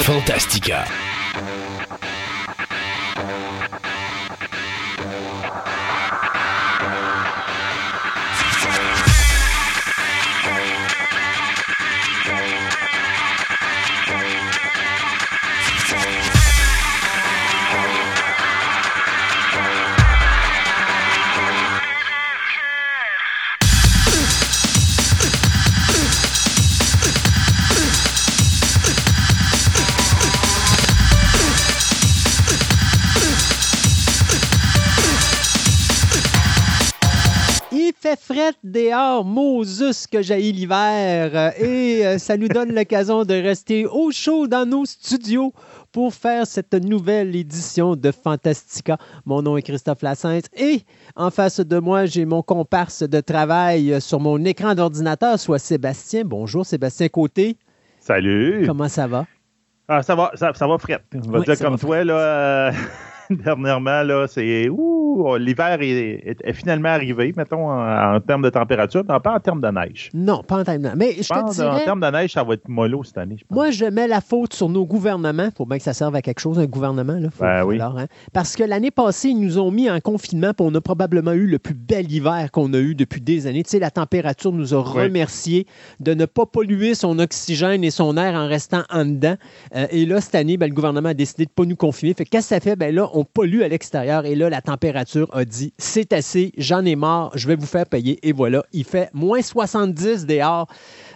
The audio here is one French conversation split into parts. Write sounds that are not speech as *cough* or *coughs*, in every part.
Fantastica. Fret dehors, Moses que j'ai l'hiver. Et euh, ça nous donne l'occasion de rester au chaud dans nos studios pour faire cette nouvelle édition de Fantastica. Mon nom est Christophe Lassens et en face de moi, j'ai mon comparse de travail sur mon écran d'ordinateur, soit Sébastien. Bonjour Sébastien Côté. Salut. Comment ça va? Ah, ça va, ça, va fret. On va dire comme toi, là. Euh, *laughs* *laughs* dernièrement, là, c'est l'hiver est, finalement arrivé, mettons, en, termes de température, mais pas en termes de neige. Non, pas en termes de neige. Mais je, te dirais, en termes de neige, ça va être mollo cette année. moi, je mets la faute sur nos gouvernements. Il faut bien que ça serve à quelque chose, un gouvernement. Là. Ben oui. hein. Parce que l'année passée, ils nous ont mis en confinement, puis on a probablement eu le plus bel hiver qu'on a eu depuis des années. Tu sais, la température nous a remercié de ne pas polluer son oxygène et son air en restant en dedans. Euh, et là, cette année, ben, le gouvernement a décidé de ne pas nous confiner. Fait qu'est-ce que ça fait? Ben là, on pollue à l'extérieur. Et là, la température a dit c'est assez, j'en ai marre, je vais vous faire payer. Et voilà, il fait moins 70 dehors.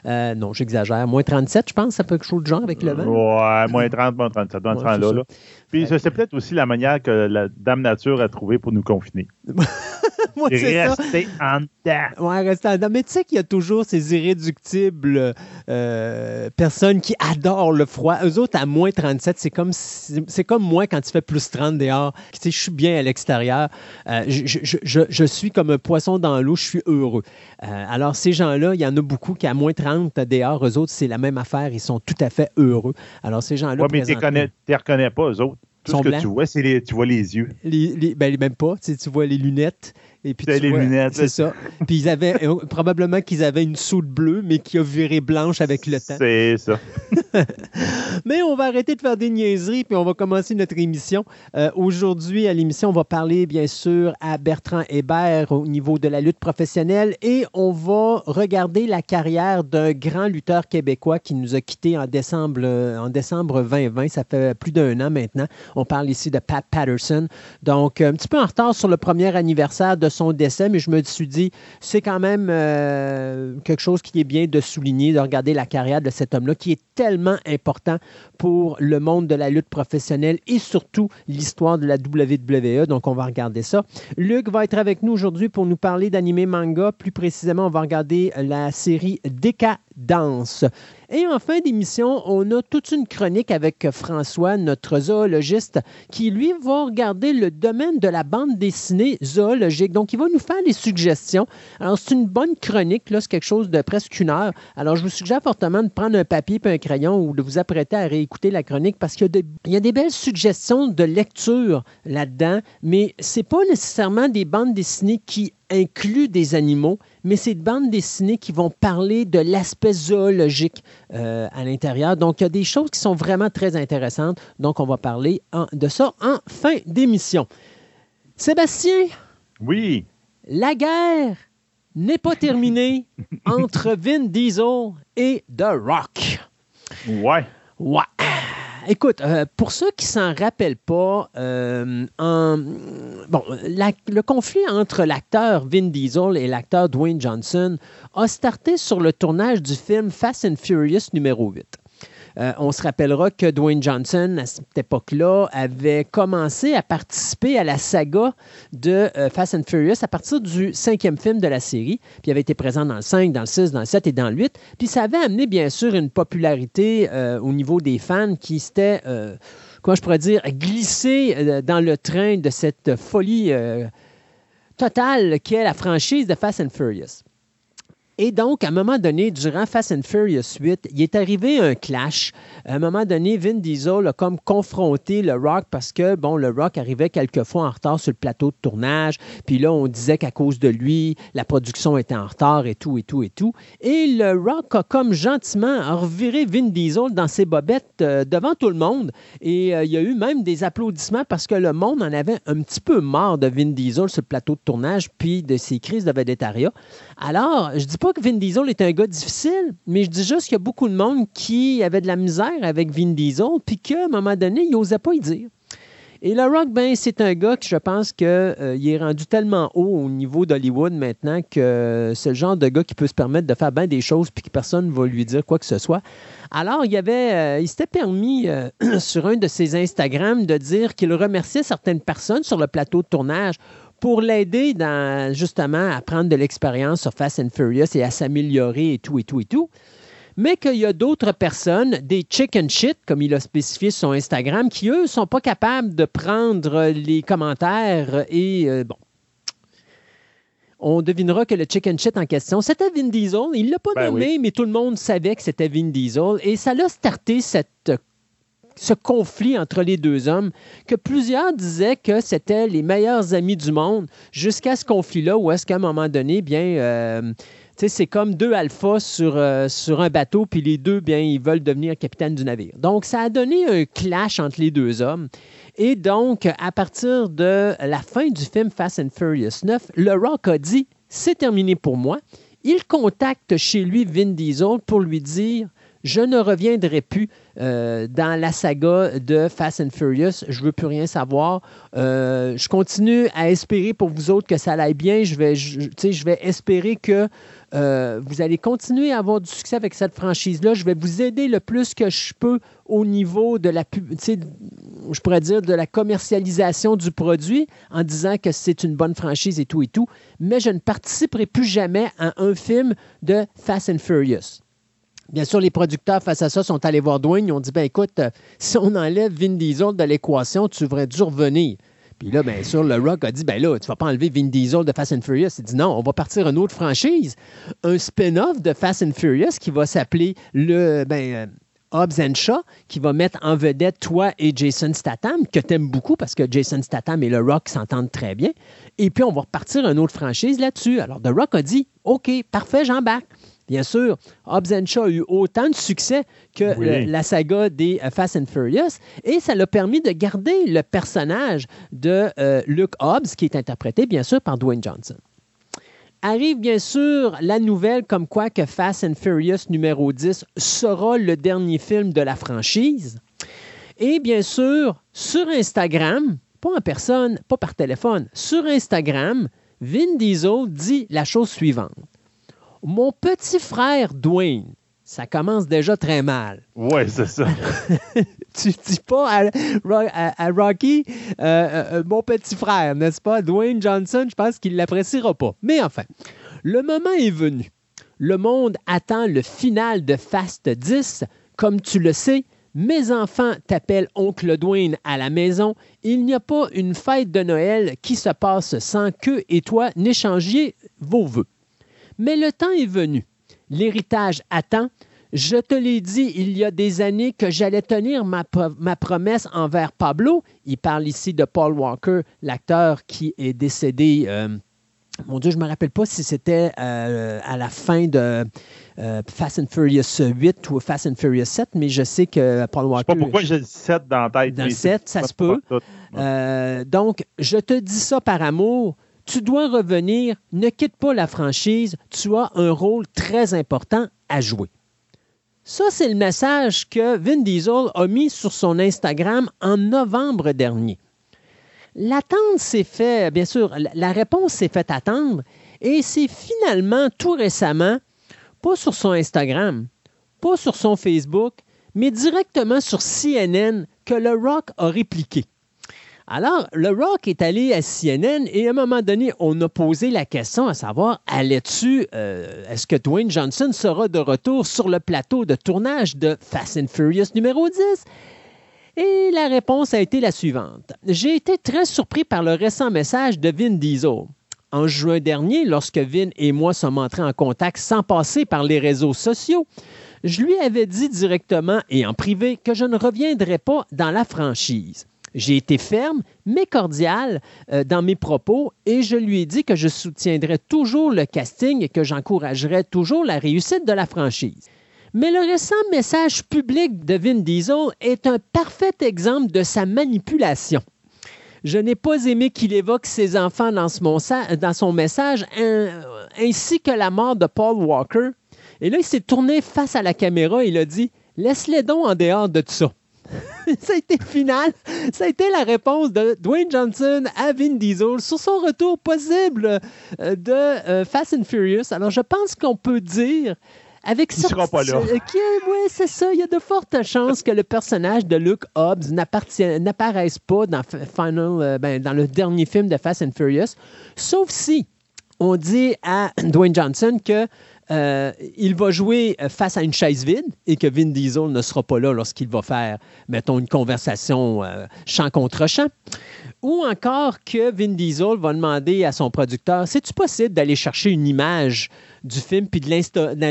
Euh, non, j'exagère. Moins 37, je pense, ça fait quelque chose de genre avec le vent. Ouais, moins 30, moins 37, doit ouais, là, là. Puis c'est peut-être aussi la manière que la Dame Nature a trouvé pour nous confiner. *laughs* Moi, rester en dedans. Ouais, rester en dedans. Mais tu sais qu'il y a toujours ces irréductibles euh, personnes qui adorent le froid. Eux autres, à moins 37, c'est comme, c'est comme moi quand tu fais plus 30 dehors. Tu sais, je suis bien à l'extérieur. Euh, je, je, je, suis comme un poisson dans l'eau. Je suis heureux. Euh, alors, ces gens-là, il y en a beaucoup qui, à moins 30 dehors, eux autres, c'est la même affaire. Ils sont tout à fait heureux. Alors, ces gens-là. Oui, mais tu ne les reconnais pas, eux autres. Tout ce que tu vois, c'est les, tu vois les yeux. Les, ben, même pas. Tu vois les lunettes. Et puis les lunettes. C'est ça. Puis ils avaient, euh, probablement qu'ils avaient une soude bleue, mais qui a viré blanche avec le temps. C'est ça. *laughs* mais on va arrêter de faire des niaiseries, puis on va commencer notre émission. Euh, aujourd'hui, à l'émission, on va parler, bien sûr, à Bertrand Hébert au niveau de la lutte professionnelle et on va regarder la carrière d'un grand lutteur québécois qui nous a quittés en décembre, euh, en décembre 2020. Ça fait plus d'un an maintenant. On parle ici de Pat Patterson. Donc, un petit peu en retard sur le premier anniversaire de son décès, mais je me suis dit, c'est quand même euh, quelque chose qui est bien de souligner, de regarder la carrière de cet homme-là, qui est tellement important pour le monde de la lutte professionnelle et surtout l'histoire de la WWE. Donc, on va regarder ça. Luc va être avec nous aujourd'hui pour nous parler d'animé manga. Plus précisément, on va regarder la série Décadence. Et en fin d'émission, on a toute une chronique avec François, notre zoologiste, qui lui va regarder le domaine de la bande dessinée zoologique. Donc, il va nous faire des suggestions. Alors, c'est une bonne chronique, là, c'est quelque chose de presque une heure. Alors, je vous suggère fortement de prendre un papier et un crayon ou de vous apprêter à réécouter la chronique parce qu'il y, y, a des belles suggestions de lecture là-dedans, mais ce n'est pas nécessairement des bandes dessinées qui inclut des animaux, mais c'est des bandes dessinées qui vont parler de l'aspect zoologique euh, à l'intérieur. Donc, il y a des choses qui sont vraiment très intéressantes. Donc, on va parler de ça en fin d'émission. Sébastien? Oui. La guerre n'est pas terminée *laughs* entre Vin Diesel et The Rock. Ouais. Ouais écoute, euh, pour ceux qui s'en rappellent pas, euh, le conflit entre l'acteur Vin Diesel et l'acteur Dwayne Johnson a starté sur le tournage du film Fast and Furious numéro 8. Euh, on se rappellera que Dwayne Johnson, à cette époque-là, avait commencé à participer à la saga de euh, Fast and Furious à partir du cinquième film de la série. Puis avait été présent dans le 5, dans le 6, dans le 7 et dans le 8. Puis ça avait amené, bien sûr, une popularité euh, au niveau des fans qui s'étaient, comment je pourrais dire, glissé dans le train de cette folie totale qu'est la franchise de Fast and Furious. Et donc, à un moment donné, durant Fast and Furious 8, il est arrivé un clash. À un moment donné, Vin Diesel a comme confronté le Rock parce que, bon, le Rock arrivait quelquefois en retard sur le plateau de tournage. Puis là, on disait qu'à cause de lui, la production était en retard et tout, et tout, et tout. Et le Rock a comme gentiment reviré Vin Diesel dans ses bobettes euh, devant tout le monde. Et euh, il y a eu même des applaudissements parce que le monde en avait un petit peu marre de Vin Diesel sur le plateau de tournage puis de ses crises de vedettariat. Alors, je dis pas que Vin Diesel est un gars difficile, mais je dis juste qu'il y a beaucoup de monde qui avait de la misère avec Vin Diesel, puis qu'à un moment donné, il n'osait pas y dire. Et Le Rock, ben, c'est un gars que je pense qu'il euh, est rendu tellement haut au niveau d'Hollywood maintenant que c'est le genre de gars qui peut se permettre de faire bien des choses puis que personne ne va lui dire quoi que ce soit. Alors, il, avait, euh, il s'était permis euh, *clears throat* sur un de ses Instagram de dire qu'il remerciait certaines personnes sur le plateau de tournage pour l'aider dans justement à prendre de l'expérience sur Fast and Furious et à s'améliorer et tout et tout et tout. Mais qu'il y a d'autres personnes, des chicken shit, comme il a spécifié sur son Instagram, qui eux sont pas capables de prendre les commentaires et euh, bon. On devinera que le chicken shit en question, c'était Vin Diesel. Il l'a pas Ben nommé, mais tout le monde savait que c'était Vin Diesel. Et ça l'a starté cette ce conflit entre les deux hommes, que plusieurs disaient que c'était les meilleurs amis du monde, jusqu'à ce conflit-là, où est-ce qu'à un moment donné, bien, euh, c'est comme deux alphas sur, euh, sur un bateau, puis les deux, bien, ils veulent devenir capitaine du navire. Donc, ça a donné un clash entre les deux hommes. Et donc, à partir de la fin du film Fast and Furious 9, le Rock a dit, c'est terminé pour moi. Il contacte chez lui Vin Diesel pour lui dire, je ne reviendrai plus euh, dans la saga de Fast and Furious. Je veux plus rien savoir. Euh, je continue à espérer pour vous autres que ça aille bien. Je vais, je, vais espérer que euh, vous allez continuer à avoir du succès avec cette franchise-là. Je vais vous aider le plus que je peux au niveau de la, je pourrais dire, de la commercialisation du produit en disant que c'est une bonne franchise et tout et tout. Mais je ne participerai plus jamais à un film de Fast and Furious. Bien sûr, les producteurs face à ça sont allés voir Dwayne. Ils ont dit ben écoute, euh, si on enlève Vin Diesel de l'équation, tu devrais dû revenir. Puis là, bien sûr, le Rock a dit ben là, tu vas pas enlever Vin Diesel de Fast and Furious. Il dit non, on va partir une autre franchise, un spin-off de Fast and Furious qui va s'appeler le ben, euh, Hobbs and Shaw, qui va mettre en vedette toi et Jason Statham, que tu aimes beaucoup parce que Jason Statham et le Rock s'entendent très bien. Et puis, on va repartir une autre franchise là-dessus. Alors, The Rock a dit OK, parfait, j'embarque. Bien sûr, Hobbs Shaw a eu autant de succès que Oui. euh, la saga des euh, Fast and Furious et ça l'a permis de garder le personnage de euh, Luke Hobbs, qui est interprété bien sûr par Dwayne Johnson. Arrive bien sûr la nouvelle comme quoi que Fast and Furious numéro 10 sera le dernier film de la franchise. Et bien sûr, sur Instagram, pas en personne, pas par téléphone, sur Instagram, Vin Diesel dit la chose suivante. Mon petit frère Dwayne, ça commence déjà très mal. Ouais, c'est ça. *laughs* Tu dis pas à, Ro- à- à Rocky, euh, euh, euh, mon petit frère, n'est-ce pas? Dwayne Johnson, je pense qu'il ne l'appréciera pas. Mais enfin, le moment est venu. Le monde attend le final de Fast 10. Comme tu le sais, mes enfants t'appellent Oncle Dwayne à la maison. Il n'y a pas une fête de Noël qui se passe sans que et toi n'échangiez vos vœux. Mais le temps est venu. L'héritage attend. Je te l'ai dit il y a des années que j'allais tenir ma, pro- ma promesse envers Pablo. Il parle ici de Paul Walker, l'acteur qui est décédé. euh, mon Dieu, je ne me rappelle pas si c'était euh, à la fin de euh, Fast and Furious 8 ou Fast and Furious 7, mais je sais que Paul Je sais Walker. pas pourquoi j'ai le 7 dans la tête. Dans mais le 7, ça se peut. Euh, donc, je te dis ça par amour. Tu dois revenir. Ne quitte pas la franchise. Tu as un rôle très important à jouer. Ça, c'est le message que Vin Diesel a mis sur son Instagram en novembre dernier. L'attente s'est fait, bien sûr, la- la réponse s'est faite attendre et c'est finalement tout récemment, pas sur son Instagram, pas sur son Facebook, mais directement sur CNN que le Rock a répliqué. Alors, le Rock est allé à CNN et à un moment donné, on a posé la question à savoir, allais-tu, euh, est-ce que Dwayne Johnson sera de retour sur le plateau de tournage de Fast and Furious numéro 10? Et la réponse a été la suivante. J'ai été très surpris par le récent message de Vin Diesel. en juin dernier, lorsque Vin et moi sommes entrés en contact sans passer par les réseaux sociaux, je lui avais dit directement et en privé que je ne reviendrais pas dans la franchise. J'ai été ferme, mais cordial euh, dans mes propos et je lui ai dit que je soutiendrais toujours le casting et que j'encouragerais toujours la réussite de la franchise. Mais le récent message public de Vin Diesel est un parfait exemple de sa manipulation. Je n'ai pas aimé qu'il évoque ses enfants dans, son message, ainsi que la mort de Paul Walker. Et là, il s'est tourné face à la caméra et il a dit Laisse-les donc en dehors de ça. *laughs* ça a été final. Ça a été la réponse de Dwayne Johnson à Vin Diesel sur son retour possible euh, de euh, Fast and Furious. Alors, je pense qu'on peut dire avec Il sera pas là. Oui, c'est ça. Il y a de fortes chances que le personnage de Luke Hobbs n'apparaisse pas dans, Final, euh, ben, dans le dernier film de Fast and Furious, sauf si on dit à Dwayne Johnson que euh, il va jouer face à une chaise vide et que Vin Diesel ne sera pas là lorsqu'il va faire, mettons, une conversation euh, champ contre champ. Ou encore que Vin Diesel va demander à son producteur, c'est-tu possible d'aller chercher une image du film puis de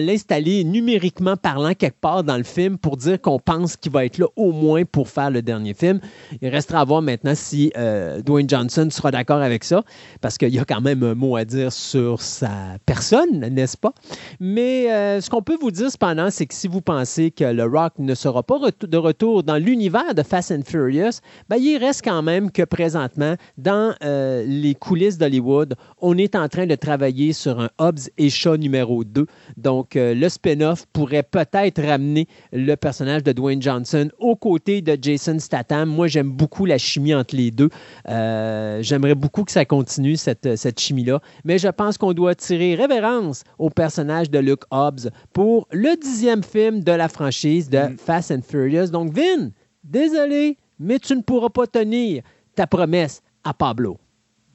l'installer numériquement parlant quelque part dans le film pour dire qu'on pense qu'il va être là au moins pour faire le dernier film? Il restera à voir maintenant si euh, Dwayne Johnson sera d'accord avec ça parce qu'il y a quand même un mot à dire sur sa personne, n'est-ce pas? Mais euh, ce qu'on peut vous dire cependant, c'est que si vous pensez que le Rock ne sera pas de retour dans l'univers de Fast and Furious, ben, il reste quand même que présentement, dans euh, les coulisses d'Hollywood, on est en train de travailler sur un Hobbs et Shaw numéro 2. Donc, euh, le spin-off pourrait peut-être ramener le personnage de Dwayne Johnson aux côtés de Jason Statham. Moi, j'aime beaucoup la chimie entre les deux. Euh, j'aimerais beaucoup que ça continue, cette, cette chimie-là. Mais je pense qu'on doit tirer révérence au personnage de Luke Hobbs pour le dixième film de la franchise de mm. Fast and Furious. Donc, Vin, désolé, mais tu ne pourras pas tenir ta promesse à Pablo.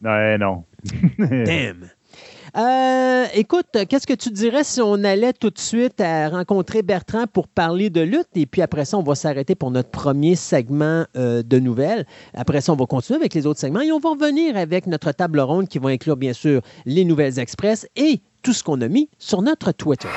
Ouais, non. *laughs* Damn. Euh, écoute, qu'est-ce que tu dirais si on allait tout de suite à rencontrer Bertrand pour parler de lutte? Et puis après ça, on va s'arrêter pour notre premier segment euh, de nouvelles. Après ça, on va continuer avec les autres segments et on va revenir avec notre table ronde qui va inclure bien sûr les nouvelles express et tout ce qu'on a mis sur notre Twitter.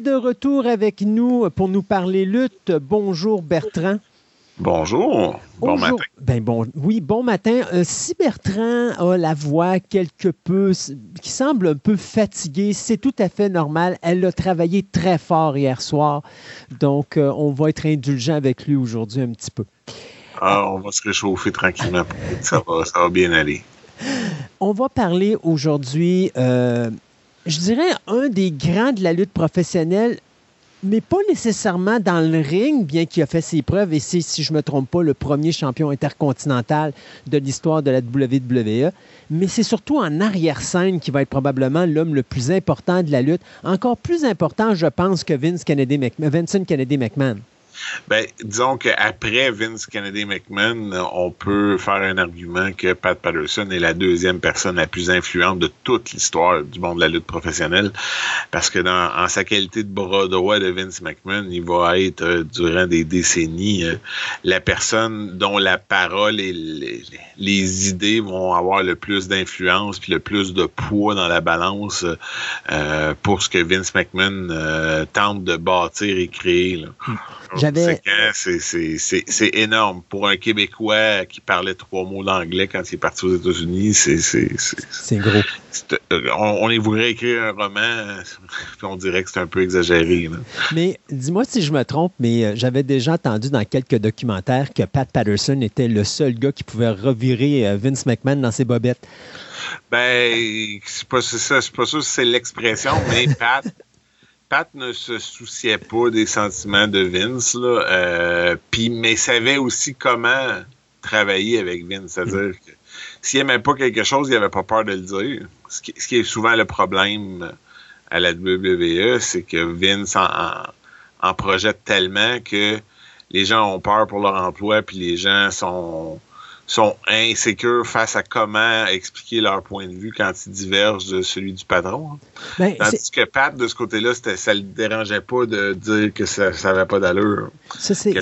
De retour avec nous pour nous parler lutte. Bonjour Bertrand. Bonjour. Bon matin. Ben bon, oui, bon matin. Euh, si Bertrand a la voix quelque peu, qui semble un peu fatiguée, c'est tout à fait normal. Elle a travaillé très fort hier soir. Donc, euh, on va être indulgent avec lui aujourd'hui un petit peu. Ah, on va se réchauffer tranquillement. Ça va, ça va bien aller. On va parler aujourd'hui euh, je dirais, un des grands de la lutte professionnelle, mais pas nécessairement dans le ring, bien qu'il a fait ses preuves, et c'est, si je ne me trompe pas, le premier champion intercontinental de l'histoire de la WWE, mais c'est surtout en arrière-scène qui va être probablement l'homme le plus important de la lutte, encore plus important, je pense, que Vince Kennedy Vincent Kennedy McMahon. Ben, disons qu'après Vince Kennedy McMahon, on peut faire un argument que Pat Patterson est la deuxième personne la plus influente de toute l'histoire du monde de la lutte professionnelle. Parce que dans, en sa qualité de bras droit de Vince McMahon, il va être, euh, durant des décennies, euh, la personne dont la parole et les, idées vont avoir le plus d'influence puis le plus de poids dans la balance euh, pour ce que Vince McMahon tente de bâtir et créer. Là. C'est énorme. Pour un Québécois qui parlait trois mots d'anglais quand il est parti aux États-Unis, c'est gros. On, on voudrait écrire un roman, *laughs* puis on dirait que c'est un peu exagéré. Mais dis-moi si je me trompe, mais euh, j'avais déjà entendu dans quelques documentaires que Pat Patterson était le seul gars qui pouvait revirer euh, Vince McMahon dans ses bobettes. Ben, c'est pas ça, c'est pas ça, c'est l'expression, mais Pat. Pat ne se souciait pas des sentiments de Vince, là, euh, puis, mais savait aussi comment travailler avec Vince. C'est-à-dire que s'il n'aimait pas quelque chose, il n'avait pas peur de le dire. ce qui, est souvent le problème à la WWE, c'est que Vince en, projette tellement que les gens ont peur pour leur emploi, puis les gens sont sont insécures face à comment expliquer leur point de vue quand ils divergent de celui du patron. Hein. Ben, Tandis que Pat, de ce côté-là, ça ne le dérangeait pas de dire que ça n'avait pas d'allure. Ça, c'est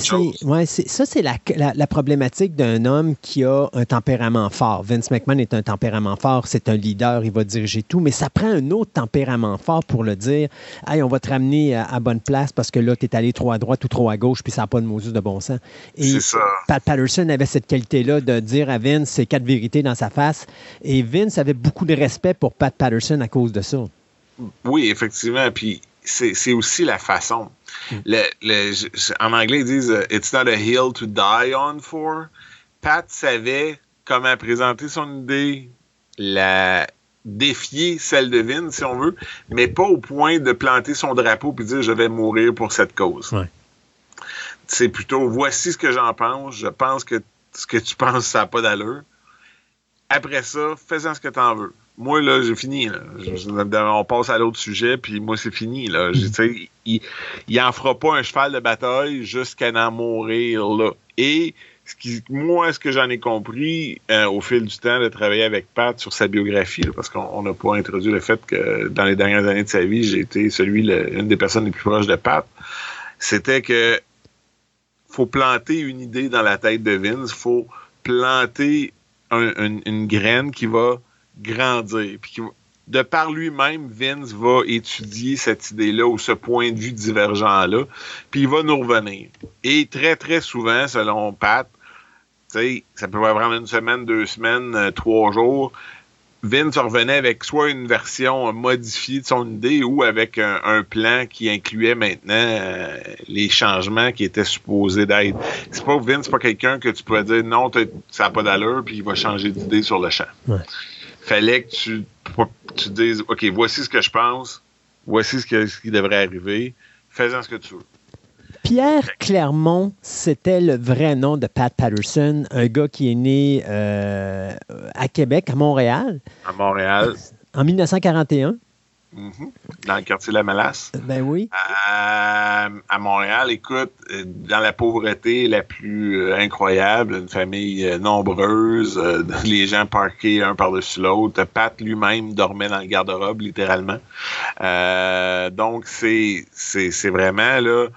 ouais, ça, la, la, problématique d'un homme qui a un tempérament fort. Vince McMahon est un tempérament fort, c'est un leader, il va diriger tout, mais ça prend un autre tempérament fort pour le dire. Hey, on va te ramener à, bonne place parce que là, tu es allé trop à droite ou trop à gauche, puis ça n'a pas de Moses de bon sens. Et Pat Patterson avait cette qualité-là de dire à Vince ses quatre vérités dans sa face. Et Vince avait beaucoup de respect pour Pat Patterson à cause de ça. Oui, effectivement. Puis c'est aussi la façon. Mm. en anglais, ils disent It's not a hill to die on for. Pat savait comment présenter son idée, la défier celle de Vince, si on veut, mais pas au point de planter son drapeau et dire je vais mourir pour cette cause. C'est plutôt voici ce que j'en pense. Je pense que ce que tu penses, ça n'a pas d'allure. Après ça, fais-en ce que tu en veux. Moi, là, j'ai fini. on passe à l'autre sujet, puis moi, c'est fini. Là. il, il en fera pas un cheval de bataille jusqu'à en mourir. Là. Et ce qui, moi, ce que j'en ai compris euh, au fil du temps de travailler avec Pat sur sa biographie, parce qu'on n'a pas introduit le fait que dans les dernières années de sa vie, j'ai été celui, une des personnes les plus proches de Pat, c'était que faut planter une idée dans la tête de Vince, faut planter une graine qui va grandir. Puis de par lui-même, Vince va étudier cette idée-là ou ce point de vue divergent-là, puis il va nous revenir. Et très, très souvent, selon Pat, ça peut avoir une semaine, deux semaines, euh, trois jours, Vince revenait avec soit une version modifiée de son idée ou avec un, plan qui incluait maintenant euh, les changements qui étaient supposés d'être. C'est pas Vince, c'est pas quelqu'un que tu pourrais dire non, ça n'a pas d'allure, puis il va changer d'idée sur le champ. Fallait que tu, tu dises OK, voici ce que je pense, voici ce, ce qui devrait arriver, fais-en ce que tu veux. Pierre Clermont, c'était le vrai nom de Pat Patterson, un gars qui est né euh, à Québec, à Montréal. À Montréal. En 1941. Mm-hmm. Dans le quartier de la Malasse. Ben oui. À, Montréal, écoute, dans la pauvreté la plus euh, incroyable, une famille euh, nombreuse, *laughs* les gens parqués un par-dessus l'autre. Pat lui-même dormait dans le garde-robe, littéralement. donc, c'est vraiment, là,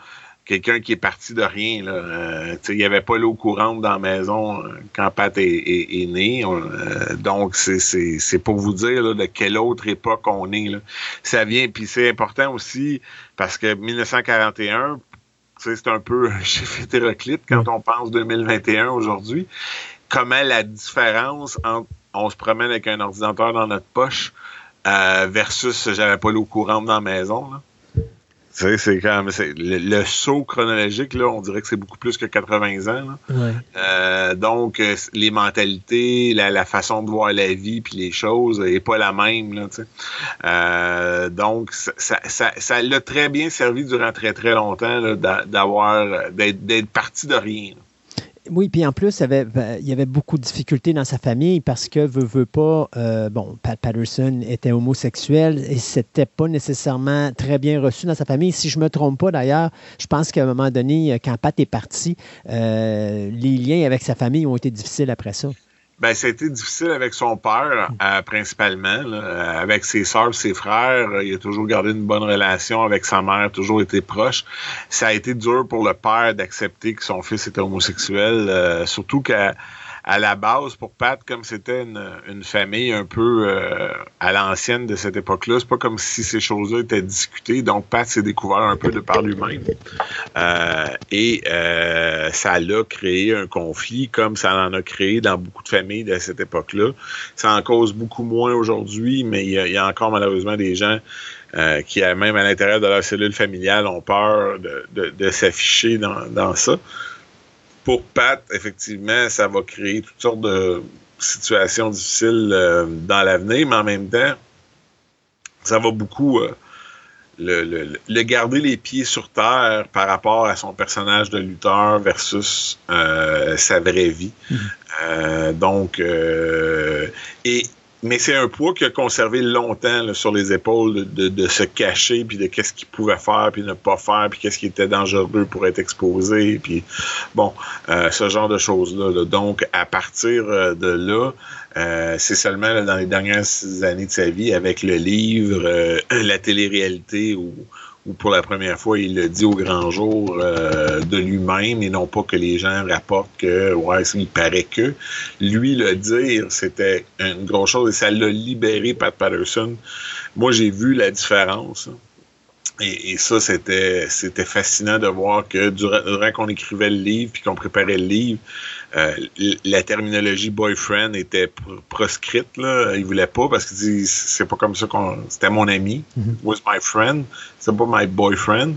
quelqu'un qui est parti de rien. Euh, il n'y avait pas l'eau courante dans la maison euh, quand Pat est, né. Euh, donc, c'est pour vous dire de quelle autre époque on est. Là. Ça vient, puis c'est important aussi parce que 1941, c'est un peu un chiffre hétéroclite quand on pense 2021 aujourd'hui. Comment la différence entre on se promène avec un ordinateur dans notre poche versus j'avais pas l'eau courante dans la maison. Là c'est quand même le, saut chronologique, là, on dirait que c'est beaucoup plus que 80 ans. Euh, donc, euh, les mentalités, la, façon de voir la vie puis les choses n'est pas la même. Là, euh, donc, ça, ça, ça l'a très bien servi durant très très longtemps d'avoir d'être parti de rien. Oui, puis en plus, il y, avait, beaucoup de difficultés dans sa famille parce que, veut, veut pas, euh, bon, Pat Patterson était homosexuel et c'était pas nécessairement très bien reçu dans sa famille. Si je me trompe pas, d'ailleurs, je pense qu'à un moment donné, quand Pat est parti, euh, les liens avec sa famille ont été difficiles après ça. Ben, ça a été difficile avec son père, euh, principalement. Euh, avec ses soeurs, ses frères, il a toujours gardé une bonne relation avec sa mère, toujours été proche. Ça a été dur pour le père d'accepter que son fils était homosexuel, euh, surtout qu'à à la base, pour Pat, comme c'était une, famille un peu euh, à l'ancienne de cette époque-là, c'est pas comme si ces choses-là étaient discutées. Donc, Pat s'est découvert un peu de par lui-même. Euh, et euh, ça l'a créé un conflit, comme ça en a créé dans beaucoup de familles de cette époque-là. Ça en cause beaucoup moins aujourd'hui, mais il y, a encore malheureusement des gens qui, même à l'intérieur de leur cellule familiale, ont peur de, s'afficher dans, dans ça pour Pat, effectivement, ça va créer toutes sortes de situations difficiles euh, dans l'avenir, mais en même temps, ça va beaucoup euh, le, garder les pieds sur terre par rapport à son personnage de lutteur versus euh, sa vraie vie. Mm-hmm. donc, et mais c'est un poids qui a conservé longtemps sur les épaules de, se cacher, puis de qu'est-ce qu'il pouvait faire, puis ne pas faire, puis qu'est-ce qui était dangereux pour être exposé, puis bon, euh, ce genre de choses-là. Donc, à partir euh, de là, euh, c'est seulement dans les dernières années de sa vie, avec le livre, la télé-réalité ou où pour la première fois, il le dit au grand jour euh, de lui-même et non pas que les gens rapportent que, ouais, il paraît que. Lui, le dire, c'était une grosse chose et ça l'a libéré, Pat Patterson. Moi, j'ai vu la différence. Et, ça, c'était c'était fascinant de voir que durant, qu'on écrivait le livre puis qu'on préparait le livre, euh, la terminologie boyfriend était proscrite. Là. Il voulait pas parce qu'il dit c'est pas comme ça qu'on. C'était mon ami, mm-hmm. was my friend, c'est pas my boyfriend.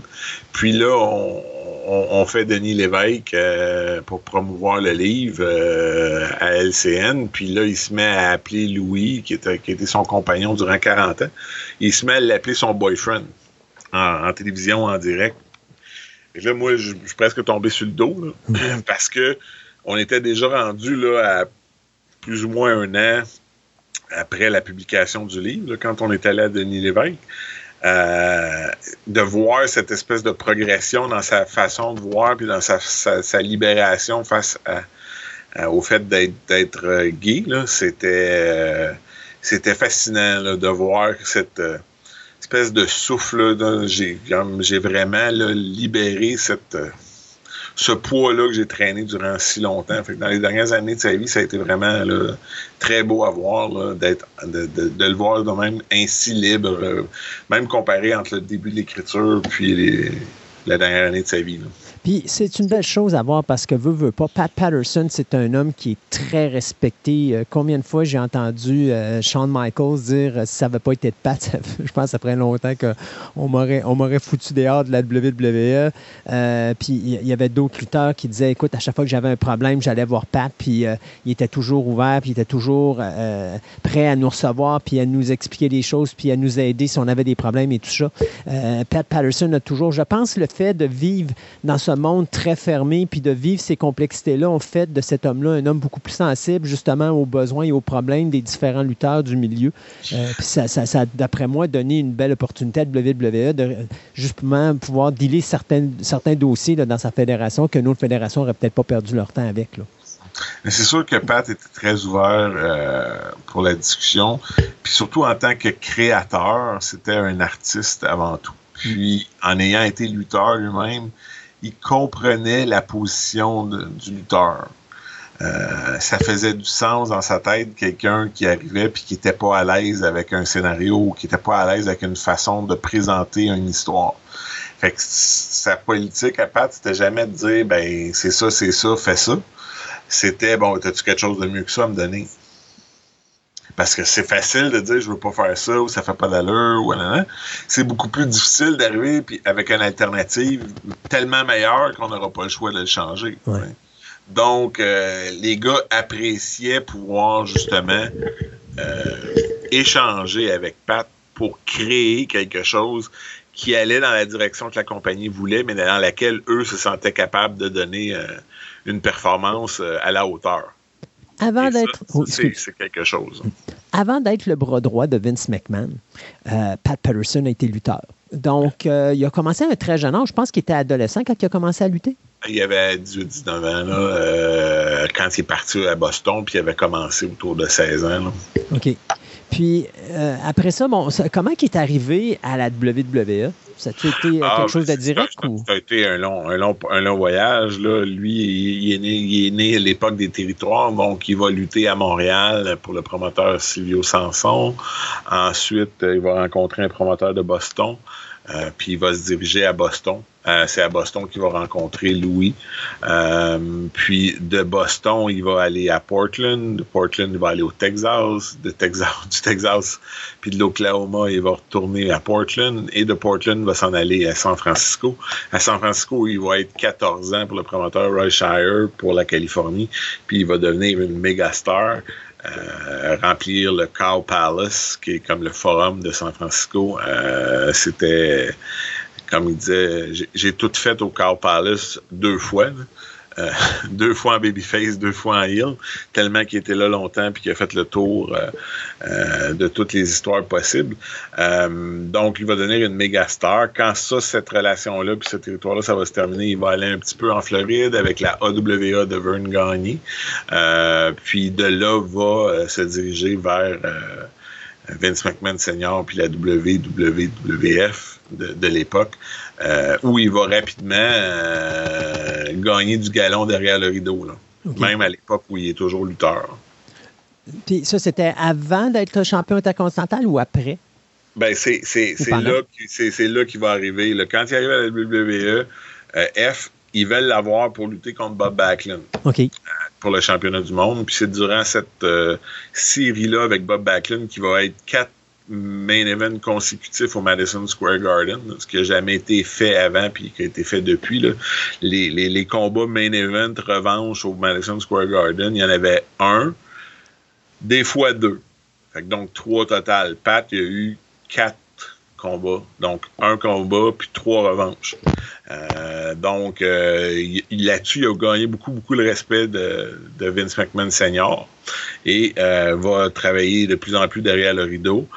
Puis là, on, fait Denis Lévesque euh, pour promouvoir le livre euh, à LCN. Puis là, il se met à appeler Louis, qui était, qui était son compagnon durant 40 ans. Il se met à l'appeler son boyfriend en, télévision, en direct. Et là, moi, je, suis presque tombé sur le dos, *laughs* parce que on était déjà rendu là, à plus ou moins un an après la publication du livre, quand on est allé à Denis Lévesque. Euh, de voir cette espèce de progression dans sa façon de voir puis dans sa, sa, libération face au fait d'être euh, gay, c'était euh, c'était fascinant de voir cette espèce de souffle. J'ai vraiment libéré cette, euh, ce poids-là que j'ai traîné durant si longtemps. Dans les dernières années de sa vie, ça a été vraiment très beau à voir, de, le voir de même ainsi libre, euh, même comparé entre le début de l'écriture puis la dernière année de sa vie. Puis c'est une belle chose à voir parce que veut, veut pas. Pat Patterson, c'est un homme qui est très respecté. Euh, combien de fois j'ai entendu euh, Shawn Michaels dire euh, si ça n'avait pas été Pat, *laughs* je pense ferait longtemps qu'on m'aurait, on m'aurait foutu dehors de la WWE. puis il y avait d'autres lutteurs qui disaient écoute, à chaque fois que j'avais un problème, j'allais voir Pat, puis il était toujours ouvert, puis il était toujours prêt à nous recevoir, puis à nous expliquer des choses, puis à nous aider si on avait des problèmes et tout ça. Pat Patterson a toujours, je pense, le fait de vivre dans ce monde très fermé, puis de vivre ces complexités-là ont fait de cet homme-là un homme beaucoup plus sensible justement aux besoins et aux problèmes des différents lutteurs du milieu. Euh, ça, ça, d'après moi, donné une belle opportunité à WWE de justement pouvoir dealer certains, certains dossiers dans sa fédération que nos fédérations n'auraient peut-être pas perdu leur temps avec. Là. Mais c'est sûr que Pat était très ouvert euh, pour la discussion. Puis surtout en tant que créateur, c'était un artiste avant tout. Puis en ayant été lutteur lui-même, il comprenait la position du lutteur. Euh, ça faisait du sens dans sa tête quelqu'un qui arrivait puis qui n'était pas à l'aise avec un scénario ou qui n'était pas à l'aise avec une façon de présenter une histoire. Fait que sa politique à Pat, c'était jamais de dire ben c'est ça, c'est ça, fais ça. C'était bon, as-tu quelque chose de mieux que ça à me donner? Parce que c'est facile de dire je veux pas faire ça ou ça fait pas d'allure ou C'est beaucoup plus difficile d'arriver puis avec une alternative tellement meilleure qu'on n'aura pas le choix de le changer. Donc, euh, les gars appréciaient pouvoir justement euh, échanger avec Pat pour créer quelque chose qui allait dans la direction que la compagnie voulait, mais dans laquelle eux se sentaient capables de donner euh, une performance à la hauteur. Avant d'être. c'est quelque chose. Avant d'être le bras droit de Vince McMahon, euh, Pat Patterson a été lutteur. Donc, euh, il a commencé à un très jeune âge. Je pense qu'il était adolescent quand il a commencé à lutter. Il avait 18-19 ans euh, quand il est parti à Boston, puis il avait commencé autour de 16 ans. OK. Puis après ça, bon, comment il est arrivé à la WWE? Ça a été ah, quelque chose de direct? Ça, ou? ça a été un long, un long, un long voyage. Là. Lui, il est, né, il est né à l'époque des territoires, donc il va lutter à Montréal pour le promoteur Silvio Sanson. Ensuite, il va rencontrer un promoteur de Boston. Euh, puis il va se diriger à Boston. Euh, c'est à Boston qu'il va rencontrer Louis. Euh, puis de Boston, il va aller à Portland. De Portland, il va aller au Texas. De Texas, *laughs* du Texas, puis de l'Oklahoma, il va retourner à Portland. Et de Portland, il va s'en aller à San Francisco. À San Francisco, il va être 14 ans pour le promoteur Roy Shire pour la Californie. Puis il va devenir une méga star. Euh, remplir le Cow Palace, qui est comme le forum de San Francisco. Euh, c'était, comme il disait, j'ai tout fait au Cow Palace deux fois. Euh, *laughs* deux fois en babyface, deux fois en heel, tellement qu'il était là longtemps puis qu'il a fait le tour euh, euh, de toutes les histoires possibles. donc, il va devenir une méga star. Quand ça, cette relation-là puis ce territoire-là, ça va se terminer, il va aller un petit peu en Floride avec la AWA de Vern Gagne. puis de là, va se diriger vers Vince McMahon Senior puis la WWF de, l'époque, euh, où il va rapidement euh, gagner du galon derrière le rideau, même à l'époque où il est toujours lutteur. Puis ça, c'était avant d'être champion intercontinental ou après? Ben, c'est là, là qu'il va arriver. Quand il arrive à la WWE, euh, F, ils veulent l'avoir pour lutter contre Bob Backlund. OK pour le championnat du monde. Puis c'est durant cette série-là avec Bob Backlund qui va être quatre main events consécutifs au Madison Square Garden, ce qui n'a jamais été fait avant puis qui a été fait depuis. Là. Les, combats main event revanche au Madison Square Garden, il y en avait un, des fois deux. Donc trois total. Pat, il y a eu quatre combats. Donc, un combat, puis trois revanches. Euh, donc, euh, là-dessus, il a gagné beaucoup, beaucoup le respect de, Vince McMahon Senior et euh, va travailler de plus en plus derrière le rideau.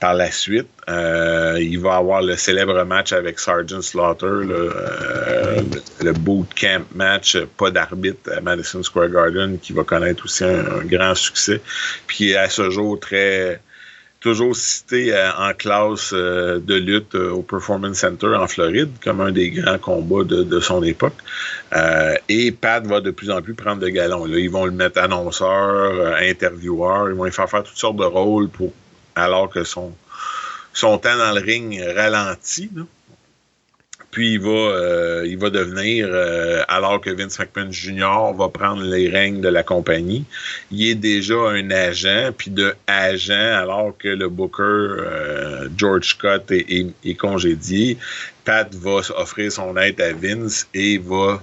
par la suite, il va avoir le célèbre match avec Sergeant Slaughter, le, boot camp match, pas d'arbitre à Madison Square Garden, qui va connaître aussi un, grand succès, puis à ce jour très toujours cité euh, en classe euh, de lutte euh, au Performance Center en Floride comme un des grands combats de, son époque. et Pat va de plus en plus prendre de galon. Là, ils vont le mettre annonceur, intervieweur, ils vont lui faire faire toutes sortes de rôles pour alors que son, son temps dans le ring ralentit. Puis il va, euh, il va devenir, euh, alors que Vince McMahon Jr. va prendre les règnes de la compagnie, il est déjà un agent, puis de agent, alors que le booker euh, George Scott est, congédié. Pat va offrir son aide à Vince et va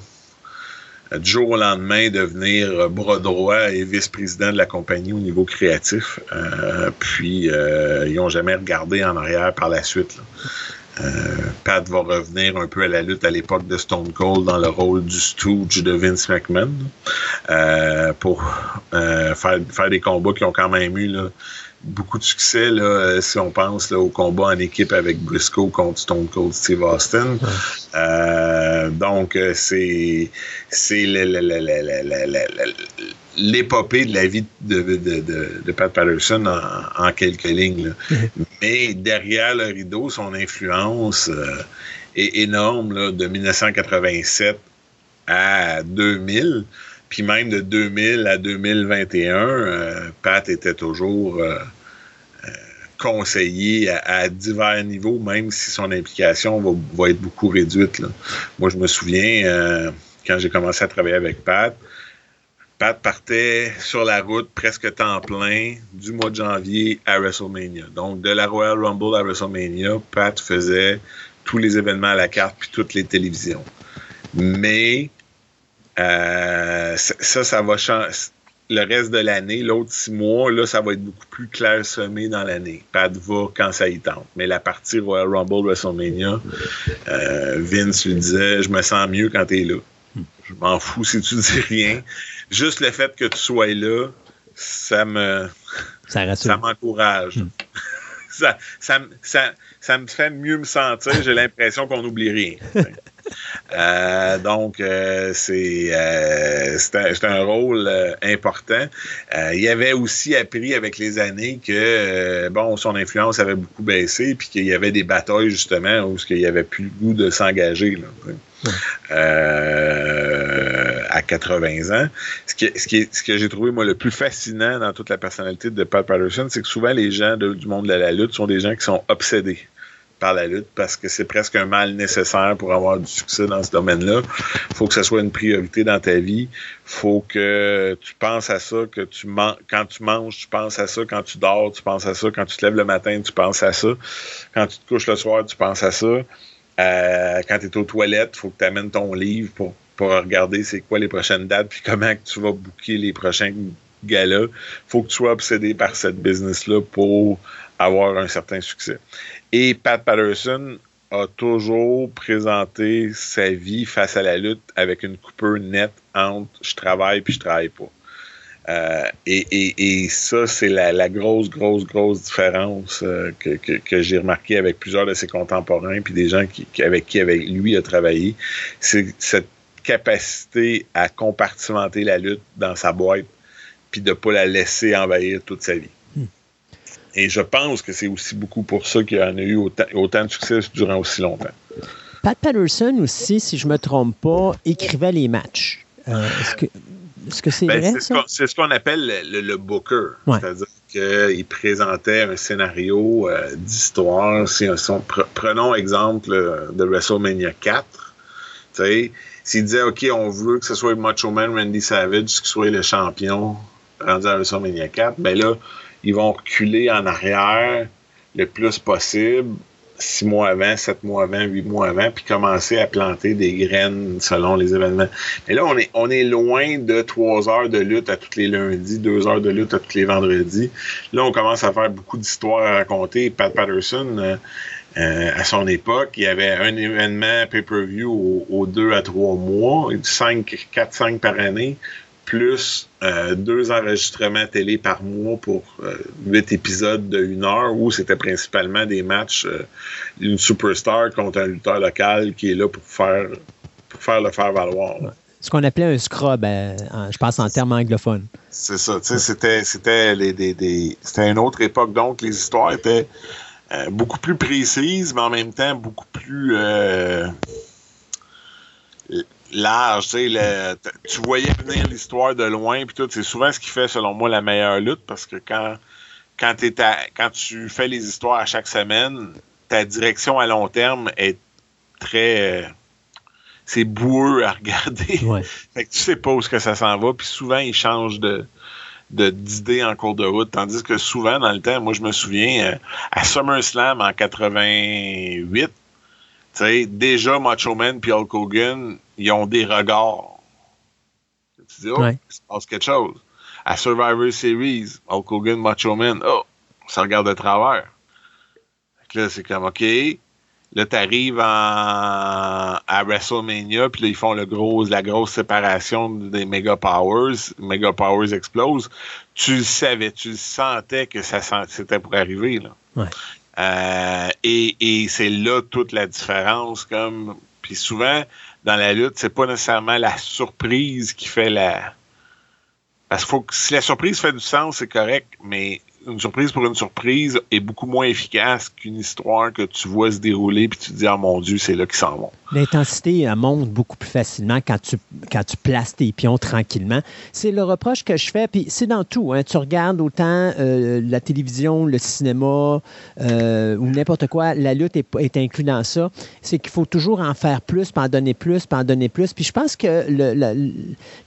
du jour au lendemain devenir bras droit et vice-président de la compagnie au niveau créatif. puis ils n'ont jamais regardé en arrière par la suite. Pat va revenir un peu à la lutte à l'époque de Stone Cold dans le rôle du Stooge de Vince McMahon euh, pour euh, faire, faire des combats qui ont quand même eu là, beaucoup de succès là, si on pense là, au combat en équipe avec Briscoe contre Stone Cold Steve Austin. Euh, donc c'est c'est l'épopée de la vie de, de, de, Pat Patterson en, en quelques lignes. Mais derrière le rideau, son influence euh, est énorme là, de 1987 à 2000. Puis même de 2000 à 2021, euh, Pat était toujours euh, euh, conseillé à, divers niveaux, même si son implication va, être beaucoup réduite. Moi, je me souviens, quand j'ai commencé à travailler avec Pat, Pat partait sur la route presque temps plein du mois de janvier à WrestleMania. Donc, de la Royal Rumble à WrestleMania, Pat faisait tous les événements à la carte puis toutes les télévisions. Mais euh, ça, ça va changer. Le reste de l'année, l'autre six mois, là, ça va être beaucoup plus clairsemé dans l'année. Pat va quand ça y tente. Mais la partie Royal Rumble WrestleMania, euh, Vince lui disait Je me sens mieux quand t'es là. Je m'en fous si tu dis rien. Juste le fait que tu sois là, ça me. Ça, m'encourage. Hmm. *laughs* ça, ça, ça, ça me fait mieux me sentir. J'ai l'impression qu'on n'oublie rien. *laughs* Euh, donc, euh, c'est euh, un, un, rôle important. il y avait aussi appris avec les années que bon, son influence avait beaucoup baissé, puis qu'il y avait des batailles justement où il n'y avait plus le goût de s'engager. À 80 ans. Ce, qui, ce, qui ce que j'ai trouvé, moi, le plus fascinant dans toute la personnalité de Pat Patterson, c'est que souvent, les gens du monde de la lutte sont des gens qui sont obsédés par la lutte parce que c'est presque un mal nécessaire pour avoir du succès dans ce domaine-là. Faut que ce soit une priorité dans ta vie. faut que tu penses à ça, que tu quand tu manges, tu penses à ça, quand tu dors, tu penses à ça, quand tu te lèves le matin, tu penses à ça, quand tu te couches le soir, tu penses à ça. Euh, quand tu es aux toilettes, il faut que tu amènes ton livre pour, pour regarder c'est quoi les prochaines dates puis comment tu vas booker les prochains galas. faut que tu sois obsédé par cette business-là pour avoir un certain succès. Et Pat Patterson a toujours présenté sa vie face à la lutte avec une coupure nette entre je travaille puis je travaille pas. Euh, et, ça, c'est la, grosse, grosse, grosse différence euh, que, j'ai remarqué avec plusieurs de ses contemporains puis des gens qui, avec qui avec lui a travaillé. C'est cette capacité à compartimenter la lutte dans sa boîte puis de ne pas la laisser envahir toute sa vie. Hmm. Et je pense que c'est aussi beaucoup pour ça qu'il en a eu autant, autant de succès durant aussi longtemps. Pat Patterson aussi, si je ne me trompe pas, écrivait les matchs. Euh, que est-ce que c'est ben, vrai? C'est ce qu'on appelle le, booker. C'est-à-dire qu'il présentait un scénario euh, d'histoire. Si, prenons exemple de WrestleMania 4. S'il disait, OK, on veut que ce soit Macho Man Randy Savage qui soit le champion rendu à WrestleMania 4, ben là, ils vont reculer en arrière le plus possible six mois avant, sept mois avant, huit mois avant, puis commencer à planter des graines selon les événements. Mais là, on est, on est loin de trois heures de lutte à tous les lundis, deux heures de lutte à tous les vendredis. Là, on commence à faire beaucoup d'histoires à raconter. Pat Patterson, euh, euh, à son époque, il y avait un événement pay-per-view aux, deux à trois mois, cinq, quatre, cinq par année plus euh, deux enregistrements télé par mois pour euh, huit épisodes de une heure où c'était principalement des matchs euh, d'une superstar contre un lutteur local qui est là pour faire pour faire le faire valoir. Ce qu'on appelait un scrub, je pense en termes anglophones. C'est ça. C'était c'était c'était une autre époque donc les histoires étaient beaucoup plus précises mais en même temps beaucoup plus large. tu voyais venir l'histoire de loin, puis tout. C'est souvent ce qui fait, selon moi, la meilleure lutte, parce que quand, quand, quand tu fais les histoires à chaque semaine, ta direction à long terme est très. c'est boueux à regarder. *laughs* fait que tu sais pas où que ça s'en va, puis souvent, ils changent de d'idées en cours de route. Tandis que souvent, dans le temps, moi, je me souviens, euh, à SummerSlam en 88, sais, déjà Macho Man et Hulk Hogan, ils ont des regards. Tu dis, oh, il se passe quelque chose. À Survivor Series, Hulk Hogan, Macho Man, oh, ça regarde de travers. là, c'est comme, OK. Là, tu arrives à WrestleMania, puis là, ils font le gros, la grosse séparation des Mega Powers. Mega Powers explose. Tu le savais, tu le sentais que ça c'était pour arriver. Là. Ouais. Euh, et, c'est là toute la différence. Comme puis souvent dans la lutte, c'est pas nécessairement la surprise qui fait la. Parce que faut que si la surprise fait du sens, c'est correct, mais une surprise pour une surprise est beaucoup moins efficace qu'une histoire que tu vois se dérouler puis tu te dis ah mon dieu c'est là qu'ils s'en vont. L'intensité monte beaucoup plus facilement quand tu quand tu places tes pions tranquillement. C'est le reproche que je fais puis c'est dans tout. Hein. Tu regardes autant euh, la télévision, le cinéma euh, ou n'importe quoi, la lutte est, inclue dans ça. C'est qu'il faut toujours en faire plus, puis en donner plus, puis en donner plus. Puis je pense que le,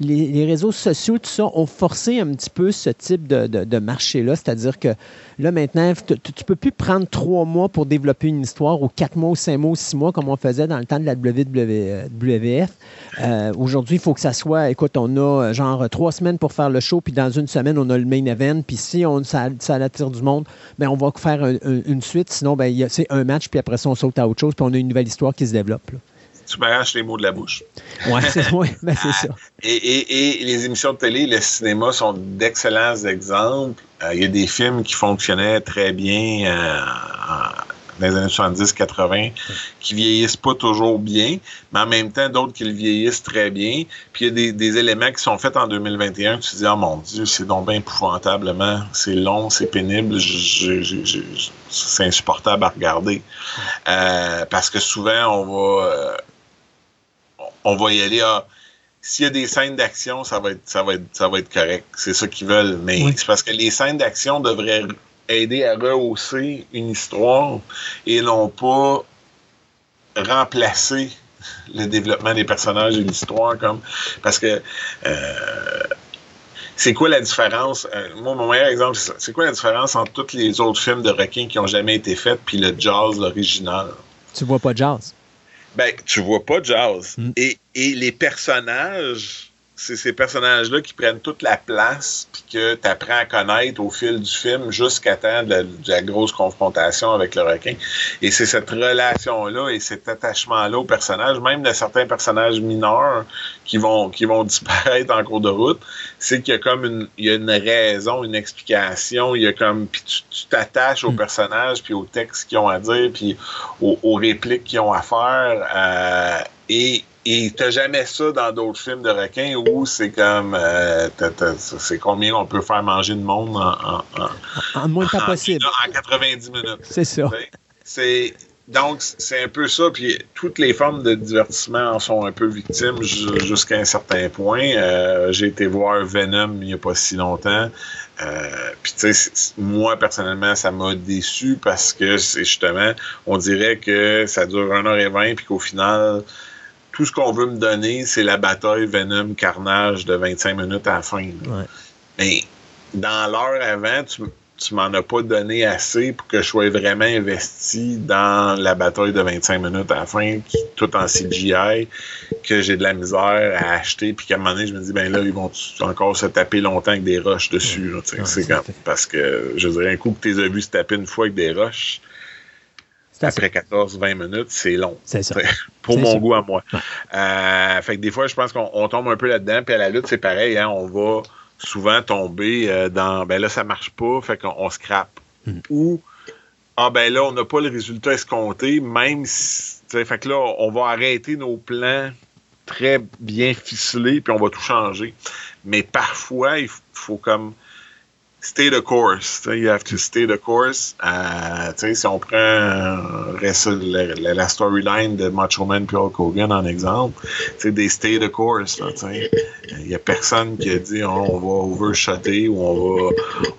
les, réseaux sociaux tout ça ont forcé un petit peu ce type de, de, de marché là, c'est-à-dire dire que là, maintenant, tu ne peux plus prendre trois mois pour développer une histoire, ou quatre mois, ou cinq mois, ou six mois, comme on faisait dans le temps de la WWF. Euh, aujourd'hui, il faut que ça soit, écoute, on a euh, genre trois semaines pour faire le show, puis dans une semaine, on a le main event, puis si on, ça, ça attire du monde, ben, on va faire une suite. Sinon, ben, c'est un match, puis après ça, on saute à autre chose, puis on a une nouvelle histoire qui se développe tu m'arraches les mots de la bouche. Oui, c'est *laughs* *laughs* ouais, ben, ça. Et, les émissions de télé, le cinéma sont d'excellents exemples. Euh, il y a des films qui fonctionnaient très bien euh, dans les années 70-80, qui vieillissent pas toujours bien, mais en même temps, d'autres qui le vieillissent très bien. Puis il y a des, éléments qui sont faits en 2021 tu te dis, oh mon Dieu, c'est donc bien épouvantablement, c'est long, c'est pénible, c'est insupportable à regarder. Euh, parce que souvent, on va on va y aller. Ah, s'il y a des scènes d'action, ça va être, ça va être, ça va être correct. C'est ça qu'ils veulent. Mais c'est parce que les scènes d'action devraient aider à rehausser une histoire et non pas remplacer le développement des personnages et l'histoire comme parce que euh, c'est quoi la différence euh, moi mon meilleur exemple c'est c'est quoi la différence entre tous les autres films de requins qui ont jamais été faits puis le jazz l'original? Tu vois pas jazz ben, tu vois pas Jazz. Mm. Et, les personnages c'est ces personnages-là qui prennent toute la place, puis que tu apprends à connaître au fil du film jusqu'à temps de la, grosse confrontation avec le requin. Et c'est cette relation-là et cet attachement-là aux personnages, même de certains personnages mineurs qui vont qui vont *laughs* disparaître en cours de route, c'est qu'il y a comme une il y a une raison, une explication, il y a comme puis tu t'attaches aux mm. personnages puis aux textes qu'ils ont à dire puis aux, répliques qu'ils ont à faire euh, et et t'as jamais ça dans d'autres films de requins où c'est comme euh, c'est combien on peut faire manger de monde en, en, en moins de temps possible. En 90 minutes. C'est ça. C'est donc c'est un peu ça. Puis toutes les formes de divertissement en sont un peu victimes jusqu'à un certain point. Euh, j'ai été voir Venom il n'y a pas si longtemps. Euh, puis tu sais, moi personnellement, ça m'a déçu parce que c'est justement, on dirait que ça dure 1h20 puis qu'au final, tout ce qu'on veut me donner, c'est la bataille Venom Carnage de 25 minutes à la fin. Mais dans l'heure avant, tu, tu m'en as pas donné assez pour que je sois vraiment investi dans la bataille de 25 minutes à la fin, tout en CGI, que j'ai de la misère à acheter, puis qu'à un moment donné, je me dis, ben là, ils vont encore se taper longtemps avec des roches dessus. c'est parce que, je dirais, un coup que tu les as vus se taper une fois avec des roches, après 14-20 minutes, c'est long. C'est ça. *laughs* Pour mon goût à moi. Euh, fait que des fois, je pense qu'on tombe un peu là-dedans. Puis à la lutte, c'est pareil. Hein, on va souvent tomber euh, dans ben là, ça marche pas, fait qu'on scrape. Mm. Ou ah ben là, on n'a pas le résultat escompté, même si. Fait que là, on va arrêter nos plans très bien ficelés, puis on va tout changer. Mais parfois, il faut comme stay the course. You have to stay the course. Euh, si on prend euh, la, storyline de Macho Man et Hulk Hogan en exemple, c'est des stay the course. Il n'y a personne qui a dit oh, on va overshotter ou on va,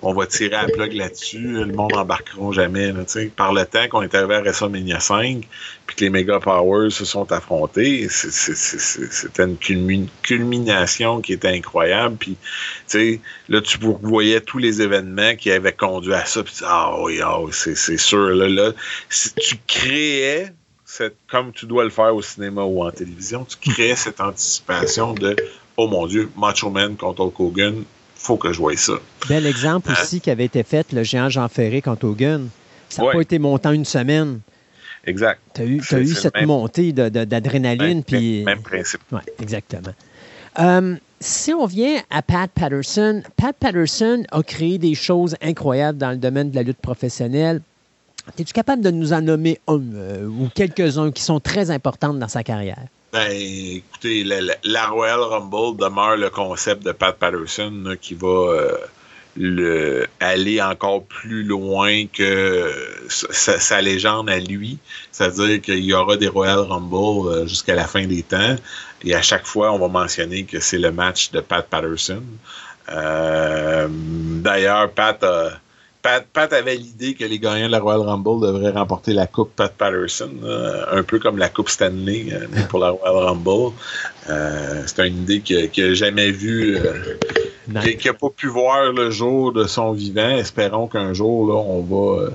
on va tirer à plug là-dessus. Le monde n'embarquera jamais. Là, Par le temps qu'on est arrivé à WrestleMania 5 puis que les Mega Powers se sont affrontés, c'était une culmination qui était incroyable. Puis, là, tu voyais tous les événements qui avaient conduit à ça. Puis, ah oui, ah, c'est sûr. Là, là, si tu créais, cette, comme tu dois le faire au cinéma ou en télévision, tu créais cette anticipation de Oh mon Dieu, Macho Man contre Hulk Hogan, faut que je voie ça. Bel exemple hein? aussi qui avait été fait, le géant Jean Ferré contre Hogan. Ça n'a pas été montant une semaine. Exact. Tu as eu, as eu cette montée d'adrénaline. Même, même, principe. Oui, exactement. Euh, si on vient à Pat Patterson, Pat Patterson a créé des choses incroyables dans le domaine de la lutte professionnelle. Es-tu capable de nous en nommer un euh, ou quelques-uns qui sont très importantes dans sa carrière? Ben, écoutez, la, Royal Rumble demeure le concept de Pat Patterson qui va euh, le, aller encore plus loin que sa, légende à lui. C'est-à-dire qu'il y aura des Royal Rumble euh, jusqu'à la fin des temps. Et à chaque fois, on va mentionner que c'est le match de Pat Patterson. Euh, d'ailleurs, Pat, Pat, avait l'idée que les gagnants de la Royal Rumble devraient remporter la Coupe Pat Patterson, un peu comme la Coupe Stanley euh, *laughs* pour la Royal Rumble. c'est une idée qu'il n'a jamais vue qui n'a pas pu voir le jour de son vivant. Espérons qu'un jour, là, on va euh,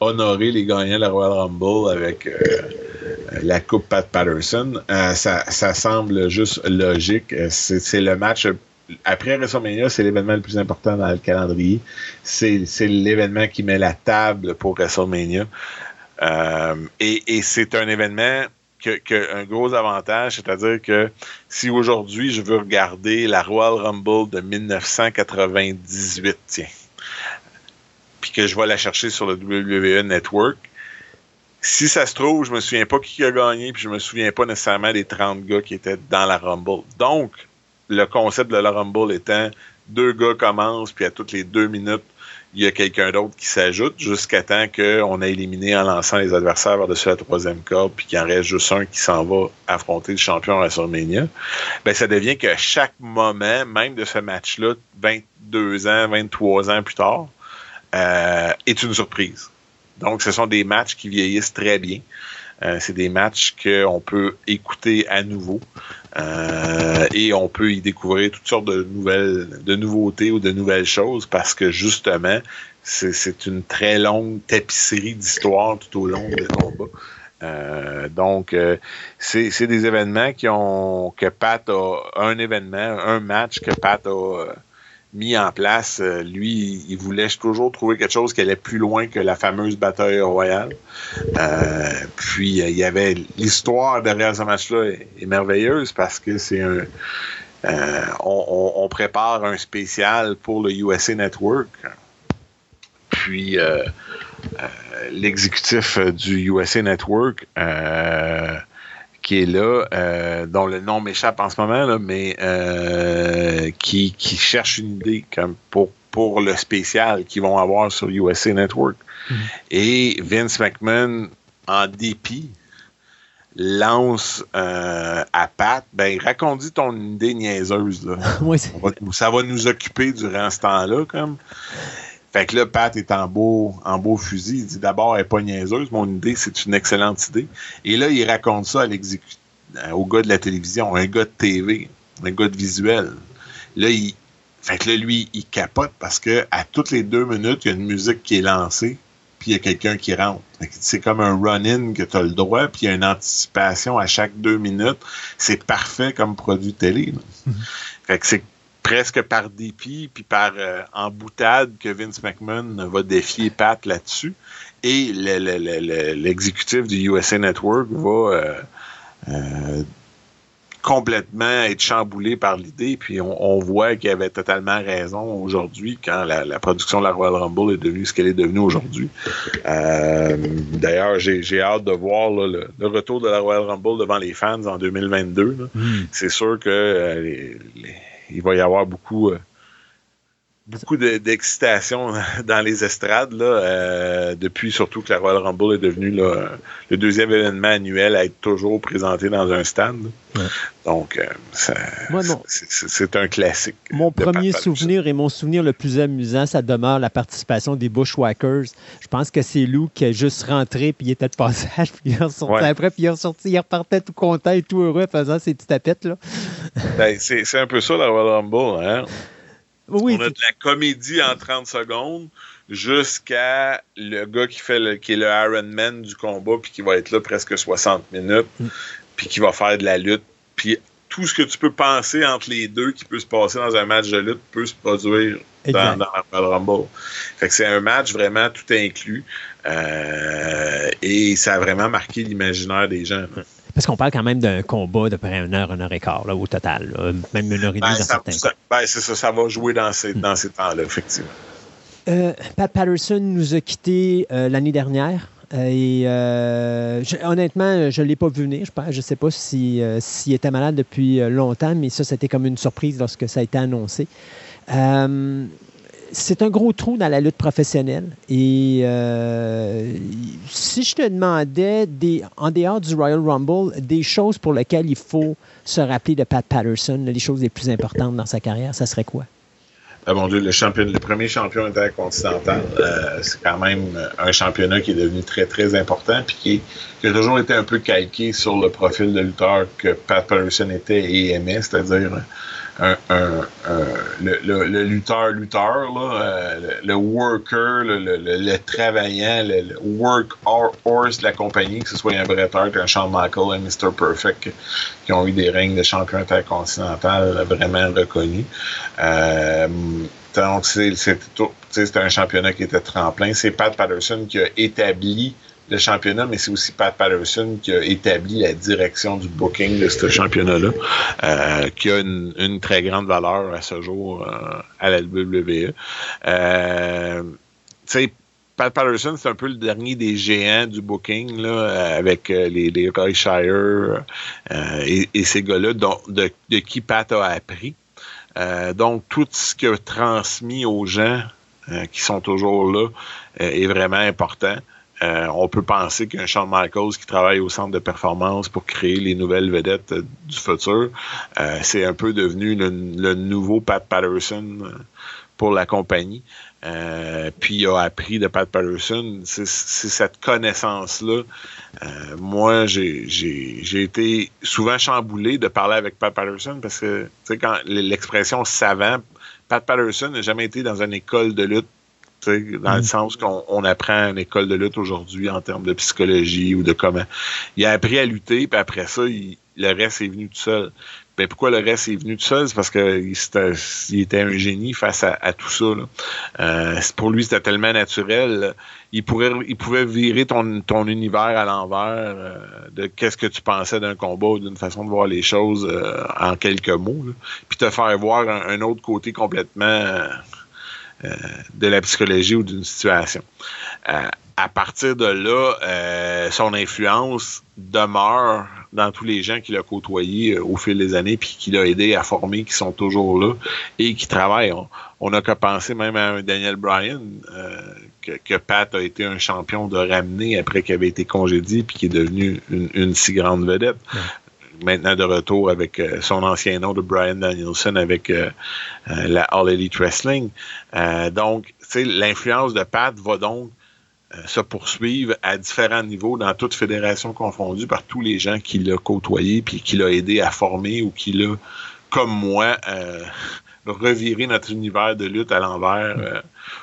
honorer les gagnants de la Royal Rumble avec euh, la Coupe Pat Patterson. Euh, ça, ça, semble juste logique. C'est le match. Après WrestleMania, c'est l'événement le plus important dans le calendrier. C'est l'événement qui met la table pour WrestleMania. et, et c'est un événement que, un gros avantage, c'est-à-dire que si aujourd'hui je veux regarder la Royal Rumble de 1998, tiens, puis que je vais la chercher sur le WWE Network, si ça se trouve, je me souviens pas qui a gagné, puis je me souviens pas nécessairement des 30 gars qui étaient dans la Rumble. Donc, le concept de la Rumble étant deux gars commencent, puis à toutes les deux minutes, il y a quelqu'un d'autre qui s'ajoute jusqu'à temps qu'on a éliminé en lançant les adversaires vers-dessus la troisième corde, puis qu'il en reste juste un qui s'en va affronter le champion à WrestleMania. Ben, ça devient que chaque moment, même de ce match-là, 22 ans, 23 ans plus tard, euh, est une surprise. Donc, ce sont des matchs qui vieillissent très bien. Euh, c'est des matchs qu'on peut écouter à nouveau euh, et on peut y découvrir toutes sortes de nouvelles, de nouveautés ou de nouvelles choses parce que justement, c'est une très longue tapisserie d'histoire tout au long des combats. donc, c'est des événements qui ont que Pat a un événement, un match que Pat a mis en place. lui, il voulait toujours trouver quelque chose qui allait plus loin que la fameuse bataille royale. puis il y avait l'histoire derrière ce match-là est merveilleuse parce que c'est un euh, on, prépare un spécial pour le USA Network. Puis euh, euh, l'exécutif du USA Network qui est là, dont le nom m'échappe en ce moment, mais qui, cherche une idée comme pour, pour le spécial qu'ils vont avoir sur USA Network. Mm-hmm. Et Vince McMahon, en dépit lance euh, à Pat, ben raconte ton idée niaiseuse. Là. *laughs* ça va nous occuper durant ce temps-là, comme. Fait que là, Pat est en beau, en beau fusil. Il dit d'abord, elle n'est pas niaiseuse, mon idée, c'est une excellente idée. Et là, il raconte ça à euh, au gars de la télévision, un gars de TV, un gars de visuel. Là, il, fait que là, lui, il capote parce que à toutes les deux minutes, il y a une musique qui est lancée puis il y a quelqu'un qui rentre. C'est comme un run-in que tu as le droit, puis il y a une anticipation à chaque deux minutes. C'est parfait comme produit télé. *laughs* Fait que c'est presque par dépit, puis par euh, emboutade que Vince McMahon va défier Pat là-dessus. Et l'exécutif du USA Network va euh, euh, complètement être chamboulé par l'idée. Puis on, voit qu'il avait totalement raison aujourd'hui quand la, production de la Royal Rumble est devenue ce qu'elle est devenue aujourd'hui. Euh, d'ailleurs, j'ai hâte de voir le, retour de la Royal Rumble devant les fans en 2022. Hmm. C'est sûr que euh, il va y avoir beaucoup euh, beaucoup d'excitation *laughs* dans les estrades là, euh, depuis surtout que la Royal Rumble est devenue le deuxième événement annuel à être toujours présenté dans un stand. Donc, euh, c'est un classique. Mon premier souvenir et mon souvenir le plus amusant, ça demeure la participation des Bushwhackers. Je pense que c'est Lou qui a juste rentré, puis il était de passage, *laughs* puis il ressorti après, puis il, ressorti, il repartait tout content et tout heureux en faisant ses petites tapettes. Ben, c'est un peu ça la Royal Rumble. Hein? On a de la comédie en 30 secondes jusqu'à le gars qui fait le, qui est le Iron Man du combat puis qui va être là presque 60 minutes mm. puis qui va faire de la lutte puis tout ce que tu peux penser entre les deux qui peut se passer dans un match de lutte peut se produire dans, dans, la Rumble. Fait que c'est un match vraiment tout inclus euh, et ça a vraiment marqué l'imaginaire des gens. Parce qu'on parle quand même d'un combat de près une heure, une heure et quart au total. Même une heure et demie ben, dans certains cas. Ben, c'est ça, ça va jouer dans ces, dans ces temps-là, effectivement. Euh, Pat Patterson nous a quittés euh, l'année dernière. Euh, et honnêtement, je ne l'ai pas vu venir. Je ne sais pas s'il était malade depuis longtemps, mais ça, c'était comme une surprise lorsque ça a été annoncé c'est un gros trou dans la lutte professionnelle. Et euh, si je te demandais, des, en dehors du Royal Rumble, des choses pour lesquelles il faut se rappeler de Pat Patterson, les choses les plus importantes dans sa carrière, ça serait quoi? Ah, Dieu, le, premier champion intercontinental, euh, c'est quand même un championnat qui est devenu très, très important, puis qui, qui, a toujours été un peu calqué sur le profil de lutteur que Pat Patterson était et aimait, c'est-à-dire un, le, le, lutteur, lutteur, là, euh, le, worker, le, travaillant, le, work horse de la compagnie, que ce soit un bretteur, un Shawn Michael, un Mr. Perfect, qui ont eu des règnes de champion intercontinental vraiment reconnus. Euh, donc, c'est un championnat qui était tremplin. C'est Pat Patterson qui a établi le championnat, mais c'est aussi Pat Patterson qui a établi la direction du booking de ce championnat-là, euh, qui a une, très grande valeur à ce jour euh, à la WWE. Euh, Pat Patterson, c'est un peu le dernier des géants du booking, là, avec les, les Roy Shire et, ces gars-là, de, de, qui Pat a appris. donc, tout ce qu'il a transmis aux gens qui sont toujours là est vraiment important. Euh, on peut penser qu'un Shawn Michaels qui travaille au centre de performance pour créer les nouvelles vedettes euh, du futur, euh, c'est un peu devenu le, nouveau Pat Patterson pour la compagnie. puis il a appris de Pat Patterson. C'est cette connaissance-là. moi, j'ai été souvent chamboulé de parler avec Pat Patterson parce que, quand l'expression savant, Pat Patterson n'a jamais été dans une école de lutte dans le mm. sens qu'on apprend une école de lutte aujourd'hui en termes de psychologie ou de comment. Il a appris à lutter, puis après ça, le reste est venu tout seul. Ben, pourquoi le reste est venu tout seul? C'est parce qu'il il était un génie face à, tout ça. Euh, pour lui, c'était tellement naturel. Il, pourrait, il pouvait virer ton, ton univers à l'envers euh, de qu'est-ce que tu pensais d'un combat ou d'une façon de voir les choses euh, en quelques mots. Puis te faire voir un, autre côté complètement de la psychologie ou d'une situation à partir de là, euh, son influence demeure dans tous les gens qu'il a côtoyés euh, au fil des années, puis qu'il a aidé à former, qui sont toujours là et qui travaillent. On n'a qu'à penser même à Daniel Bryan, euh, que, Pat a été un champion de ramener après qu'il avait été congédié, puis qui est devenu une, si grande vedette. Maintenant de retour avec son ancien nom de Brian Danielson avec la All Elite Wrestling. donc, l'influence de Pat va donc euh, se poursuivre à différents niveaux dans toute fédération confondue par tous les gens qui l'a côtoyé puis qui l'a aidé à former ou qui l'a, comme moi, euh, reviré notre univers de lutte à l'envers euh,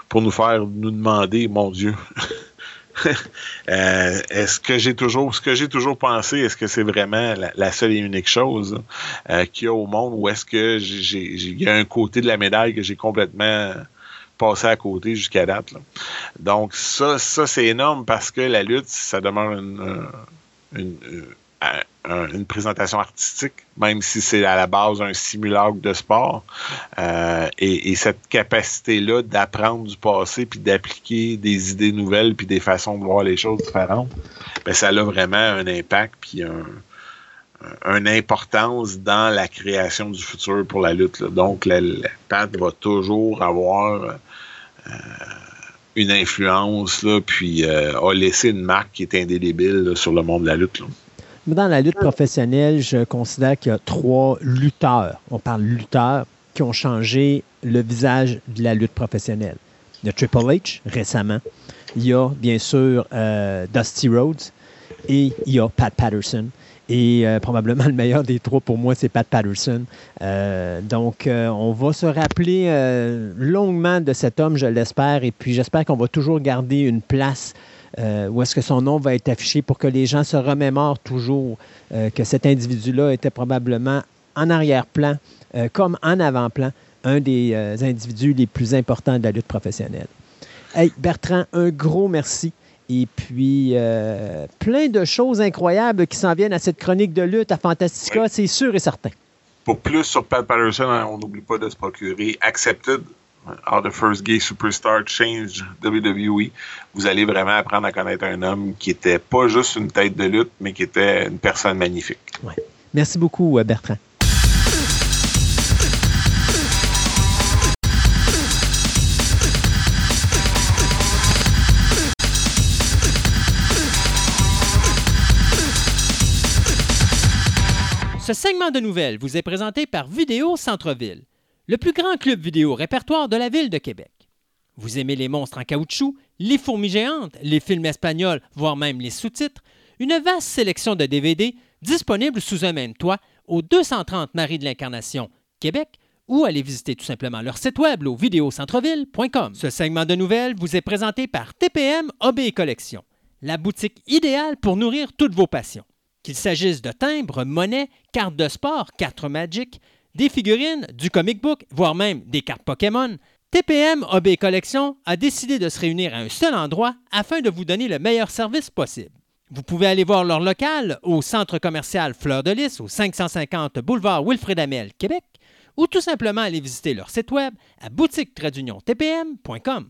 pour nous faire nous demander, mon Dieu. *laughs* *laughs* est-ce que j'ai toujours ce que j'ai toujours pensé, est-ce que c'est vraiment la, seule et unique chose qu'il y a au monde ou est-ce que j'ai, il y a un côté de la médaille que j'ai complètement passer à côté jusqu'à date. Donc ça, ça c'est énorme parce que la lutte, ça demeure une, une, une, présentation artistique, même si c'est à la base un simulacre de sport. Euh, et, cette capacité-là d'apprendre du passé, puis d'appliquer des idées nouvelles, puis des façons de voir les choses différentes, ben, ça a vraiment un impact, puis un, une importance dans la création du futur pour la lutte. Donc, la, la va toujours avoir euh, une influence, là, puis euh, a laissé une marque qui est indélébile sur le monde de la lutte. Dans la lutte professionnelle, je considère qu'il y a trois lutteurs, on parle lutteurs, qui ont changé le visage de la lutte professionnelle. Il y a Triple H récemment, il y a bien sûr euh, Dusty Rhodes et il y a Pat Patterson. Et euh, probablement le meilleur des trois pour moi, c'est Pat Patterson. Euh, donc, on va se rappeler longuement de cet homme, je l'espère. Et puis, j'espère qu'on va toujours garder une place où est-ce que son nom va être affiché pour que les gens se remémorent toujours que cet individu-là était probablement en arrière-plan, comme en avant-plan, un des individus les plus importants de la lutte professionnelle. Hey, Bertrand, un gros merci. Et puis, euh, plein de choses incroyables qui s'en viennent à cette chronique de lutte à Fantastica, c'est sûr et certain. Pour plus sur Pat Patterson, hein, on n'oublie pas de se procurer Accepted, How the First Gay Superstar Changed WWE. Vous allez vraiment apprendre à connaître un homme qui était pas juste une tête de lutte, mais qui était une personne magnifique. Ouais. Merci beaucoup, euh, Bertrand. Ce segment de nouvelles vous est présenté par Vidéo Centre-Ville, le plus grand club vidéo répertoire de la ville de Québec. Vous aimez les monstres en caoutchouc, les fourmis géantes, les films espagnols, voire même les sous-titres, une vaste sélection de DVD disponibles sous un même toit au 230 Marie de l'Incarnation, Québec, ou allez visiter tout simplement leur site web au vidéocentreville.com. Ce segment de nouvelles vous est présenté par TPM OB Collection, la boutique idéale pour nourrir toutes vos passions. Qu'il s'agisse de timbres, monnaies, cartes de sport, cartes Magic, des figurines, du comic book, voire même des cartes Pokémon, TPM OB Collection a décidé de se réunir à un seul endroit afin de vous donner le meilleur service possible. Vous pouvez aller voir leur local au centre commercial Fleur de Lys au 550 boulevard Wilfrid Amel, Québec, ou tout simplement aller visiter leur site web à boutique-tpm.com.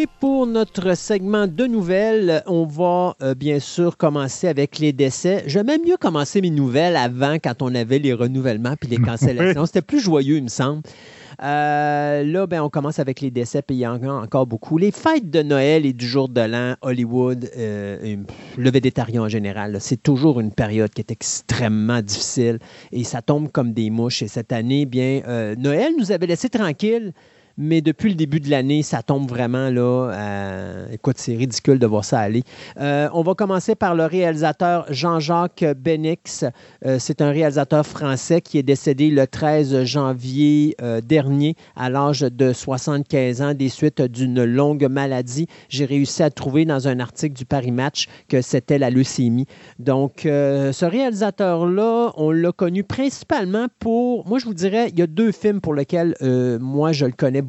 Et pour notre segment de nouvelles, on va euh, bien sûr commencer avec les décès. J'aimais mieux commencer mes nouvelles avant, quand on avait les renouvellements puis les *laughs* cancellations. C'était plus joyeux, il me semble. Euh, là, ben, on commence avec les décès, puis il y en a encore beaucoup. Les fêtes de Noël et du jour de l'an, Hollywood, euh, le végétarien en général, c'est toujours une période qui est extrêmement difficile et ça tombe comme des mouches. Et cette année, bien, Noël nous avait laissé tranquille mais depuis le début de l'année, ça tombe vraiment là. écoute, c'est ridicule de voir ça aller. on va commencer par le réalisateur Jean-Jacques Benix. c'est un réalisateur français qui est décédé le 13 janvier dernier à l'âge de 75 ans des suites d'une longue maladie. J'ai réussi à trouver dans un article du Paris Match que c'était la leucémie. Donc, ce réalisateur-là, on l'a connu principalement pour, moi je vous dirais, il y a deux films pour lesquels euh, moi je le connais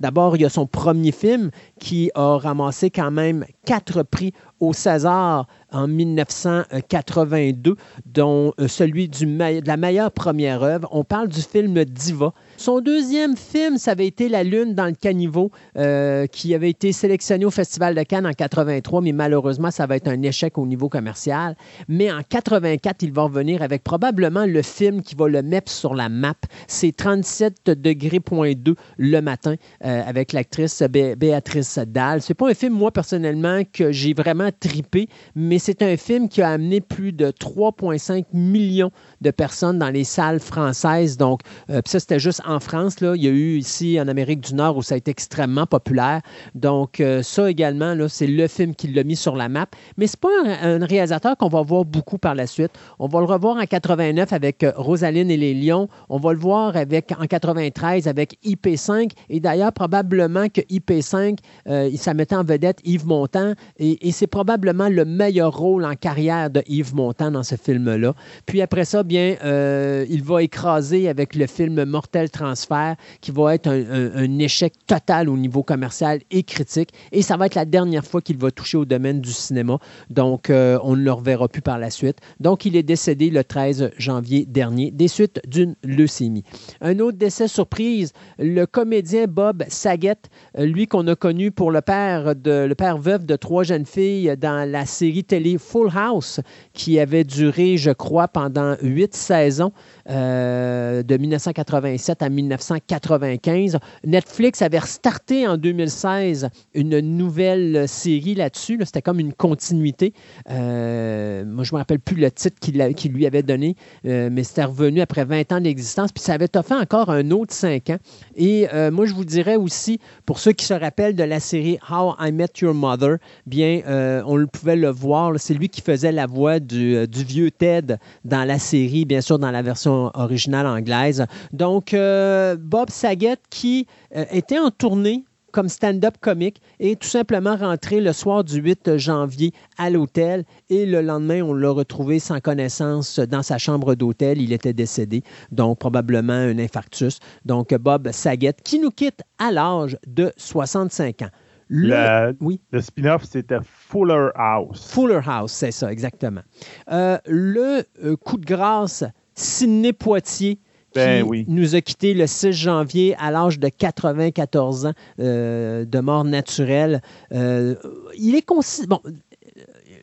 D'abord, il y a son premier film qui a ramassé quand même quatre prix au César en 1982, dont euh, celui du, de la meilleure première œuvre. On parle du film Diva. Son deuxième film, ça avait été La Lune dans le caniveau, euh, qui avait été sélectionné au Festival de Cannes en 83, mais malheureusement, ça va être un échec au niveau commercial. Mais en 84, il va revenir avec probablement le film qui va le mettre sur la map. C'est 37 degrés le matin euh, avec l'actrice Béatrice Dalle. C'est pas un film, moi, personnellement, que j'ai vraiment tripé, mais c'est un film qui a amené plus de 3,5 millions de personnes dans les salles françaises. Donc, euh, ça, c'était juste en France. Là. Il y a eu ici en Amérique du Nord où ça a été extrêmement populaire. Donc, euh, ça également, là, c'est le film qui l'a mis sur la map. Mais c'est pas un, réalisateur qu'on va voir beaucoup par la suite. On va le revoir en 89 avec euh, Rosaline et les Lions. On va le voir avec, en 93 avec IP5. Et d'ailleurs, probablement que IP5, il ça mettait en vedette Yves Montand. Et, c'est probablement le meilleur rôle en carrière de Yves Montand dans ce film-là. Puis après ça, bien, euh, il va écraser avec le film Mortel Transfert, qui va être un, échec total au niveau commercial et critique. Et ça va être la dernière fois qu'il va toucher au domaine du cinéma. Donc, euh, on ne le reverra plus par la suite. Donc, il est décédé le 13 janvier dernier des suites d'une leucémie. Un autre décès surprise, le comédien Bob Saget, lui qu'on a connu pour le père, de, le père veuf de trois jeunes filles dans la série télé Full House, qui avait duré, je crois, pendant huit saison euh, de 1987 à 1995. Netflix avait restarté en 2016 une nouvelle série là-dessus. C'était comme une continuité. Euh, moi, je ne me rappelle plus le titre qu'il lui avait donné, euh, mais c'était revenu après 20 ans d'existence. Puis ça avait offert encore un autre 5 ans. Et moi, je vous dirais aussi, pour ceux qui se rappellent de la série How I Met Your Mother, bien, on pouvait le voir. C'est lui qui faisait la voix du, du vieux Ted dans la série bien sûr, dans la version originale anglaise. Donc, euh, Bob Saget, qui euh, était en tournée comme stand-up comique est tout simplement rentré le soir du 8 janvier à l'hôtel et le lendemain, on l'a retrouvé sans connaissance dans sa chambre d'hôtel. Il était décédé, donc probablement un infarctus. Donc Bob Saget qui nous quitte à l'âge de 65 ans. Le, oui. le spin-off, c'était Fuller House. Fuller House, c'est ça, exactement. Euh, le coup de grâce, Sidney Poitier, ben qui nous a quittés le 6 janvier à l'âge de 94 ans euh, de mort naturelle. il est Bon,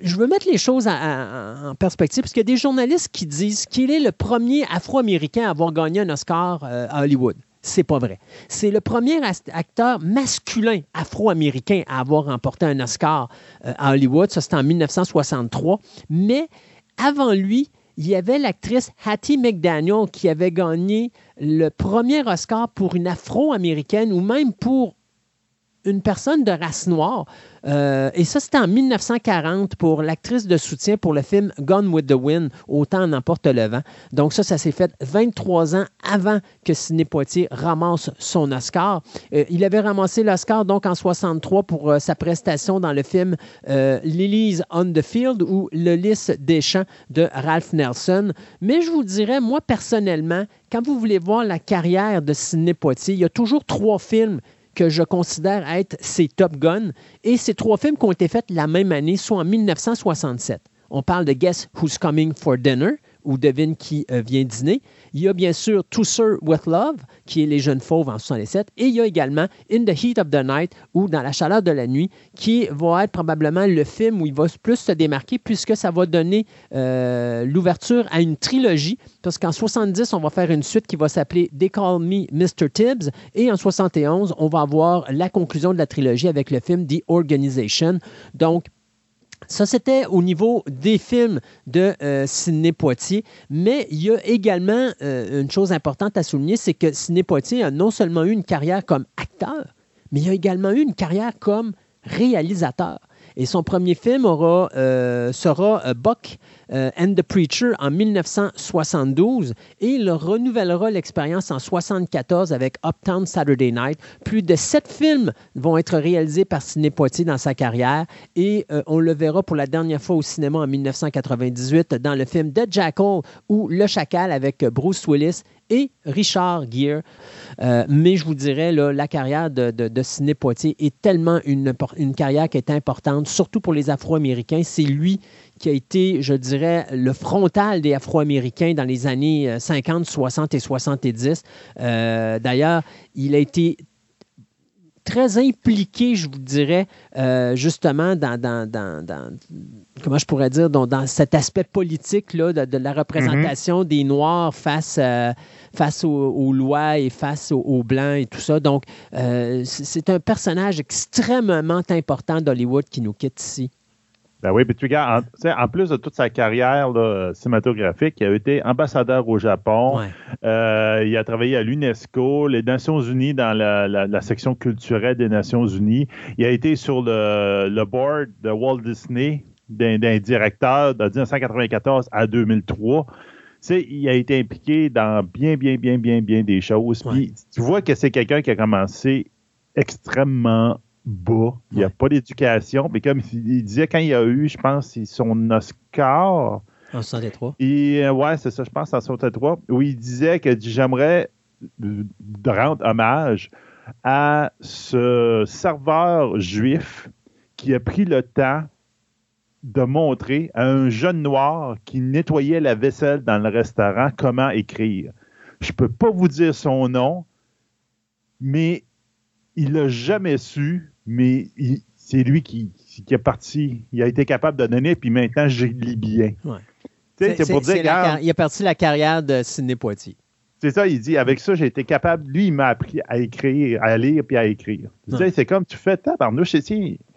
je veux mettre les choses en, perspective parce qu'il y a des journalistes qui disent qu'il est le premier Afro-Américain à avoir gagné un Oscar à Hollywood c'est pas vrai. C'est le premier acteur masculin afro-américain à avoir remporté un Oscar euh, à Hollywood. Ça, c'était en 1963. Mais avant lui, il y avait l'actrice Hattie McDaniel qui avait gagné le premier Oscar pour une afro-américaine ou même pour une personne de race noire. Euh, et ça, c'était en 1940 pour l'actrice de soutien pour le film Gone with the Wind, Autant n'emporte le vent. Donc ça, ça s'est fait 23 ans avant que Sidney Poitier ramasse son Oscar. Euh, il avait ramassé l'Oscar donc en 63 pour euh, sa prestation dans le film Lily's on the Field ou Le lys des champs de Ralph Nelson. Mais je vous dirais, moi personnellement, quand vous voulez voir la carrière de Sidney Poitier, il y a toujours trois films que je considère être ses Top Gun. Et ces trois films qui ont été faits la même année, soit en 1967. On parle de Guess Who's Coming for Dinner, ou Devine qui euh, vient dîner. Il y a bien sûr To Sir With Love, qui est Les Jeunes Fauves en 67. Et il y a également In the Heat of the Night, ou Dans la chaleur de la nuit, qui va être probablement le film où il va plus se démarquer, puisque ça va donner euh, l'ouverture à une trilogie. Parce qu'en 70, on va faire une suite qui va s'appeler They Call Me Mr. Tibbs. Et en 71, on va avoir la conclusion de la trilogie avec le film The Organization. Donc, Ça, c'était au niveau des films de euh, Sidney Poitier, mais il y a également euh, une chose importante à souligner, c'est que Sidney Poitier a non seulement eu une carrière comme acteur, mais il a également eu une carrière comme réalisateur. Et son premier film euh, sera euh, Buck euh, and the Preacher en 1972 et il renouvellera l'expérience en 1974 avec Uptown Saturday Night. Plus de sept films vont être réalisés par Sidney Poitier dans sa carrière et on le verra pour la dernière fois au cinéma en 1998 dans le film The Jackal ou Le Chacal avec Bruce Willis et Richard Gere. Euh, mais je vous dirais, la carrière de, de, Sidney Poitier est tellement une, carrière qui est importante, surtout pour les Afro-Américains. C'est lui qui a été, je dirais, le frontal des Afro-Américains dans les années 50, euh, 60 et 70. Euh, d'ailleurs, il a été très impliqué, je vous dirais, justement, dans, comment je pourrais dire, dans, cet aspect politique là, de, la représentation mm-hmm. des Noirs face, euh, face aux, lois et face aux, Blancs et tout ça. Donc, euh, c'est un personnage extrêmement important d'Hollywood qui nous quitte ici. Ben oui, puis tu regardes, en, plus de toute sa carrière cinématographique, il a été ambassadeur au Japon. Euh, il a travaillé à l'UNESCO, les Nations Unies dans la, section culturelle des Nations Unies. Il a été sur le, board de Walt Disney d'un directeur de 1994 à 2003. sais, il a été impliqué dans bien, bien, bien, bien, bien des choses. Puis tu vois que c'est quelqu'un qui a commencé extrêmement bas. Il n'y a pas d'éducation. Mais comme il disait quand il a eu, je pense, son Oscar. En 63. Et, euh, ouais, c'est ça, je pense, en 63, où il disait que j'aimerais rendre hommage à ce serveur juif qui a pris le temps de montrer à un jeune noir qui nettoyait la vaisselle dans le restaurant comment écrire. Je ne peux pas vous dire son nom, mais il n'a jamais su mais c'est lui qui, qui, est parti. Il a été capable de donner, puis maintenant, je lis bien. C'est pour dire. il a parti la carrière de Sidney Poitier. C'est ça, il dit, avec ça, j'ai été capable, lui, il m'a appris à écrire, à lire puis à écrire. C'est comme tu fais tabarnouche.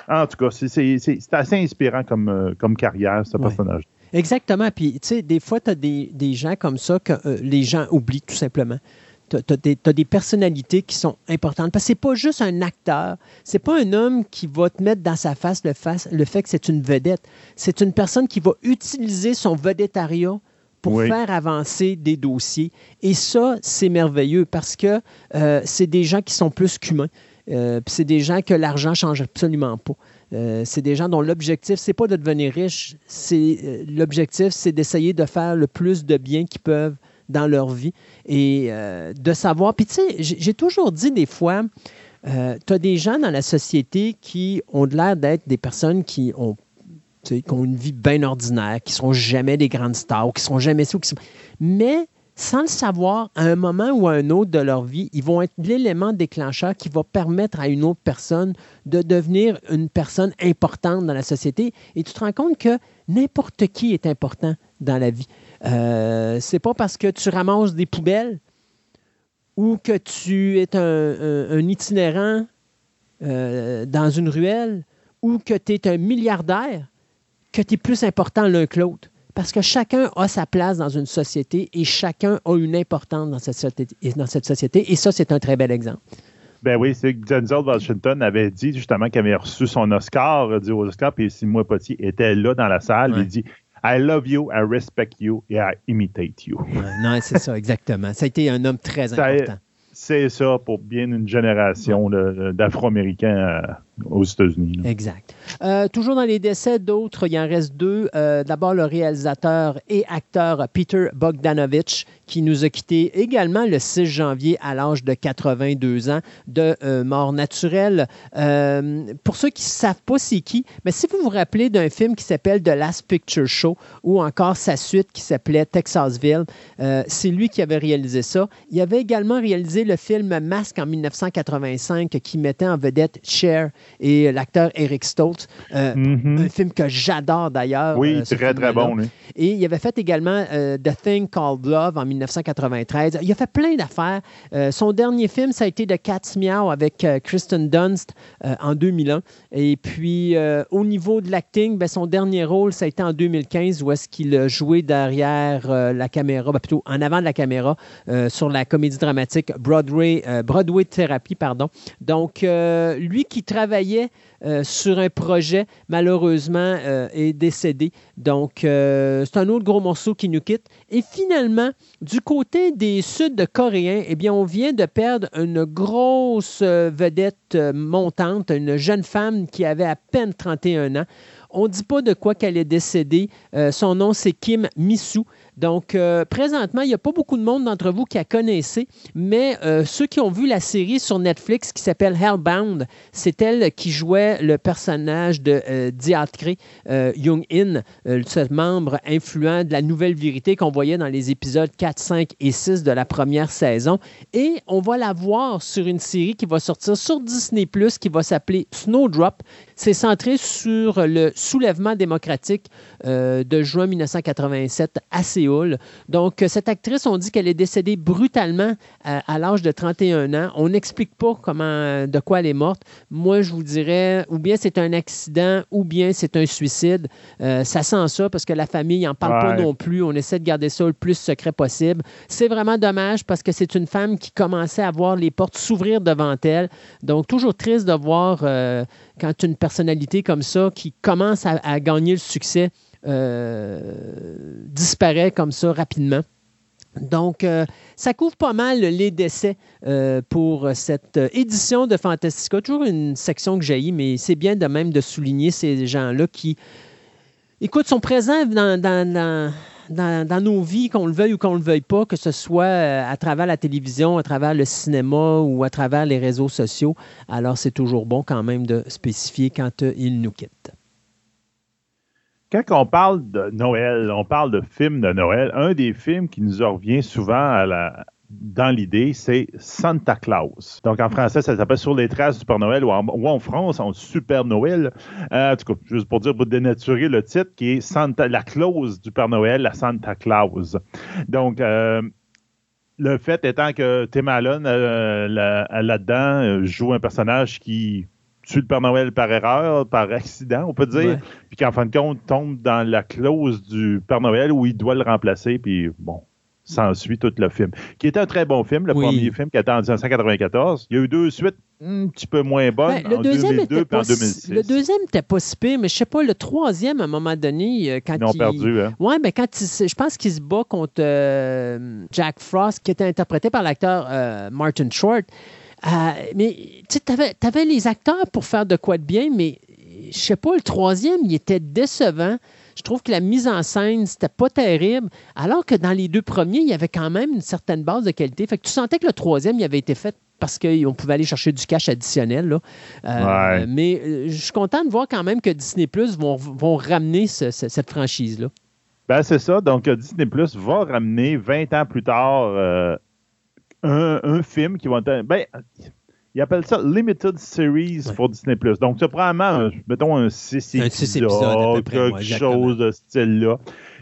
En tout cas, c'est assez inspirant comme, euh, comme carrière, ce personnage. Exactement. Puis, tu sais, des fois, tu as des, des, gens comme ça que euh, les gens oublient tout simplement tu as, des personnalités qui sont importantes. Parce que c'est pas juste un acteur. C'est pas un homme qui va te mettre dans sa face le, face, le fait que c'est une vedette. C'est une personne qui va utiliser son vedettariat pour faire avancer des dossiers. Et ça, c'est merveilleux parce que euh, c'est des gens qui sont plus qu'humains. Euh, c'est des gens que l'argent change absolument pas. Euh, c'est des gens dont l'objectif, c'est pas de devenir riche. C'est l'objectif, c'est d'essayer de faire le plus de bien qu'ils peuvent dans leur vie et de savoir. Puis tu sais, j'ai toujours dit des fois, euh, tu as des gens dans la société qui ont l'air d'être des personnes qui ont, qui ont une vie bien ordinaire, qui sont jamais des grandes stars, qui sont jamais sous, sont... mais sans le savoir, à un moment ou à un autre de leur vie, ils vont être l'élément déclencheur qui va permettre à une autre personne de devenir une personne importante dans la société. Et tu te rends compte que n'importe qui est important dans la vie. Euh, c'est pas parce que tu ramasses des poubelles ou que tu es un, itinérant euh, dans une ruelle ou que tu es un milliardaire que tu es plus important l'un que l'autre. Parce que chacun a sa place dans une société et chacun a une importance dans cette société. Dans cette société et ça, c'est un très bel exemple. Ben oui, c'est que Denzel Washington avait dit justement qu'il avait reçu son Oscar, dit au Oscar, puis Simon Potier était là dans la salle. Il dit I love you, I respect you et I imitate you. non, c'est ça, *laughs* exactement. Ça a été un homme très important. C'est ça pour bien une génération d'Afro-Américains euh, aux États-Unis. Exact. Euh, toujours dans les décès d'autres, il en reste deux. Euh, d'abord, le réalisateur et acteur Peter Bogdanovich, qui nous a quittés également le 6 janvier à l'âge de 82 ans de euh, mort naturelle. pour ceux qui ne savent pas c'est qui, mais si vous vous rappelez d'un film qui s'appelle The Last Picture Show ou encore sa suite qui s'appelait Texasville, c'est lui qui avait réalisé ça. Il avait également réalisé le film Masque en 1985 qui mettait en vedette Cher et l'acteur Eric Stoltz. Mm-hmm. Un film que j'adore d'ailleurs. Oui, très, très bon. Et il avait fait également The Thing Called Love en 1993. Il a fait plein d'affaires. son dernier film, ça a été The Cat's Meow avec Kristen Dunst en 2001. Et puis, au niveau de l'acting, ben, son dernier rôle, ça a été en 2015 où est-ce qu'il a joué derrière la caméra, ben, plutôt en avant de la caméra sur la comédie dramatique Broadway, Broadway Therapy. Pardon. Donc, lui qui euh, sur un projet, malheureusement, euh, est décédé. Donc, euh, c'est un autre gros morceau qui nous quitte. Et finalement, du côté des Sud-Coréens, eh bien, on vient de perdre une grosse vedette montante, une jeune femme qui avait à peine 31 ans. On ne dit pas de quoi qu'elle est décédée. son nom, c'est Kim Misu. Donc, euh, présentement, il n'y a pas beaucoup de monde d'entre vous qui la connaissez, mais euh, ceux qui ont vu la série sur Netflix qui s'appelle Hellbound, c'est elle qui jouait le personnage de euh, Diatre euh, Young-in, ce membre influent de la nouvelle vérité qu'on voyait dans les épisodes 4, 5 et 6 de la première saison. Et on va la voir sur une série qui va sortir sur Disney ⁇ qui va s'appeler Snowdrop. C'est centré sur le soulèvement démocratique de juin 1987 à Séoul. Donc, cette actrice, on dit qu'elle est décédée brutalement à, l'âge de 31 ans. On n'explique pas comment, de quoi elle est morte. Moi, je vous dirais, ou bien c'est un accident, ou bien c'est un suicide. Euh, ça sent ça parce que la famille n'en parle pas non plus. On essaie de garder ça le plus secret possible. C'est vraiment dommage parce que c'est une femme qui commençait à voir les portes s'ouvrir devant elle. Donc, toujours triste de voir euh, quand une personnalité comme ça qui commence à, gagner le succès euh, disparaît comme ça rapidement. Donc, euh, ça couvre pas mal les décès euh, pour cette édition de Fantastica. Toujours une section que j'ai, mais c'est bien de même de souligner ces gens-là qui, écoute, sont présents dans, dans, nos vies, qu'on le veuille ou qu'on le veuille pas, que ce soit à travers la télévision, à travers le cinéma ou à travers les réseaux sociaux. Alors, c'est toujours bon quand même de spécifier quand ils nous quittent quand on parle de Noël, on parle de films de Noël, un des films qui nous revient souvent dans l'idée, c'est Santa Claus. Donc en français, ça s'appelle Sur les traces du Père Noël ou en, France, on Super Noël. Euh, en tout cas, juste pour dire, dénaturer le titre, qui est Santa, la clause du Père Noël, la Santa Claus. Donc, euh, le fait étant que Tim Allen, euh, là-dedans, joue un personnage qui tue le Père Noël par erreur, par accident, on peut dire, puis qu'en fin de compte, tombe dans la clause du Père Noël où il doit le remplacer, puis bon, s'ensuit tout le film. Qui était un très bon film, le premier film qui était en 1994. Il y a eu deux suites un petit peu moins bonnes ben, en 2002 et en 2006. Le deuxième n'était pas si pire, mais je sais pas, le troisième, à un moment donné, euh, quand Ils ont perdu, hein? Ouais, mais quand il, je pense qu'il se bat contre euh, Jack Frost, qui était interprété par l'acteur euh, Martin Short. Euh, mais tu avais, les acteurs pour faire de quoi de bien, mais je sais pas, le troisième, il était décevant. Je trouve que la mise en scène, c'était pas terrible. Alors que dans les deux premiers, il y avait quand même une certaine base de qualité. Fait que tu sentais que le troisième, il avait été fait parce qu'on pouvait aller chercher du cash additionnel. Euh, mais euh, je suis content de voir quand même que Disney Plus vont, ramener cette franchise-là. Ben, c'est ça. Donc, Disney Plus va ramener 20 ans plus tard un, film qui va être. Ben, ils appellent ça Limited Series pour Disney+. Donc, c'est probablement, mettons, un 6 épisodes, quelque chose de ce style-là,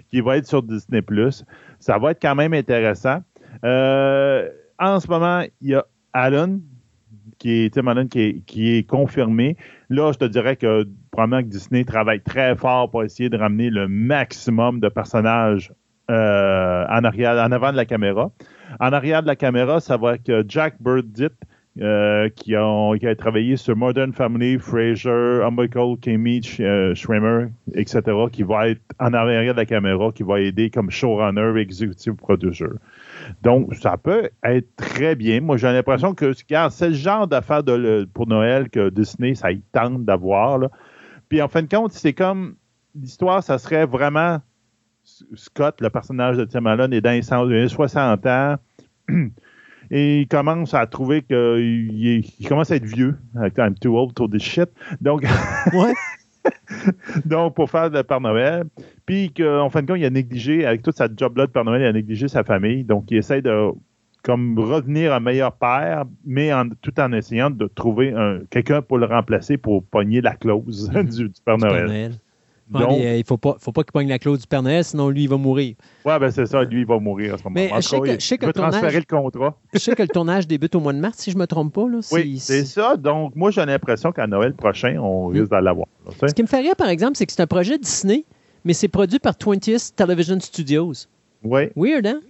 qui va être sur Disney+. Ça va être quand même intéressant. Euh, en ce moment, il y a Alan, qui est Tim Allen, qui est, confirmé. Là, je te dirais que probablement que Disney travaille très fort pour essayer de ramener le maximum de personnages euh, en arrière, en avant de la caméra. En arrière de la caméra, ça va être Jack Burdett, euh, qui, a travaillé sur Modern Family, Frasier, Unbreakable Kimmy euh, Schremer, etc., qui va être en arrière de la caméra, qui va aider comme showrunner, executive producer. Donc, ça peut être très bien. Moi, j'ai l'impression que c'est le genre d'affaire pour Noël que Disney, ça y tente d'avoir. Puis, en fin de compte, c'est comme l'histoire, ça serait vraiment Scott, le personnage de Tim Allen, est dans les 60 ans. *clears throat* Et il commence à trouver qu'il commence à être vieux. I'm too old to this shit. Donc, *laughs* Donc, pour faire le Père Noël. Puis qu'en fin de compte, il a négligé, avec toute sa job-là de Père Noël, il a négligé sa famille. Donc, il essaie de comme revenir un meilleur père, mais en, tout en essayant de trouver quelqu'un pour le remplacer pour pogner la clause *laughs* mhm. du, Père Noël. Donc, euh, il ne faut pas, faut pas qu'il pogne la clause du Père Noël, sinon lui, il va mourir. Oui, ben c'est ça, lui, il va mourir à ce moment-là. Je sais que, je sais que transférer le contrat. *laughs* je sais que le tournage débute au mois de mars, si je ne me trompe pas. Là, oui, c'est ça. Donc, moi, j'ai l'impression qu'à Noël prochain, on risque d'aller l'avoir. Ce qui me fait rire, par exemple, c'est que c'est un projet Disney, mais c'est produit par 20th Television Studios. Oui. Weird, hein?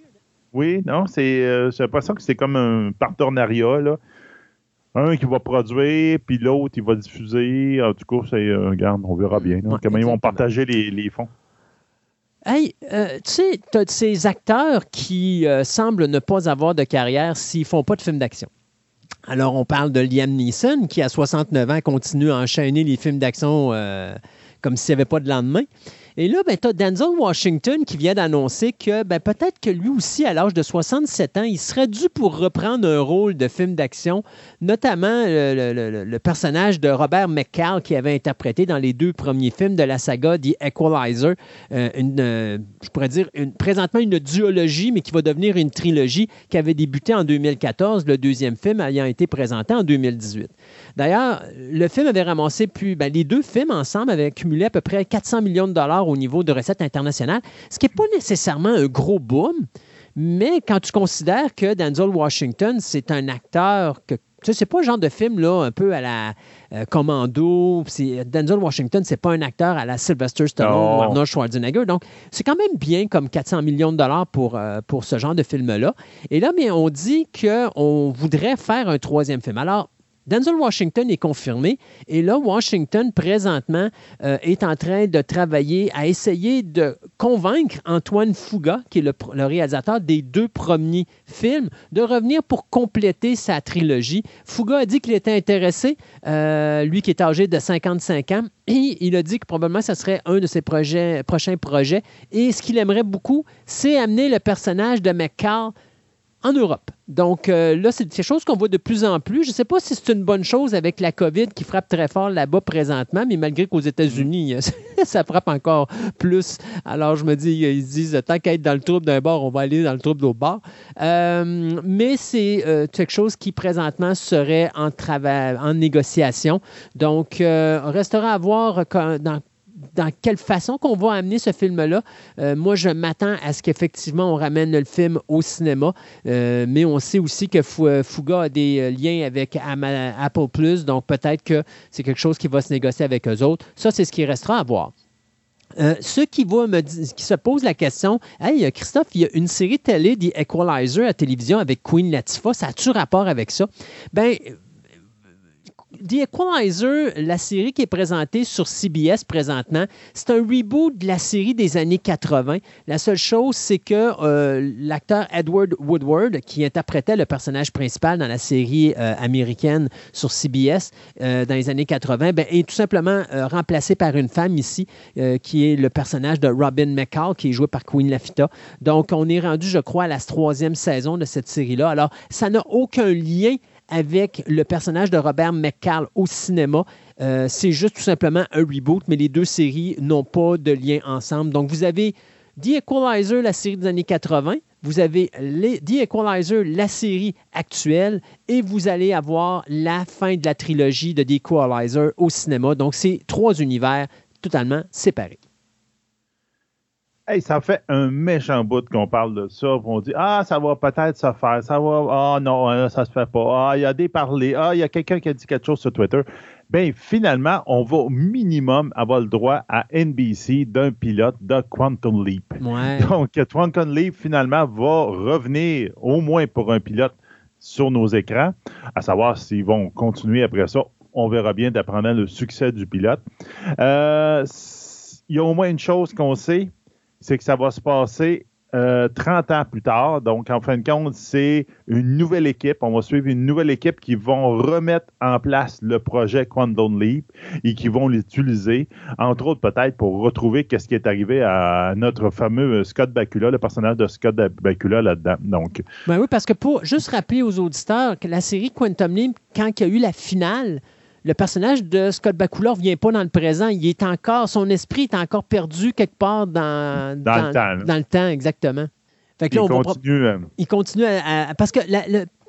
Oui, non, c'est, euh, j'ai l'impression que c'est comme un partenariat, là. Un qui va produire, puis l'autre, il va diffuser. Tout cas, c'est, euh, garde, on verra bien. comment ils vont partager les, fonds. Hey, euh, tu sais, tu as ces acteurs qui semblent ne pas avoir de carrière s'ils font pas de films d'action. Alors, on parle de Liam Neeson, qui à 69 ans continue à enchaîner les films d'action comme s'il n'y avait pas de lendemain. Et là, ben, tu as Denzel Washington qui vient d'annoncer que ben, peut-être que lui aussi, à l'âge de 67 ans, il serait dû pour reprendre un rôle de film d'action, notamment le, personnage de Robert McCall qui avait interprété dans les deux premiers films de la saga The Equalizer, euh, euh, je pourrais dire présentement une duologie, mais qui va devenir une trilogie qui avait débuté en 2014, le deuxième film ayant été présenté en 2018. D'ailleurs, le film avait ramassé plus, ben, les deux films ensemble avaient cumulé à peu près 400 millions de dollars au niveau de recettes internationales, ce qui n'est pas nécessairement un gros boom, mais quand tu considères que Denzel Washington, c'est un acteur que tu c'est pas le genre de film là, un peu à la euh, Commando. Denzel Washington, c'est pas un acteur à la Sylvester Stallone ou Arnold Schwarzenegger. Donc, c'est quand même bien comme 400 millions de dollars pour, euh, pour ce genre de film-là. Et là, mais on dit qu'on voudrait faire un troisième film. Alors, Denzel Washington est confirmé et là, Washington, présentement, euh, est en train de travailler à essayer de convaincre Antoine Fuga, qui est le, réalisateur des deux premiers films, de revenir pour compléter sa trilogie. Fuga a dit qu'il était intéressé, euh, lui qui est âgé de 55 ans, et il a dit que probablement ce serait un de ses prochains projets. Et ce qu'il aimerait beaucoup, c'est amener le personnage de McCall en Europe. Donc euh, là, c'est quelque chose qu'on voit de plus en plus. Je ne sais pas si c'est une bonne chose avec la COVID qui frappe très fort là-bas présentement, mais malgré qu'aux États-Unis, *laughs* ça frappe encore plus. Alors je me dis, ils disent, tant qu'à être dans le trouble d'un bord, on va aller dans le trouble d'autre bord. Euh, mais c'est euh, quelque chose qui présentement serait en, en négociation. Donc, restera à voir dans dans quelle façon qu'on va amener ce film-là. Euh, moi, je m'attends à ce qu'effectivement on ramène le film au cinéma, euh, mais on sait aussi que Fuga a des euh, liens avec Apple Plus, donc peut-être que c'est quelque chose qui va se négocier avec eux autres. Ça, c'est ce qui restera à voir. ceux qui, me qui se posent la question, Hey, Christophe, il y a une série télé, The Equalizer, à télévision avec Queen Latifah, ça a-tu rapport avec ça? Ben, The Equalizer, la série qui est présentée sur CBS présentement, c'est un reboot de la série des années 80. La seule chose, c'est que euh, l'acteur Edward Woodward, qui interprétait le personnage principal dans la série euh, américaine sur CBS euh, dans les années 80, ben, est tout simplement remplacé par une femme ici, qui est le personnage de Robin McCall, qui est joué par Queen Lafitta. Donc, on est rendu, je crois, à la troisième saison de cette série-là. Alors, ça n'a aucun lien avec le personnage de Robert McCall au cinéma. Euh, c'est juste tout simplement un reboot, mais les deux séries n'ont pas de lien ensemble. Donc, vous avez The Equalizer, la série des années 80, vous avez The Equalizer, la série actuelle, et vous allez avoir la fin de la trilogie de The Equalizer au cinéma. Donc, c'est trois univers totalement séparés. Hey, ça fait un méchant bout qu'on parle de ça. On dit Ah, ça va peut-être se faire. Ça va. Ah non, hein, ça se fait pas. Ah, il y a des parlers. Ah, il y a quelqu'un qui a dit quelque chose sur Twitter. Bien, finalement, on va au minimum avoir le droit à NBC d'un pilote de Quantum Leap. *laughs* Donc, Quantum Leap, finalement, va revenir au moins pour un pilote sur nos écrans, à savoir s'ils vont continuer après ça. On verra bien d'apprendre le succès du pilote. Euh, il y a au moins une chose qu'on sait, c'est que ça va se passer 30 euh, ans plus tard. Donc, en fin de compte, c'est une nouvelle équipe. On va suivre une nouvelle équipe qui vont remettre en place le projet Quantum Leap et qui vont l'utiliser, entre autres peut-être pour retrouver qu'est-ce qui est arrivé à notre fameux Scott Bakula, le personnage de Scott Bakula là-dedans. Ben oui, parce que pour juste rappeler aux auditeurs que la série Quantum Leap, quand il y a eu la finale, le personnage de Scott Bakula ne vient pas dans le présent. Il est encore, son esprit est encore perdu quelque part dans, dans, le, temps, dans le temps, exactement. Fait que là, il, on continue, va... il continue à, parce que la,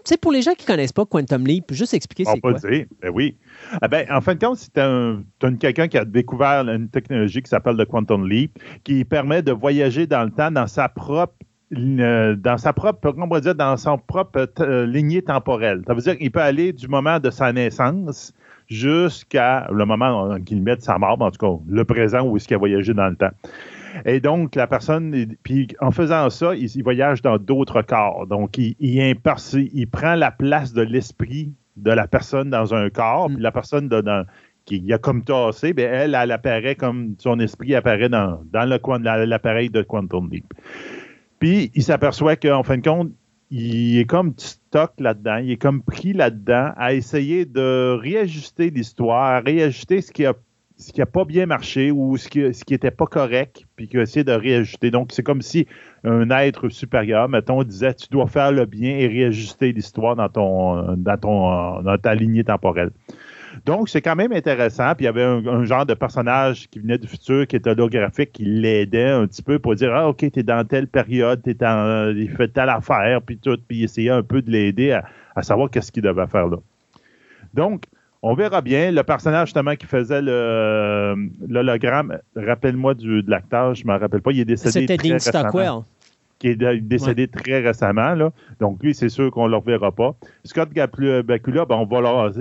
sais, pour les gens qui ne connaissent pas Quantum Leap, juste expliquer c'est quoi. Dire. Ben oui. Ah ben, en fin de compte, c'est un, quelqu'un qui a découvert une technologie qui s'appelle le Quantum Leap, qui permet de voyager dans le temps dans sa propre euh, dans sa propre, on va dire, dans son propre euh, lignée temporelle. Ça veut dire qu'il peut aller du moment de sa naissance jusqu'à le moment qu'il met sa mort, en tout cas, le présent où est-ce qu'il a voyagé dans le temps. Et donc, la personne, puis en faisant ça, il, voyage dans d'autres corps. Donc, il, il, prend la place de l'esprit de la personne dans un corps, puis la personne qui a comme tassé, bien, elle, elle apparaît comme son esprit apparaît dans, dans l'appareil de Quantum Leap. Puis, il s'aperçoit qu'en fin de compte, il est comme là-dedans, il est comme pris là-dedans à essayer de réajuster l'histoire, à réajuster ce qui a ce qui n'a pas bien marché ou ce qui ce n'était pas correct, puis qu'il a essayé de réajuster. Donc, c'est comme si un être supérieur, mettons, disait tu dois faire le bien et réajuster l'histoire dans ton dans ton dans ta lignée temporelle. Donc, c'est quand même intéressant. Puis il y avait un, genre de personnage qui venait du futur, qui était holographique, qui l'aidait un petit peu pour dire Ah, OK, tu es dans telle période, tu dans, il fait telle affaire, puis tout, puis essayer un peu de l'aider à, à savoir qu'est-ce qu'il devait faire là. Donc, on verra bien. Le personnage, justement, qui faisait l'hologramme, rappelle-moi de l'acteur, je ne me rappelle pas, il est décédé. C'était Dean Stockwell. Qui est décédé très récemment. Là. Donc, lui, c'est sûr qu'on ne le reverra pas. Scott Bakula, ben, on va leur.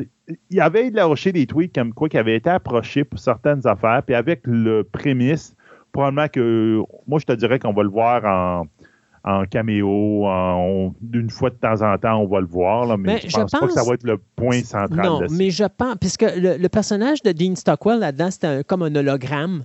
Il avait lâché des tweets comme quoi qu'il avait été approché pour certaines affaires, puis avec le prémisse, probablement que. Moi, je te dirais qu'on va le voir en en caméo, d'une fois de temps en temps, on va le voir, mais, je, pense, pas que ça va être le point central. Non, mais je pense, puisque le, personnage de Dean Stockwell là-dedans, c'était comme un hologramme.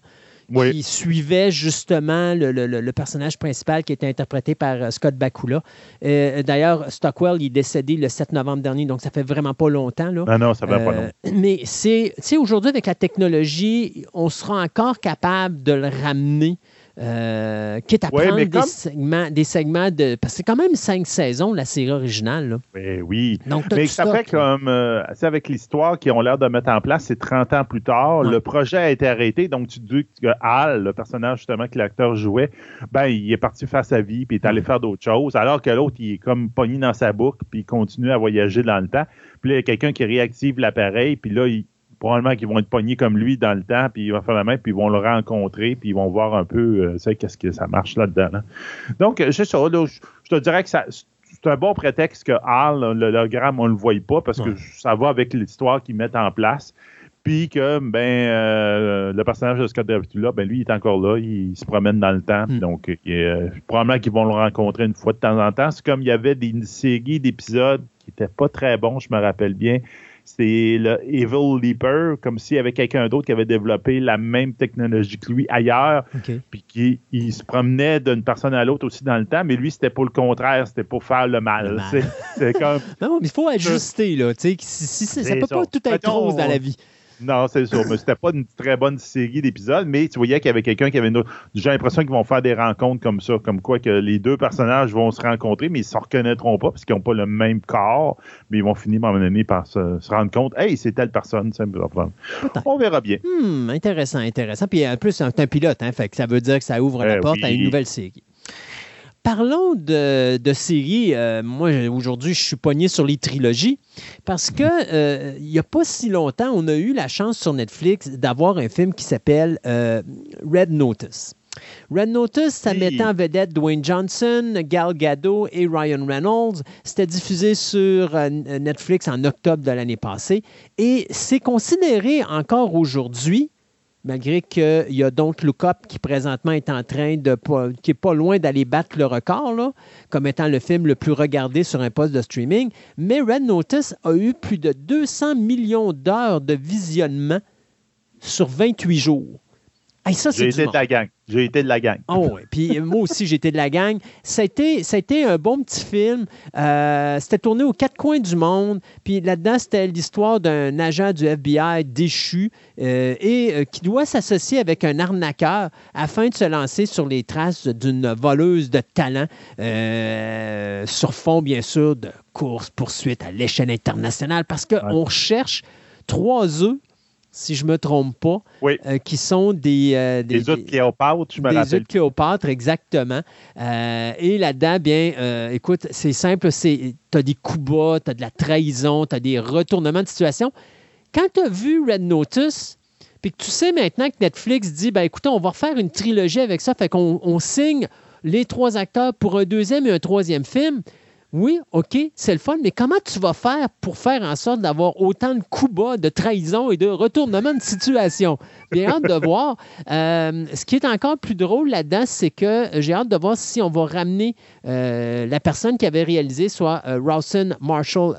Qui suivait justement le, personnage principal qui était interprété par euh, Scott Bakula. Euh, d'ailleurs, Stockwell il est décédé le 7 novembre dernier, donc ça fait vraiment pas longtemps. Là. Ah non, ça fait pas euh, longtemps. Mais c'est, aujourd'hui, avec la technologie, on sera encore capable de le ramener euh, quitte à prendre des, segments, des segments de. Parce que c'est quand même cinq saisons, la série originale. Ben oui. Donc, mais ça fait comme. Euh, avec l'histoire qu'ils ont l'air de mettre en place, c'est 30 ans plus tard. Le projet a été arrêté. Donc, tu dis que Hal, le personnage justement que l'acteur jouait, ben, il est parti faire sa vie puis il est allé mm. faire d'autres choses. Alors que l'autre, il est comme pogné dans sa boucle puis il continue à voyager dans le temps. Puis là, il y a quelqu'un qui réactive l'appareil puis là, il probablement qu'ils vont être pognés comme lui dans le temps, puis il va faire la main, puis ils vont le rencontrer, puis ils vont voir un peu, euh, qu'est-ce que ça marche là-dedans. Donc, c'est ça. je, te dirais que ça, c'est un bon prétexte que Hal, l'hologramme, on ne le voit pas, parce que ça va avec l'histoire qu'ils mettent en place. Puis que, ben, euh, le personnage de Scott Derritula, ben, lui, il est encore là, il, se promène dans le temps. Hmm. Donc, euh, probablement qu'ils vont le rencontrer une fois de temps en temps. C'est comme il y avait des séries d'épisodes qui n'étaient pas très bons, je me rappelle bien c'est le Evil Leaper, comme s'il y avait quelqu'un d'autre qui avait développé la même technologie que lui ailleurs, puis qui il se promenait d'une personne à l'autre aussi dans le temps, mais lui, c'était pas le contraire, c'était pour faire le mal. C'est comme... *laughs* non, mais il faut ajuster, là. Si, si, ça peut pas tout être rose dans la vie. Non, c'est sûr. Mais c'était pas une très bonne série d'épisodes, mais tu voyais qu'il y avait quelqu'un qui avait une J'ai l'impression qu'ils vont faire des rencontres comme ça, comme quoi que les deux personnages vont se rencontrer, mais ils se reconnaîtront pas parce qu'ils n'ont pas le même corps, mais ils vont finir à un moment donné par se, rendre compte Hey, c'est telle personne, ça On verra bien. Hmm, intéressant, intéressant. Puis en plus, c'est un pilote, hein, fait que ça veut dire que ça ouvre la eh porte à une nouvelle série. Parlons de, de séries. Euh, moi, aujourd'hui, je suis pogné sur les trilogies parce que euh, il n'y a pas si longtemps, on a eu la chance sur Netflix d'avoir un film qui s'appelle euh, Red Notice. Red Notice, ça mettait en vedette Dwayne Johnson, Gal Gadot et Ryan Reynolds. C'était diffusé sur Netflix en octobre de l'année passée et c'est considéré encore aujourd'hui malgré qu'il y a donc Look Up qui présentement est en train de, qui est pas loin d'aller battre le record, comme étant le film le plus regardé sur un poste de streaming. Mais Red Notice a eu plus de 200 millions d'heures de visionnement sur 28 jours. J'ai été de la gang. J'ai été de la gang. Oh, Puis moi aussi, j'étais de la gang. C'était, c'était un bon petit film. Euh, c'était tourné aux quatre coins du monde. Puis là-dedans, c'était l'histoire d'un agent du FBI déchu euh, et euh, qui doit s'associer avec un arnaqueur afin de se lancer sur les traces d'une voleuse de talent sur fond, bien sûr, de course-poursuite à l'échelle internationale parce qu'on recherche trois œufs si je ne me trompe pas, euh, qui sont des... Euh, des, des œufs de Cléopâtre, je me rappelle. Des œufs de Cléopâtre, exactement. Euh, et là-dedans, bien, écoute, c'est simple, tu as des coups bas, tu as de la trahison, tu as des retournements de situation. Quand tu as vu Red Notice, puis que tu sais maintenant que Netflix dit, ben écoutez, on va refaire une trilogie avec ça, fait qu'on signe les trois acteurs pour un deuxième et un troisième film, oui, OK, c'est le fun, mais comment tu vas faire pour faire en sorte d'avoir autant de coups bas, de trahison et de retournement de situation? Bien hâte de voir. *laughs* Euh, ce qui est encore plus drôle là-dedans, c'est que j'ai hâte de voir si on va ramener euh, la personne qui avait réalisé, soit euh, Rawson Marshall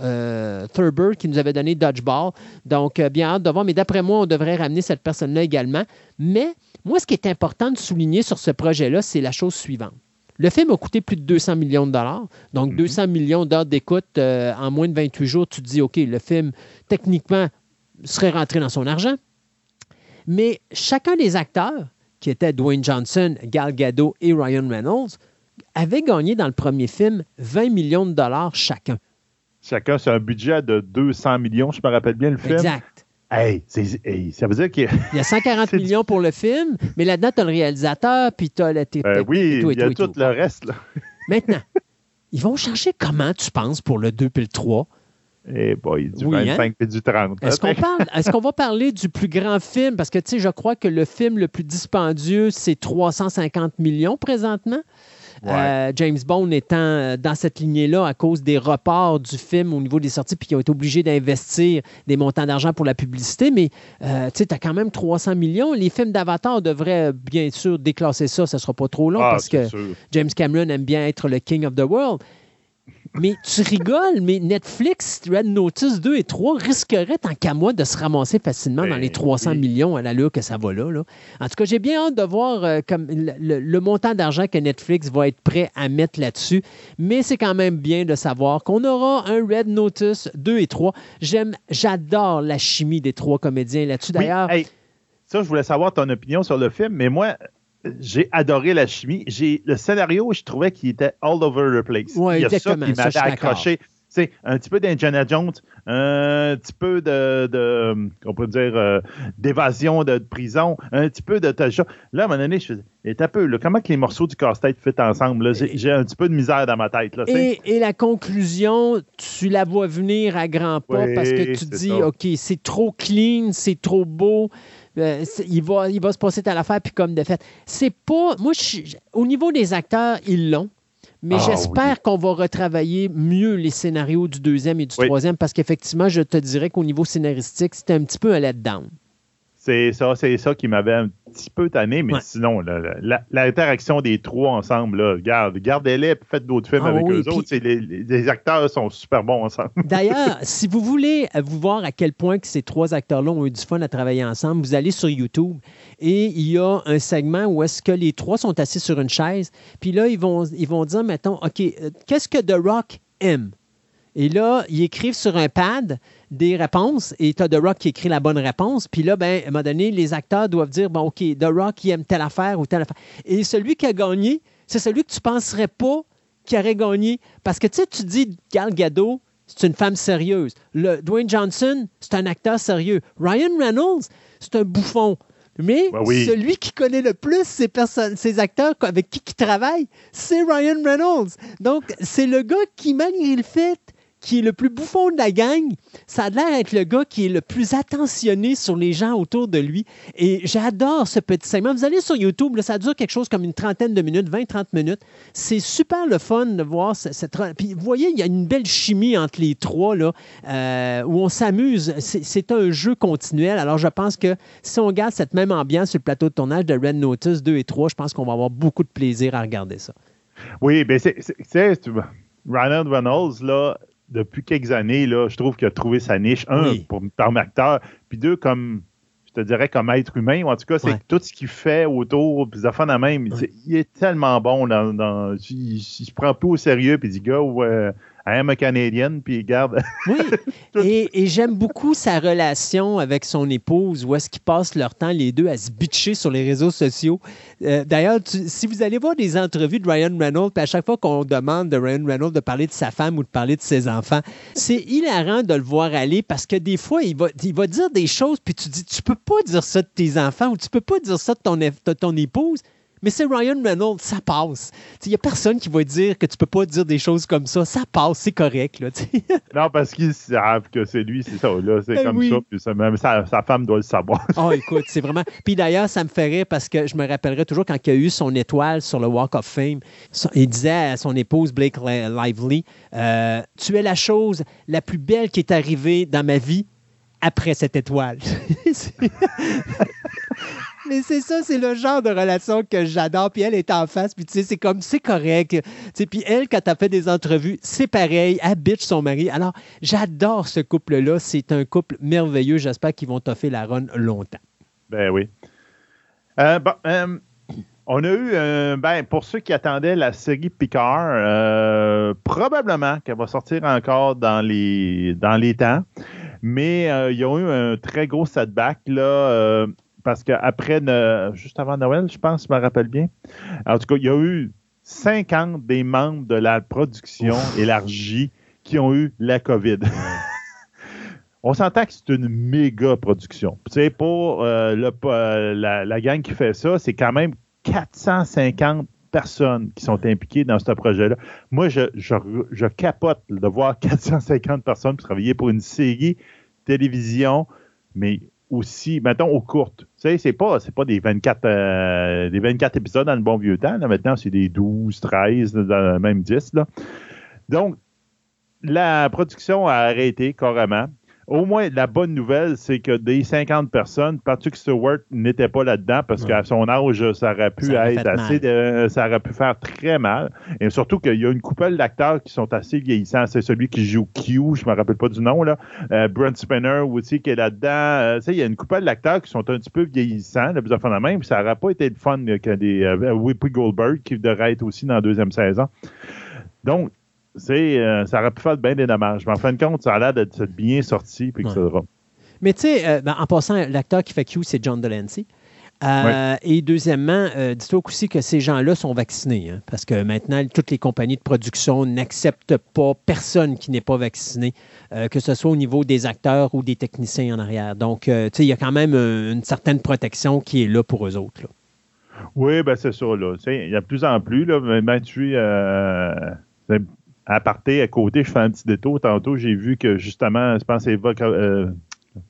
Thurber, qui nous avait donné Dodgeball. Donc, bien hâte de voir, mais d'après moi, on devrait ramener cette personne-là également. Mais moi, ce qui est important de souligner sur ce projet-là, c'est la chose suivante. Le film a coûté plus de 200 millions de dollars. Donc, 200 mhm. millions d'heures d'écoute euh, en moins de 28 jours. Tu te dis, OK, le film, techniquement, serait rentré dans son argent. Mais chacun des acteurs, qui étaient Dwayne Johnson, Gal Gadot et Ryan Reynolds, avait gagné dans le premier film 20 millions de dollars chacun. Chacun, c'est un budget de 200 millions, je me rappelle bien le film. Exact. Hey, ça veut dire qu'il y a *laughs* 140 millions pour le film, mais là-dedans, tu as le réalisateur, puis tu as le ben oui, il y a tout, le reste. Là. Maintenant, ils vont chercher comment, tu penses, pour le 2 et le 3? Eh boy, du 25 hein? et du 30. Est-ce qu'on *laughs* parle, est-ce qu'on va parler du plus grand film? Parce que, tu sais, je crois que le film le plus dispendieux, c'est 350 millions présentement. Euh, James Bond étant euh, dans cette lignée-là à cause des reports du film au niveau des sorties, puis qui ont été obligés d'investir des montants d'argent pour la publicité. Mais euh, tu as quand même 300 millions. Les films d'Avatar devraient bien sûr déclasser ça. Ça ne sera pas trop long ah, parce que James Cameron aime bien être le king of the world. Mais tu rigoles, mais Netflix, Red Notice 2 et 3 risqueraient, tant qu'à moi, de se ramasser facilement dans les 300 ben millions à l'allure que ça va là, En tout cas, j'ai bien hâte de voir euh, comme le, montant d'argent que Netflix va être prêt à mettre là-dessus. Mais c'est quand même bien de savoir qu'on aura un Red Notice 2 et 3. J'aime, j'adore la chimie des trois comédiens là-dessus. D'ailleurs. ça, je voulais savoir ton opinion sur le film, mais moi, j'ai adoré la chimie. J'ai le scénario, je trouvais qu'il était all over the place. Il y a ça qui m'avait accroché. C'est un petit peu d'Indiana Jones, un petit peu de, on peut dire, euh, d'évasion de, prison, un petit peu de Tasha. Là, à un moment donné, je faisais, un peu, comment que les morceaux du casse-tête fit ensemble? J'ai un petit peu de misère dans ma tête. Là, et, et, la conclusion, tu la vois venir à grands pas parce que tu dis, OK, c'est trop clean, c'est trop beau, euh, il, va, il va se passer à l'affaire, puis comme de fait. C'est pas. Moi, au niveau des acteurs, ils l'ont. Mais ah j'espère qu'on va retravailler mieux les scénarios du deuxième et du troisième parce qu'effectivement, je te dirais qu'au niveau scénaristique, c'était un petit peu un let-down. C'est ça, c'est ça qui m'avait un petit peu tanné, mais sinon, l'interaction des trois ensemble, garde, gardez-les, faites d'autres films ah avec eux autres. Les, acteurs sont super bons ensemble. *laughs* D'ailleurs, si vous voulez vous voir à quel point que ces trois acteurs-là ont eu du fun à travailler ensemble, vous allez sur YouTube et il y a un segment où est-ce que les trois sont assis sur une chaise, puis là, ils vont, ils vont dire, mettons, OK, euh, qu'est-ce que The Rock aime? Et là, ils écrivent sur un pad des réponses et tu as The Rock qui écrit la bonne réponse. Puis là, ben, à un moment donné, les acteurs doivent dire bon, OK, The Rock, il aime telle affaire ou telle affaire. Et celui qui a gagné, c'est celui que tu ne penserais pas qui aurait gagné. Parce que tu sais, tu dis Gal Gadot, c'est une femme sérieuse. Le Dwayne Johnson, c'est un acteur sérieux. Ryan Reynolds, c'est un bouffon. Mais ben celui qui connaît le plus ces, personnes, ces acteurs avec qui il travaille, c'est Ryan Reynolds. Donc, c'est le gars qui, malgré le fait qui est le plus bouffon de la gang, ça a l'air d'être le gars qui est le plus attentionné sur les gens autour de lui. Et j'adore ce petit segment. Vous allez sur YouTube, ça dure quelque chose comme une trentaine de minutes, 20-30 minutes. C'est super le fun de voir cette... Puis vous voyez, il y a une belle chimie entre les trois, là, euh, où on s'amuse. C'est un jeu continuel. Alors je pense que si on garde cette même ambiance sur le plateau de tournage de Red Notice 2 et 3, je pense qu'on va avoir beaucoup de plaisir à regarder ça. Oui, mais c'est... Ryan Reynolds, là, depuis quelques années, là, je trouve qu'il a trouvé sa niche. Un, pour, comme acteur, puis deux, comme, je te dirais, comme être humain. En tout cas, c'est tout ce qu'il fait autour, puis fait la même. Il est tellement bon. Dans, il, se prend plus au sérieux, puis il dit, gars, I am a Canadian, puis garde. oui, *laughs* et, j'aime beaucoup sa relation avec son épouse, où est-ce qu'ils passent leur temps, les deux, à se bitcher sur les réseaux sociaux. Euh, d'ailleurs, si vous allez voir des entrevues de Ryan Reynolds, puis à chaque fois qu'on demande de Ryan Reynolds de parler de sa femme ou de parler de ses enfants, c'est hilarant de le voir aller parce que des fois, il va, il va dire des choses, puis tu dis, tu peux pas dire ça de tes enfants ou tu peux pas dire ça de ton, de ton épouse. Mais c'est Ryan Reynolds, ça passe. Il n'y a personne qui va dire que tu peux pas dire des choses comme ça. Ça passe, c'est correct. Là, *laughs* non, parce qu'ils savent que c'est lui, c'est ça. Là, c'est ben comme ça. même sa, femme doit le savoir. oh, *laughs* écoute, c'est vraiment. Puis d'ailleurs, ça me ferait parce que je me rappellerai toujours quand il a eu son étoile sur le Walk of Fame, il disait à son épouse Blake Lively euh, Tu es la chose la plus belle qui est arrivée dans ma vie après cette étoile. *laughs* Mais c'est ça, c'est le genre de relation que j'adore. Puis elle est en face, puis tu sais, c'est comme, c'est correct. Puis elle, quand elle fait des entrevues, c'est pareil. Elle bitch son mari. Alors, j'adore ce couple-là. C'est un couple merveilleux. J'espère qu'ils vont toffer la run longtemps. Ben oui. Euh, bon, euh, on a eu, euh, ben, pour ceux qui attendaient la série Picard, probablement qu'elle va sortir encore dans les, dans les temps. Mais ils ont eu un très gros setback. Là, parce qu'après, juste avant Noël, je pense, je me rappelle bien. En tout cas, il y a eu 50 des membres de la production élargie qui ont eu la COVID. *laughs* On s'entend que c'est une méga production. Tu sais, pour euh, euh, la, gang qui fait ça, c'est quand même 450 personnes qui sont impliquées dans ce projet-là. Moi, je, je, capote de voir 450 personnes travailler pour une série télévision, mais aussi, mettons, aux courtes. Tu sais, c'est pas, c'est pas des 24, euh, des 24 épisodes dans le bon vieux temps. Maintenant, c'est des 12, 13, même 10. Là. Donc, la production a arrêté carrément au moins, la bonne nouvelle, c'est que des 50 personnes, Patrick Stewart n'était pas là-dedans parce qu'à son âge, ça aurait pu être assez. ça aurait pu faire très mal. Et surtout qu'il y a une couple d'acteurs qui sont assez vieillissants. C'est celui qui joue Q, je ne me rappelle pas du nom, là. Euh, Brent Spinner aussi qui est là-dedans. Euh, il y a une couple d'acteurs qui sont un petit peu vieillissants, le plus de la même. Ça n'aurait pas été de fun que des euh, Whippy Goldberg qui devrait être aussi dans la deuxième saison. Donc, euh, ça aurait pu faire bien des dommages. Mais en fin de compte, ça a l'air d'être bien sorti. Puis Mais tu sais, euh, ben, en passant, l'acteur qui fait Q, c'est John Delancey. Euh, et deuxièmement, dis-toi aussi que ces gens-là sont vaccinés, hein, parce que maintenant, toutes les compagnies de production n'acceptent pas personne qui n'est pas vacciné, que ce soit au niveau des acteurs ou des techniciens en arrière. Donc, tu sais, il y a quand même une certaine protection qui est là pour eux autres. Oui, ben c'est ça. Il y a de plus en plus. Là, tu à partir à côté, je fais un petit détour. Tantôt, j'ai vu que justement, je pense que c'est euh,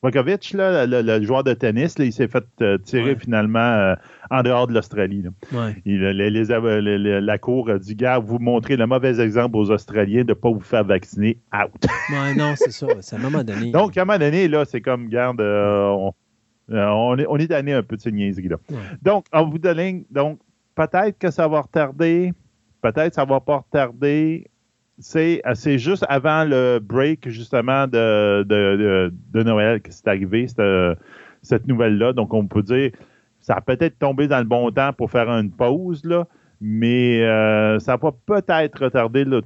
Vukovic, le, joueur de tennis, il s'est fait euh, tirer finalement euh, en dehors de l'Australie. la Cour a dit Gars, vous montrez le mauvais exemple aux Australiens de ne pas vous faire vacciner, out. *laughs* ouais, non, c'est ça. C'est à un moment donné. Donc, à un moment donné, là, c'est comme, garde, on, est, on est un peu de ces niaiseries-là. Donc, en bout de ligne, donc, peut-être que ça va retarder, peut-être que ça va pas retarder c'est juste avant le break, justement, de, Noël que c'est arrivé, cette, nouvelle-là. Donc, on peut dire, ça a peut-être tombé dans le bon temps pour faire une pause, mais euh, ça va peut-être retarder le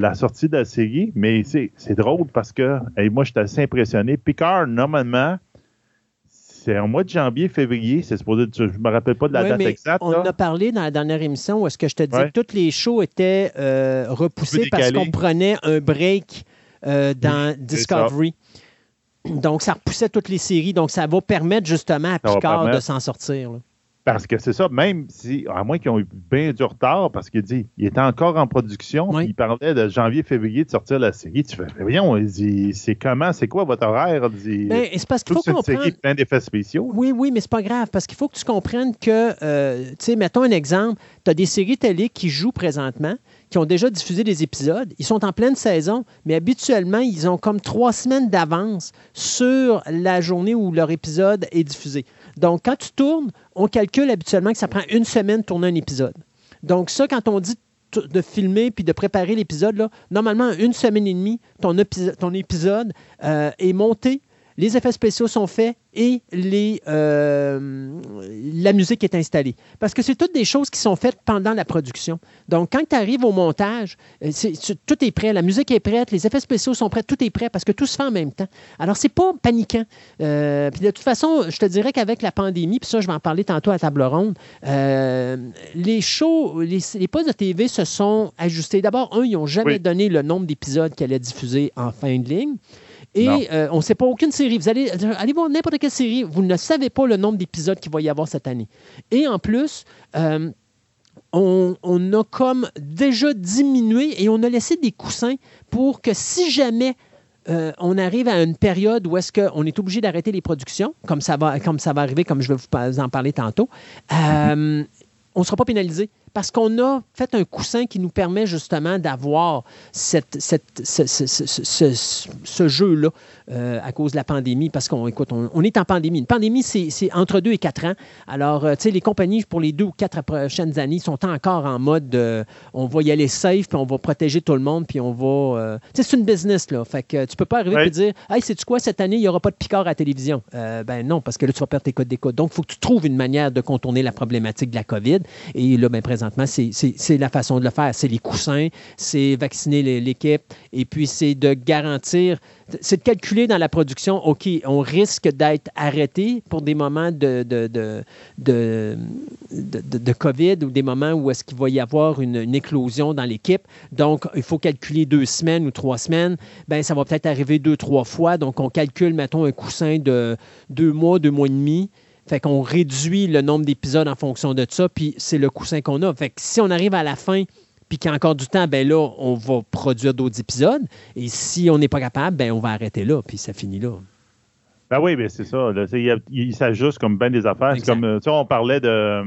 la sortie de la série. Mais c'est drôle parce que moi, je assez impressionné. Picard, normalement, c'est en mois de janvier, février. C'est supposé. Je ne me rappelle pas de la date exacte. On en a parlé dans la dernière émission où est-ce que je te dis que tous les shows étaient euh, repoussés parce qu'on prenait un break euh, dans Discovery. Donc, ça repoussait toutes les séries. Donc, ça va permettre justement à Picard de s'en sortir. Parce que c'est ça, même si, à moins qu'ils ont eu bien du retard, parce qu'il dit, il était encore en production, il parlait de janvier, février de sortir la série. Tu fais, voyons, c'est comment, c'est quoi votre horaire? Ben, c'est parce qu'il faut comprendre. série plein d'effets spéciaux. Oui, oui, mais c'est pas grave, parce qu'il faut que tu comprennes que, euh, tu sais, mettons un exemple, tu as des séries télé qui jouent présentement, qui ont déjà diffusé des épisodes. Ils sont en pleine saison, mais habituellement, ils ont comme trois semaines d'avance sur la journée où leur épisode est diffusé. Donc, quand tu tournes, on calcule habituellement que ça prend une semaine de tourner un épisode. Donc, ça, quand on dit de filmer puis de préparer l'épisode, normalement, une semaine et demie, ton, épisode, euh, est monté, les effets spéciaux sont faits et les, euh, la musique est installée. Parce que c'est toutes des choses qui sont faites pendant la production. Donc, quand tu arrives au montage, euh, tout est prêt, la musique est prête, les effets spéciaux sont prêts, tout est prêt parce que tout se fait en même temps. Alors, c'est pas paniquant. Euh, puis de toute façon, je te dirais qu'avec la pandémie, puis ça, je vais en parler tantôt à table ronde, les shows, les, les, postes de TV se sont ajustés. D'abord, un, ils n'ont jamais donné le nombre d'épisodes qu'elle allaient diffuser en fin de ligne. Et euh, on ne sait pas aucune série. Vous allez, allez voir n'importe quelle série, vous ne savez pas le nombre d'épisodes qu'il va y avoir cette année. Et en plus, euh, on, a comme déjà diminué et on a laissé des coussins pour que si jamais euh, on arrive à une période où est-ce qu'on est obligé d'arrêter les productions, comme ça va, comme ça va arriver, comme je vais vous en parler tantôt, on ne sera pas pénalisé parce qu'on a fait un coussin qui nous permet justement d'avoir cette, ce, jeu-là euh, à cause de la pandémie, parce qu'on écoute, on, est en pandémie. Une pandémie, c'est entre deux et quatre ans. Alors, euh, tu sais, les compagnies, pour les deux ou quatre prochaines années, sont encore en mode on va y aller safe, puis on va protéger tout le monde, puis on va. Euh, tu sais, c'est une business, là. Fait que tu peux pas arriver et dire Hey, sais-tu quoi, cette année, il n'y aura pas de picard à la télévision? ben non, parce que là, tu vas perdre tes codes d'écoute. Donc, il faut que tu trouves une manière de contourner la problématique de la COVID. Et là, ben, c'est la façon de le faire. C'est les coussins, c'est vacciner l'équipe, et puis c'est de garantir, c'est de calculer dans la production, OK, on risque d'être arrêté pour des moments de, de, de, de, COVID ou des moments où est-ce qu'il va y avoir une, éclosion dans l'équipe. Donc, il faut calculer deux semaines ou trois semaines. Ben ça va peut-être arriver deux, trois fois. Donc, on calcule, mettons, un coussin de deux mois, deux mois et demi. Fait qu'on réduit le nombre d'épisodes en fonction de ça, puis c'est le coussin qu'on a. Fait que si on arrive à la fin, puis qu'il y a encore du temps, ben là, on va produire d'autres épisodes. Et si on n'est pas capable, ben on va arrêter là, puis ça finit là. Ben oui, mais c'est ça. il, s'ajuste comme bien des affaires. C'est comme, tu sais, on parlait de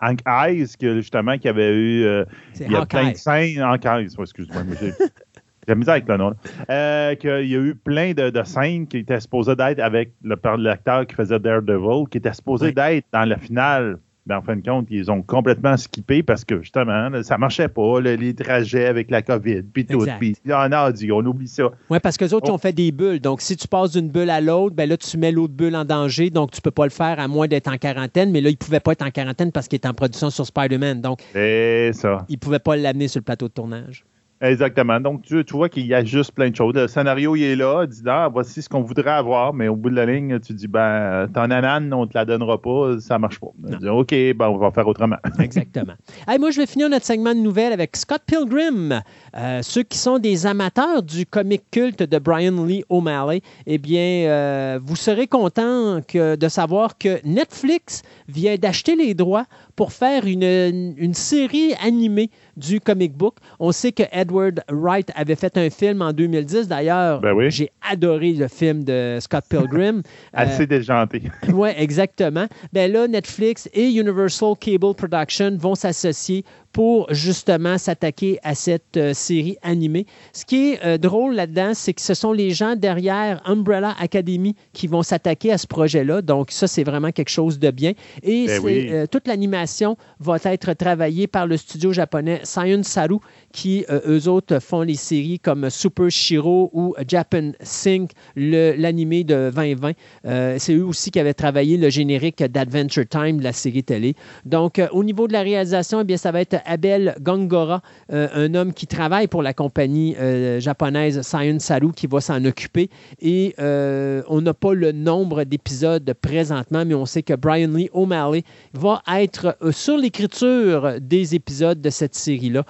Hank Eyes, justement, qui avait eu. Euh, il y a plein de scènes. Hank Eyes, excuse-moi. *laughs* J'ai mis avec le nom. Euh, qu'il y a eu plein de, scènes qui étaient supposées d'être avec l'acteur qui faisait Daredevil, qui était supposé d'être dans la finale. Mais en fin de compte, ils ont complètement skippé parce que justement, ça marchait pas, les trajets avec la COVID, puis tout. Puis on a dit, on oublie ça. Oui, parce que les autres, ont fait des bulles. Donc, si tu passes d'une bulle à l'autre, ben là, tu mets l'autre bulle en danger. Donc, tu peux pas le faire à moins d'être en quarantaine. Mais là, il pouvait pas être en quarantaine parce qu'il est en production sur Spider-Man. Donc, ça. Il pouvait pas l'amener sur le plateau de tournage. Exactement. Donc, tu, vois qu'il y a juste plein de choses. Le scénario, il est là. Il dit, ah, voici ce qu'on voudrait avoir. Mais au bout de la ligne, tu dis, ben, ton anane, on ne te la donnera pas. Ça marche pas. Dit, OK, ben, on va faire autrement. *laughs* Exactement. moi, je vais finir notre segment de nouvelles avec Scott Pilgrim. Euh, ceux qui sont des amateurs du comic culte de Brian Lee O'Malley, eh bien, euh, vous serez content de savoir que Netflix vient d'acheter les droits pour faire une, une série animée du comic book. On sait que Edward Wright avait fait un film en 2010. D'ailleurs, ben j'ai adoré le film de Scott Pilgrim. *laughs* Assez euh, déjanté. *laughs* oui, exactement. Ben là, Netflix et Universal Cable Production vont s'associer pour justement s'attaquer à cette euh, série animée. Ce qui est euh, drôle là-dedans, c'est que ce sont les gens derrière Umbrella Academy qui vont s'attaquer à ce projet-là. Donc ça, c'est vraiment quelque chose de bien. Et ben toute l'animation va être travaillée par le studio japonais Science Saru, qui, euh, eux autres, font les séries comme Super Shiro ou Japan Sync, l'animé de 2020. Euh, c'est eux aussi qui avaient travaillé le générique d'Adventure Time, la série télé. Donc, euh, au niveau de la réalisation, eh bien, ça va être Abel Gongora, un homme qui travaille pour la compagnie japonaise Science Saru, qui va s'en occuper. Et on n'a pas le nombre d'épisodes présentement, mais on sait que Brian Lee O'Malley va être sur l'écriture des épisodes de cette série-là.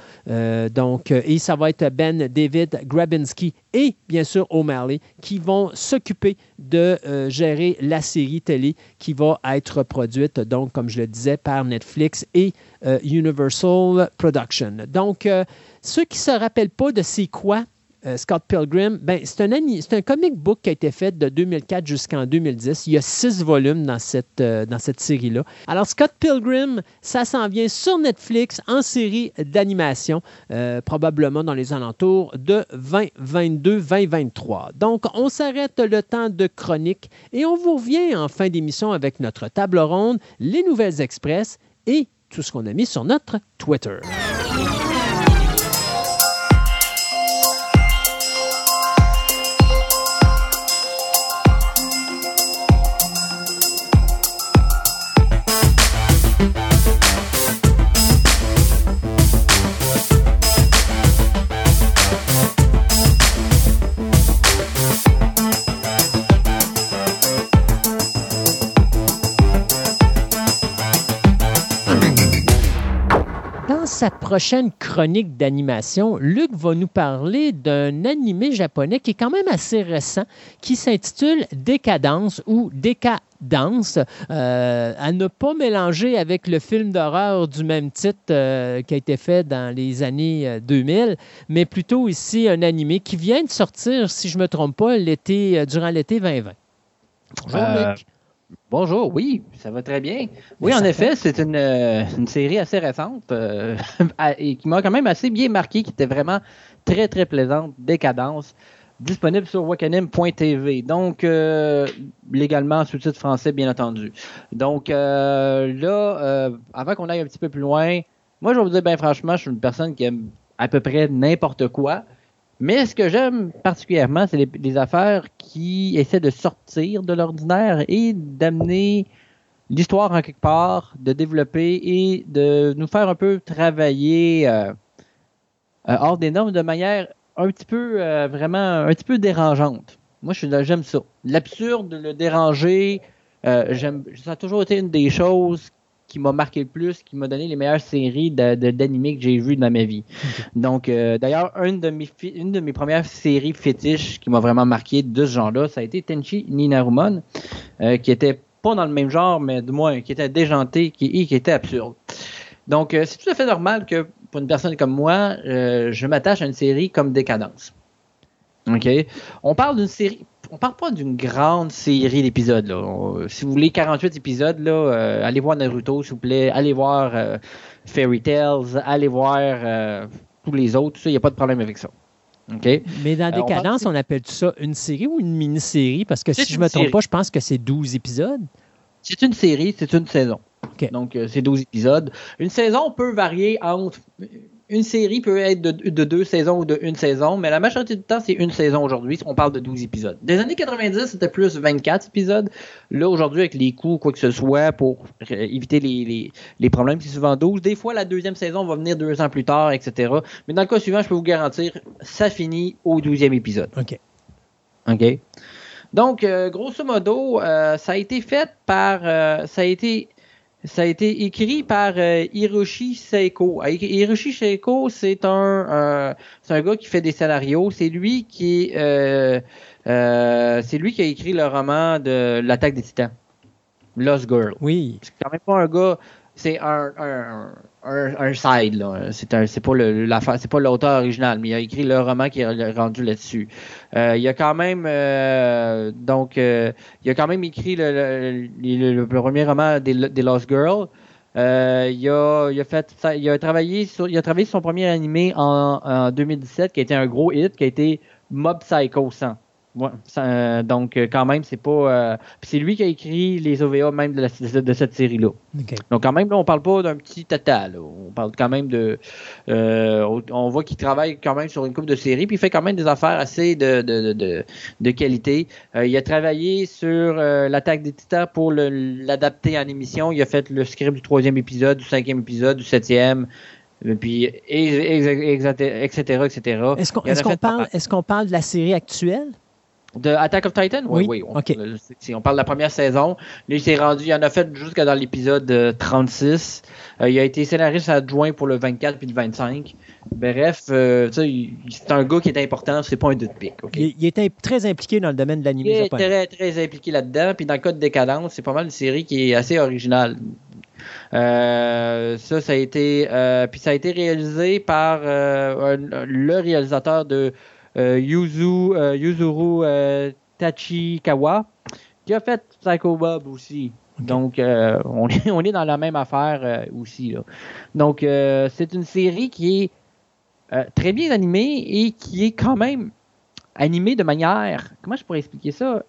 Donc, euh, et ça va être Ben David Grabinski et bien sûr O'Malley qui vont s'occuper de euh, gérer la série télé qui va être produite, donc, comme je le disais, par Netflix et euh, Universal Production. Donc, ceux qui ne se rappellent pas de c'est quoi euh, Scott Pilgrim, ben, c'est un, comic book qui a été fait de 2004 jusqu'en 2010. Il y a six volumes dans cette, euh, dans cette série-là. Alors, Scott Pilgrim, ça s'en vient sur Netflix en série d'animation, euh, probablement dans les alentours de 2022-2023. Donc, on s'arrête le temps de chronique et on vous revient en fin d'émission avec notre table ronde, les nouvelles express et tout ce qu'on a mis sur notre Twitter. Sa prochaine chronique d'animation, Luc va nous parler d'un animé japonais qui est quand même assez récent, qui s'intitule Décadence ou Décadence, euh, à ne pas mélanger avec le film d'horreur du même titre euh, qui a été fait dans les années 2000, euh, mais plutôt ici un animé qui vient de sortir, si je ne me trompe pas, l'été, durant l'été 2020. Bonjour Luc. Bonjour, oui, ça va très bien. Oui, en effet, c'est une, euh, série assez récente euh, *laughs* et qui m'a quand même assez bien marqué, qui était vraiment très, très plaisante, Décadence, disponible sur wakanim.tv. Donc, euh, légalement, sous-titre français, bien entendu. Donc, là, avant qu'on aille un petit peu plus loin, moi, je vais vous dire, bien franchement, je suis une personne qui aime à peu près n'importe quoi. Mais ce que j'aime particulièrement, c'est les, affaires qui essaient de sortir de l'ordinaire et d'amener l'histoire en quelque part, de développer et de nous faire un peu travailler euh, euh, hors des normes de manière un petit peu euh, vraiment un petit peu dérangeante. Moi, j'aime ça. L'absurde, le déranger, ça a toujours été une des choses qui m'a marqué le plus, qui m'a donné les meilleures séries d'animés que j'ai vues dans ma vie. Donc, euh, d'ailleurs, une, de mes une de mes premières séries fétiches qui m'a vraiment marqué de ce genre-là, ça a été Tenchi Ninarumon, euh, qui était pas dans le même genre, mais du moins qui était déjanté qui, et qui était absurde. Donc, euh, c'est tout à fait normal que pour une personne comme moi, je m'attache à une série comme Décadence. OK? On parle d'une série on parle pas d'une grande série d'épisodes. Si vous voulez 48 épisodes, là, euh, allez voir Naruto, s'il vous plaît. Allez voir euh, Fairy Tales. Allez voir euh, tous les autres. Il n'y a pas de problème avec ça. Mais dans Décadence, on, on, appelle ça une série ou une mini-série? Parce que si je ne me trompe pas, je pense que c'est 12 épisodes. C'est une série, c'est une saison. Donc, c'est 12 épisodes. Une saison peut varier entre une série peut être de, deux saisons ou de une saison, mais la majorité du temps, c'est une saison aujourd'hui. On parle de 12 épisodes. Des années 90, c'était plus 24 épisodes. Là, aujourd'hui, avec les coûts, quoi que ce soit, pour euh, éviter les, problèmes, c'est souvent 12. Des fois, la deuxième saison va venir deux ans plus tard, etc. Mais dans le cas suivant, je peux vous garantir, ça finit au 12e épisode. OK. OK? Donc, euh, grosso modo, euh, ça a été fait par. ça a été ça a été écrit par euh, Hiroshi Seiko. Ah, Hiroshi Seiko, c'est un, euh, c'est un gars qui fait des scénarios. C'est lui qui, euh, euh, c'est lui qui a écrit le roman de l'attaque des Titans, Lost Girl. Oui. C'est quand même pas un gars. C'est un, un, un, side. C'est un, pas l'auteur original, mais il a écrit le roman qui est rendu là-dessus. Euh, il a quand même, euh, donc, euh, il a quand même écrit le, premier roman des, Lost Girls. Il a travaillé sur son premier animé en, en 2017 qui a été un gros hit, qui a été Mob Psycho 100. Ouais, euh, donc euh, quand même, c'est pas. Euh, c'est lui qui a écrit les OVA même de, la, de cette série-là. Donc quand même, là, on parle pas d'un petit tata. On parle quand même de. on voit qu'il travaille quand même sur une coupe de séries, puis il fait quand même des affaires assez de, de, de, de qualité. il a travaillé sur l'attaque des Titans pour l'adapter en émission. Il a fait le script du troisième épisode, du cinquième épisode, du septième. Puis, etc., etc. Est-ce qu'on parle, est qu'on parle de la série actuelle? De Attack of Titan? Oui, oui. On, on parle de la première saison. Lui, il s'est rendu, il en a fait jusqu'à dans l'épisode 36. Euh, il a été scénariste adjoint pour le 24 puis le 25. Bref, euh, c'est un gars qui est important, c'est pas un doute pic. Il, était très impliqué dans le domaine de l'animé Il est très, très impliqué là-dedans. Puis dans le cas de Décadence, c'est pas mal une série qui est assez originale. Euh, ça, ça a été, puis ça a été réalisé par le réalisateur de euh, Yuzu, euh, Yuzuru euh, Tachikawa, qui a fait Psycho Bob aussi. Donc, on, est, *laughs* on est dans la même affaire aussi. Donc, c'est une série qui est très bien animée et qui est quand même animée de manière, comment je pourrais expliquer ça,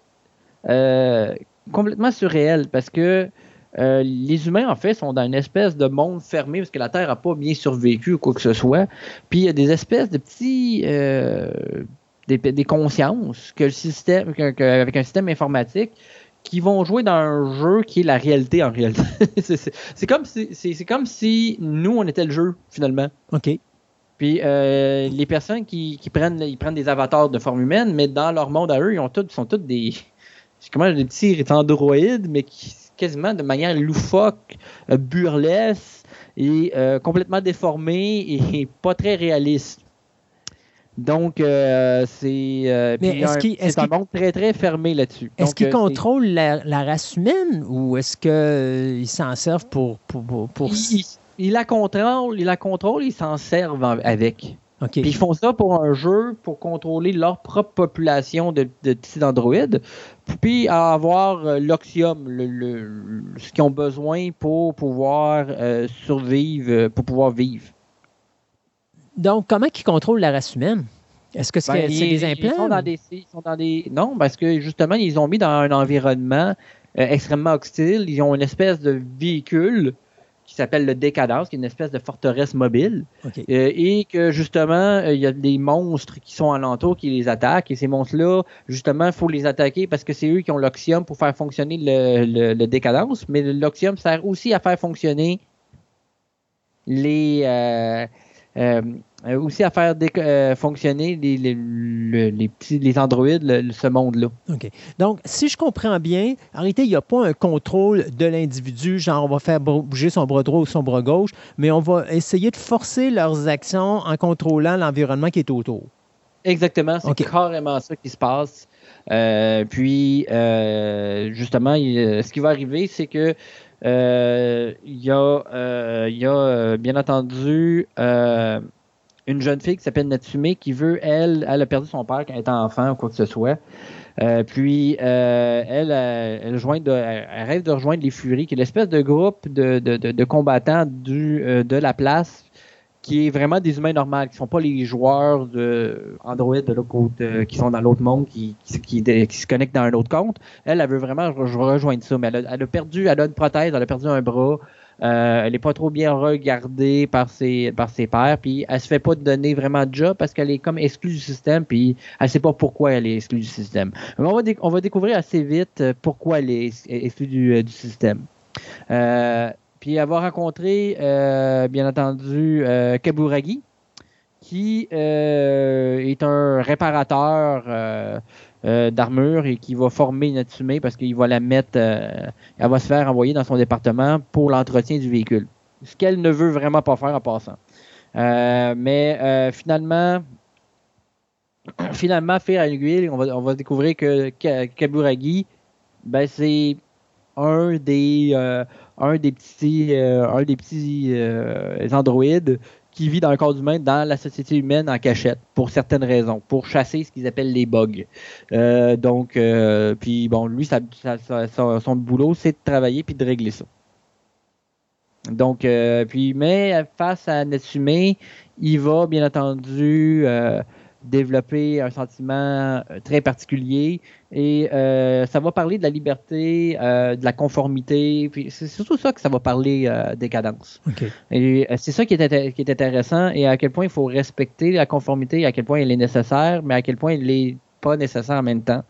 complètement surréelle parce que euh, les humains, en fait, sont dans une espèce de monde fermé parce que la Terre n'a pas bien survécu ou quoi que ce soit. Puis il y a des espèces de petits. Euh, des, consciences que le système, avec un système informatique qui vont jouer dans un jeu qui est la réalité en réalité. *laughs* c'est comme si comme si nous on était le jeu finalement. OK. Puis euh, les personnes qui, prennent ils prennent des avatars de forme humaine, mais dans leur monde à eux, ils ont tous sont tous des comment des petits androïdes, mais qui quasiment de manière loufoque, burlesque et complètement déformée et pas très réaliste. Donc, euh, c'est euh, est un, monde très, très fermé là-dessus. Est-ce qu'ils euh, contrôlent la, race humaine ou est-ce qu'ils s'en servent pour... pour, pour, Ils, la contrôlent, ils la contrôlent, ils s'en servent avec. Puis ils font ça pour un jeu, pour contrôler leur propre population de, de petits androïdes, puis avoir l'oxium, le, ce qu'ils ont besoin pour pouvoir survivre, pour pouvoir vivre. Donc, comment ils contrôlent la race humaine? Est-ce que c'est ben, des implants? Ils sont, dans des, Non, parce que justement, ils ont mis dans un environnement euh, extrêmement hostile. Ils ont une espèce de véhicule qui s'appelle le Décadence, qui est une espèce de forteresse mobile. Euh, et que justement, euh, il y a des monstres qui sont alentour qui les attaquent. Et ces monstres-là, justement, il faut les attaquer parce que c'est eux qui ont l'oxium pour faire fonctionner le, le Décadence. Mais l'oxium sert aussi à faire fonctionner les euh, euh, aussi à faire euh, fonctionner les, les, petits les androïdes, ce monde-là. OK. Donc, si je comprends bien, en réalité, il n'y a pas un contrôle de l'individu, genre on va faire bouger son bras droit ou son bras gauche, mais on va essayer de forcer leurs actions en contrôlant l'environnement qui est autour. Exactement, c'est carrément ça qui se passe. puis, justement, ce qui va arriver, c'est que euh, il y a, euh, y a euh, bien entendu une jeune fille qui s'appelle Natsume qui veut, elle, elle a perdu son père quand elle était enfant ou quoi que ce soit. puis elle, elle, rêve de rejoindre les Furies, qui est l'espèce de groupe de, de, de, combattants du, de la place qui est vraiment des humains normaux, qui sont pas les joueurs de Android de l'autre euh, qui sont dans l'autre monde, qui, qui, qui, se connectent dans un autre compte. Elle, elle veut vraiment rejoindre ça, mais elle a, elle a, perdu, elle a une prothèse, elle a perdu un bras. Euh, elle est pas trop bien regardée par ses par ses pairs, puis elle se fait pas donner vraiment de job parce qu'elle est comme exclue du système, puis elle sait pas pourquoi elle est exclue du système. Mais on va on va découvrir assez vite euh, pourquoi elle est exclue du, du système. Euh, puis avoir rencontré, euh, bien entendu, euh, Kaburagi, qui euh, est un réparateur d'armure et qui va former Natsume parce qu'il va la mettre, elle va se faire envoyer dans son département pour l'entretien du véhicule. Ce qu'elle ne veut vraiment pas faire en passant. mais finalement, *clears throat* finalement, faire à l'aiguille, on va, on va découvrir que Kaburagi, ben, c'est un des un euh, un des petits euh, androïdes qui vit dans le corps humain dans la société humaine en cachette pour certaines raisons, pour chasser ce qu'ils appellent les bugs. Euh, donc, puis bon, lui, son boulot, c'est de travailler puis de régler ça. Donc, puis, mais face à Natsume, il va bien entendu développer un sentiment euh, très particulier et euh, ça va parler de la liberté, euh, de la conformité, puis c'est surtout ça que ça va parler des cadences. Et c'est ça qui est, qui est intéressant et à quel point il faut respecter la conformité, à quel point elle est nécessaire, mais à quel point elle n'est pas nécessaire en même temps.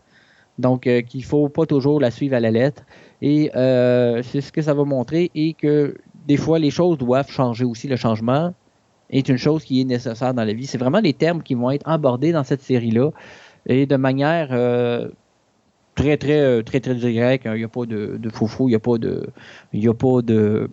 Donc, qu'il faut pas toujours la suivre à la lettre. Et c'est ce que ça va montrer et que des fois, les choses doivent changer aussi, le changement est une chose qui est nécessaire dans la vie. C'est vraiment les termes qui vont être abordés dans cette série-là et de manière euh, très, très, euh, très, très directe. Il n'y a pas de, de faux il n'y a pas de. Il n'y a pas de.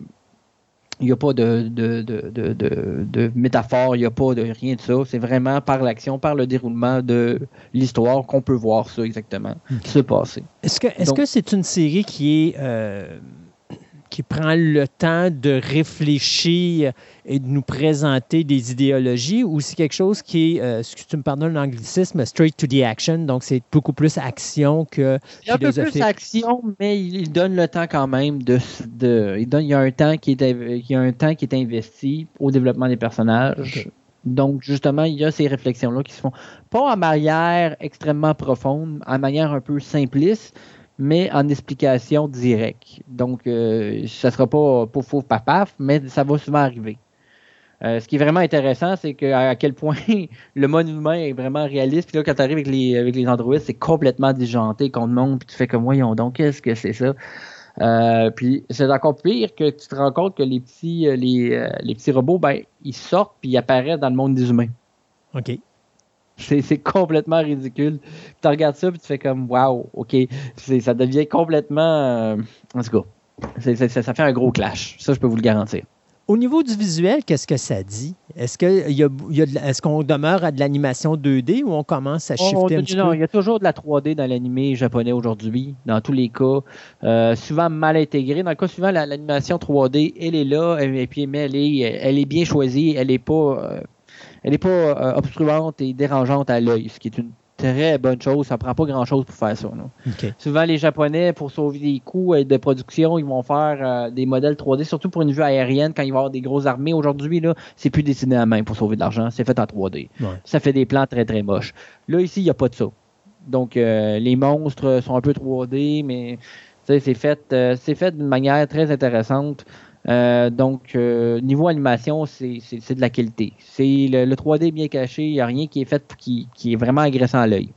Il n'y a pas de, de, de, de, métaphore, il n'y a pas de rien de ça. C'est vraiment par l'action, par le déroulement de l'histoire qu'on peut voir ça exactement se passer. Est-ce que est-ce que c'est une série qui est euh, qui prend le temps de réfléchir et de nous présenter des idéologies ou c'est quelque chose qui est, euh, que tu me pardonnes l'anglicisme, straight to the action, donc c'est beaucoup plus action que Il y a un peu plus action, mais il, donne le temps quand même de... de il, donne, il, y a un temps qui est, il y a un temps qui est investi au développement des personnages. Donc, justement, il y a ces réflexions-là qui se font pas en manière extrêmement profonde, en manière un peu simpliste, mais en explication directe. Donc, euh, ça sera pas pour faux paf paf, mais ça va souvent arriver. Euh, ce qui est vraiment intéressant, c'est que à quel point *laughs* le mode humain est vraiment réaliste. Puis là, quand tu arrives avec les, avec les androïdes, c'est complètement disjoncté qu'on te montre, puis tu fais comme, voyons donc, qu'est-ce que c'est ça? Euh, puis c'est encore pire que tu te rends compte que les petits, les, les petits robots, ben, ils sortent puis ils apparaissent dans le monde des humains. OK. C'est complètement ridicule. Tu regardes ça, puis tu fais comme, waouh, OK. Ça devient complètement. Euh, en tout cas, ça fait un gros clash. Ça, je peux vous le garantir. Au niveau du visuel, qu'est-ce que ça dit? Est-ce qu'on demeure à de l'animation 2D ou on commence à oh, shifter un petit non, il y a toujours de la 3D dans l'animé japonais aujourd'hui, dans tous les cas. Euh, souvent mal intégré. Dans le cas suivant, l'animation 3D, elle est là, et puis mais elle est, elle est bien choisie, elle n'est pas, euh, elle est pas euh, obstruante et dérangeante à l'œil, ce qui est une très bonne chose. Ça prend pas grand-chose pour faire ça. Souvent, les Japonais, pour sauver des coûts de production, ils vont faire euh, des modèles 3D, surtout pour une vue aérienne, quand il va y avoir des grosses armées. Aujourd'hui, là, c'est plus dessiné à main pour sauver de l'argent. C'est fait en 3D. Ça fait des plans très, très moches. Là, ici, il n'y a pas de ça. Donc, euh, les monstres sont un peu 3D, mais c'est fait, euh, fait d'une manière très intéressante. Euh, donc, euh, niveau animation, c'est de la qualité. C'est le, 3D bien caché, il n'y a rien qui est fait qui, qui est vraiment agressant à l'œil.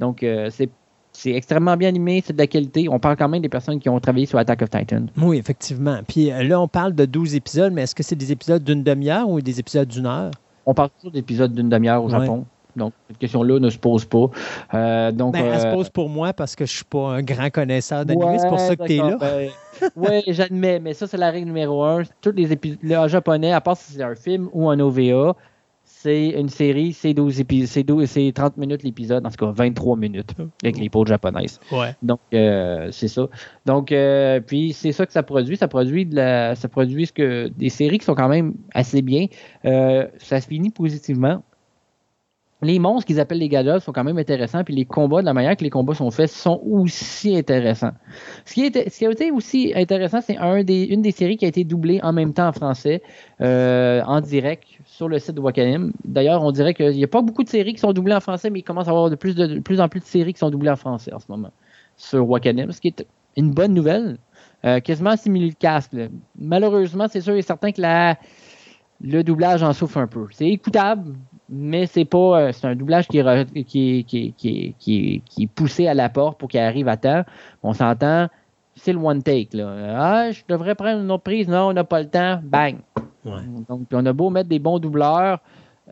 Donc, euh, c'est extrêmement bien animé, c'est de la qualité. On parle quand même des personnes qui ont travaillé sur Attack of Titan. Oui, effectivement. Puis là, on parle de 12 épisodes, mais est-ce que c'est des épisodes d'une demi-heure ou des épisodes d'une heure? On parle toujours d'épisodes d'une demi-heure au Japon. Donc, cette question-là ne se pose pas. Euh, donc, ben, elle se euh, pose pour moi parce que je ne suis pas un grand connaisseur d'anime. c'est pour ça que tu es là. Ben, *laughs* oui, j'admets, mais ça, c'est la règle numéro un. Tous les épisodes japonais, à part si c'est un film ou un OVA, c'est une série, c'est 12 épisodes, c'est 30 minutes l'épisode, en tout cas 23 minutes avec les pauses japonaises. Ouais. Donc euh, c'est ça. Donc puis c'est ça que ça produit, ça produit de la, ça produit ce que des séries qui sont quand même assez bien. ça se finit positivement les monstres qu'ils appellent les gadgets sont quand même intéressants, puis les combats, de la manière que les combats sont faits, sont aussi intéressants. Ce qui, a été aussi intéressant, c'est une des séries qui a été doublée en même temps en français, euh, en direct, sur le site de Wakanim. D'ailleurs, on dirait qu'il n'y a pas beaucoup de séries qui sont doublées en français, mais il commence à y avoir de plus, de, plus en plus de séries qui sont doublées en français en ce moment sur Wakanim, ce qui est une bonne nouvelle. Euh, quasiment simulcast. Malheureusement, c'est sûr et certain que le doublage en souffre un peu. C'est écoutable, mais c'est pas euh, c'est un doublage qui est, qui, qui, qui, est poussé à la porte pour qu'il arrive à temps. On s'entend, c'est le one take. Là. Ah, je devrais prendre une autre prise. Non, on n'a pas le temps. Bang. Donc, on a beau mettre des bons doubleurs,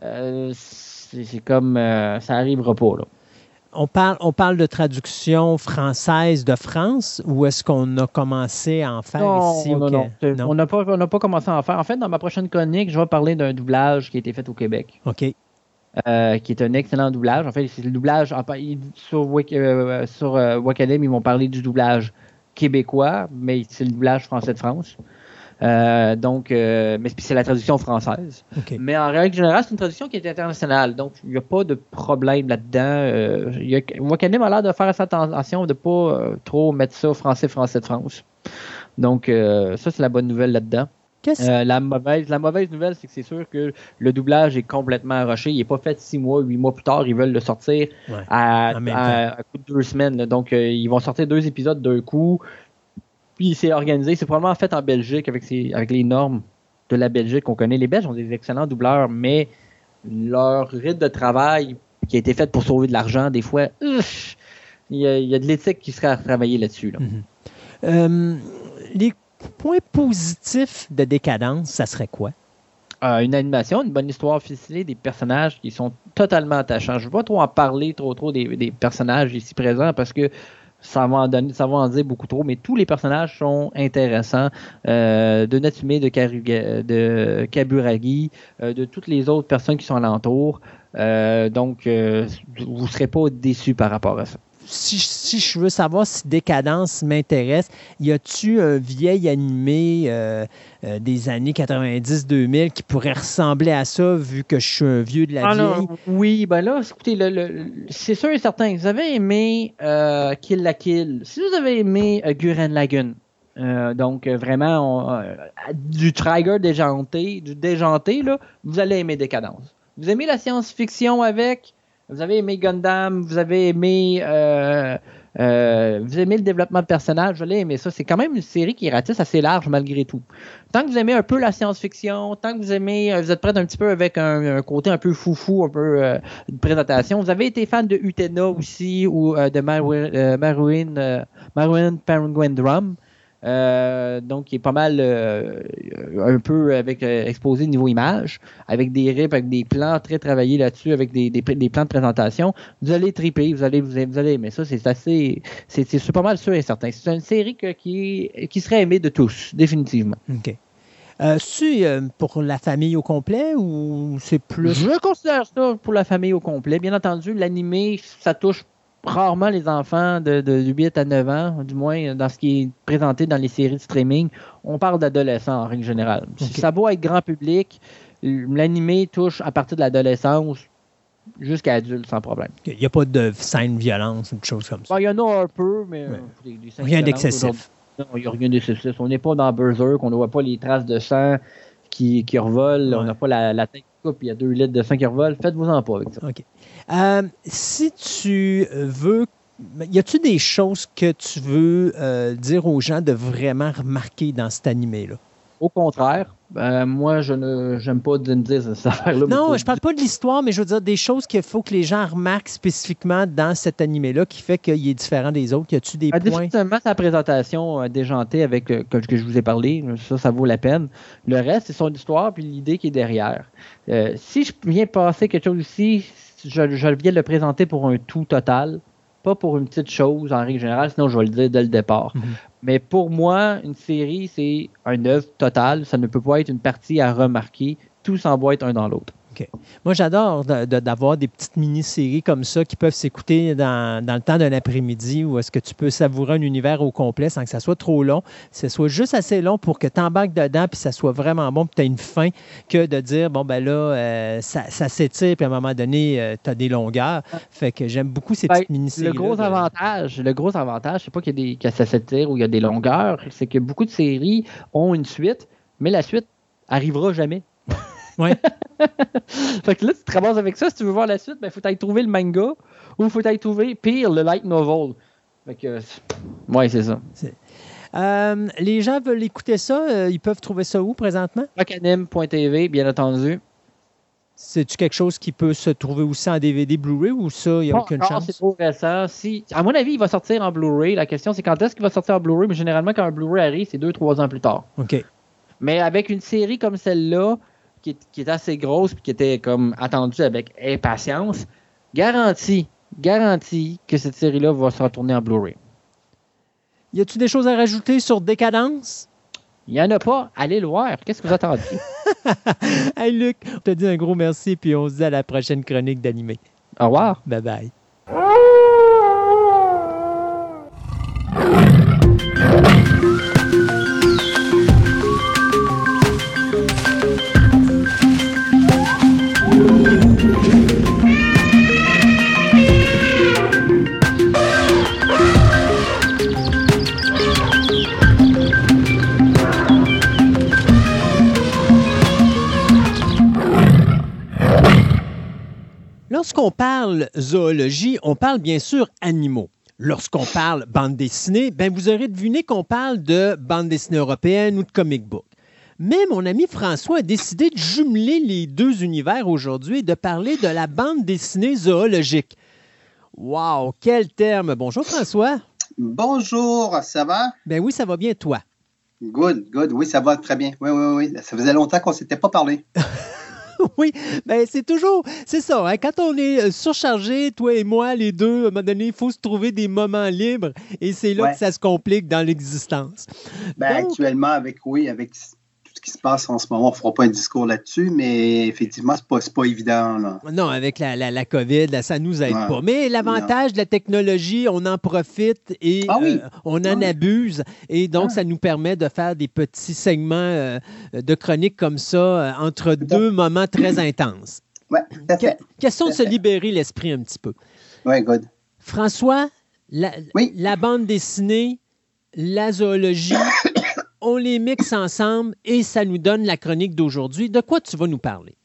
euh, c'est comme euh, ça n'arrivera pas. Là. On parle, on parle de traduction française de France ou est-ce qu'on a commencé à en faire ici non, non. On n'a pas, pas, commencé à en faire. En fait, dans ma prochaine chronique, je vais parler d'un doublage qui a été fait au Québec. OK. Euh, qui est un excellent doublage. En fait, c'est le doublage. Sur, euh, sur euh, Wacadem, ils vont parler du doublage québécois, mais c'est le doublage français de France. Donc, mais c'est la traduction française. Mais en règle générale, c'est une traduction qui est internationale. Donc, il n'y a pas de problème là-dedans. Wacadem a l'air de faire attention de ne pas trop mettre ça français-français de France. Donc, ça, c'est la bonne nouvelle là-dedans. Euh, la, mauvaise, la mauvaise nouvelle, c'est que c'est sûr que le doublage est complètement arraché. Il n'est pas fait six mois, huit mois plus tard. Ils veulent le sortir à, coup de deux semaines. Donc, euh, ils vont sortir deux épisodes d'un coup. Puis, c'est organisé. C'est probablement fait en Belgique avec, avec les normes de la Belgique qu'on connaît. Les Belges ont des excellents doubleurs, mais leur rythme de travail qui a été fait pour sauver de l'argent, des fois, il y, a, de l'éthique qui serait à travailler là-dessus. Là. Mm-hmm. Euh, les point positif de Décadence, ça serait quoi? Euh, une animation, une bonne histoire ficelée, des personnages qui sont totalement attachants. Je ne veux pas trop en parler trop trop des, personnages ici présents parce que ça va, en dire beaucoup trop, mais tous les personnages sont intéressants. Euh, de Natsume, de, de Kaburagi, euh, de toutes les autres personnes qui sont alentour. donc, vous ne serez pas déçus par rapport à ça si, je veux savoir si Décadence m'intéresse, y a-tu un vieil animé euh, euh, des années 90-2000 qui pourrait ressembler à ça, vu que je suis un vieux de la ah vieille? oui, ben là, écoutez, c'est sûr et certain. Vous avez aimé euh, Kill la Kill. Si vous avez aimé Guren Lagun, donc vraiment du Trigger déjanté, du déjanté, là, vous allez aimer Décadence. Vous aimez la science-fiction avec? Vous avez aimé Gundam, vous avez aimé, euh, euh, vous aimez le développement de personnages, je l'ai aimé ça. C'est quand même une série qui ratisse assez large malgré tout. Tant que vous aimez un peu la science-fiction, tant que vous aimez, euh, vous êtes prêt un petit peu avec un, côté un peu foufou, un peu de présentation. Vous avez été fan de Utena aussi ou de Marouin, Marouin, Penguin Drum. Euh, donc, qui est pas mal euh, un peu avec exposé niveau image, avec des rips, avec des plans très travaillés là-dessus, avec des, des, plans de présentation. Vous allez triper, vous allez, vous, allez, mais ça, c'est assez, c'est pas mal sûr et certain. C'est une série qui, qui serait aimée de tous, définitivement. OK. Euh, c'est pour la famille au complet ou c'est plus? Je considère ça pour la famille au complet. Bien entendu, l'animé, ça touche rarement les enfants de, de, 8 à 9 ans, du moins dans ce qui est présenté dans les séries de streaming. On parle d'adolescents en règle générale. Ça doit être grand public. L'animé touche à partir de l'adolescence jusqu'à adulte sans problème. Il n'y a pas de scène violence ou de choses comme ça? Il y en a un peu, mais rien d'excessif. Non, il n'y a rien d'excessif. On n'est pas dans Berserk, on ne voit pas les traces de sang qui, qui revolent, on n'a pas la, la tête qui coupe, il y a deux litres de sang qui revolent. Faites-vous-en pas avec ça. OK. Euh, si tu veux y a-tu des choses que tu veux euh, dire aux gens de vraiment remarquer dans cet animé-là? Au contraire, ben, moi, je ne j'aime pas de me dire cette affaire-là. Non, je parle pas de l'histoire, mais je veux dire des choses qu'il faut que les gens remarquent spécifiquement dans cet animé-là qui fait qu'il est différent des autres. Y a-tu des ah, points? Définitivement, sa présentation euh, déjantée avec euh, que, je vous ai parlé, ça, ça vaut la peine. Le reste, c'est son histoire puis l'idée qui est derrière. Euh, si je viens passer quelque chose ici, je, je viens le présenter pour un tout total pas pour une petite chose en règle générale, sinon je vais le dire dès le départ. Mhm. Mais pour moi, une série, c'est un œuvre total. Ça ne peut pas être une partie à remarquer. Tout s'emboîte un dans l'autre. Moi, j'adore d'avoir des petites mini-séries comme ça qui peuvent s'écouter dans, le temps d'un après-midi où est-ce que tu peux savourer un univers au complet sans que ça soit trop long, que ce soit juste assez long pour que tu embarques dedans puis ça soit vraiment bon puis tu as une fin que de dire, bon, ben là, euh, ça, s'étire puis à un moment donné, euh, tu as des longueurs. Fait que j'aime beaucoup ces ben, petites mini-séries. Le gros avantage, le gros avantage, c'est pas qu'il y a des, que ça s'étire ou il y a des longueurs, c'est que beaucoup de séries ont une suite, mais la suite arrivera jamais. Ouais. *laughs* fait que là, tu te ramasses avec ça. Si tu veux voir la suite, il ben, faut aller trouver le manga ou il faut aller trouver, pire, le light novel. Fait que, ouais, c'est ça. Euh, les gens veulent écouter ça. Euh, ils peuvent trouver ça où présentement? Rocanim.tv, bien entendu. C'est-tu quelque chose qui peut se trouver aussi en DVD Blu-ray ou ça, il n'y a aucune chance? c'est trop récent. Si, à mon avis, il va sortir en Blu-ray. La question, c'est quand est-ce qu'il va sortir en Blu-ray? Mais généralement, quand un Blu-ray arrive, c'est deux, trois ans plus tard. OK. Mais avec une série comme celle-là, qui est, assez grosse et qui était comme attendue avec impatience, garantie, garantie que cette série-là va se retourner en Blu-ray. Y a-tu des choses à rajouter sur Décadence? Il n'y en a pas. Allez le voir. Qu'est-ce que vous attendez? *laughs* hey Luc, on te dit un gros merci puis on se dit à la prochaine chronique d'animé. Au revoir. Bye bye. *laughs* Lorsqu'on parle zoologie, on parle bien sûr animaux. Lorsqu'on parle bande dessinée, ben vous aurez deviné qu'on parle de bande dessinée européenne ou de comic book. Mais mon ami François a décidé de jumeler les deux univers aujourd'hui et de parler de la bande dessinée zoologique. Wow, quel terme! Bonjour François. Bonjour, ça va? Ben oui, ça va bien, toi. Good, good, oui, ça va très bien. Oui, oui, oui. Ça faisait longtemps qu'on ne s'était pas parlé. *laughs* *laughs* oui, ben c'est toujours, c'est ça. Hein. quand on est euh, surchargé, toi et moi, les deux, à un moment donné, il faut se trouver des moments libres et c'est là que ça se complique dans l'existence. Ben, actuellement, avec, oui, avec qui se passe en ce moment. On ne fera pas un discours là-dessus, mais effectivement, ce n'est pas, pas, évident. Non, avec la, la, COVID, ça ne nous aide pas. Mais l'avantage de la technologie, on en profite et ah euh, on en abuse. Et donc, ah. ça nous permet de faire des petits segments euh, de chroniques comme ça euh, entre deux moments très intenses. *clears throat* Oui, Question de se libérer l'esprit un petit peu. Oui, good. François, la, la bande dessinée, la zoologie, *coughs* on les mixe ensemble et ça nous donne la chronique d'aujourd'hui. De quoi tu vas nous parler?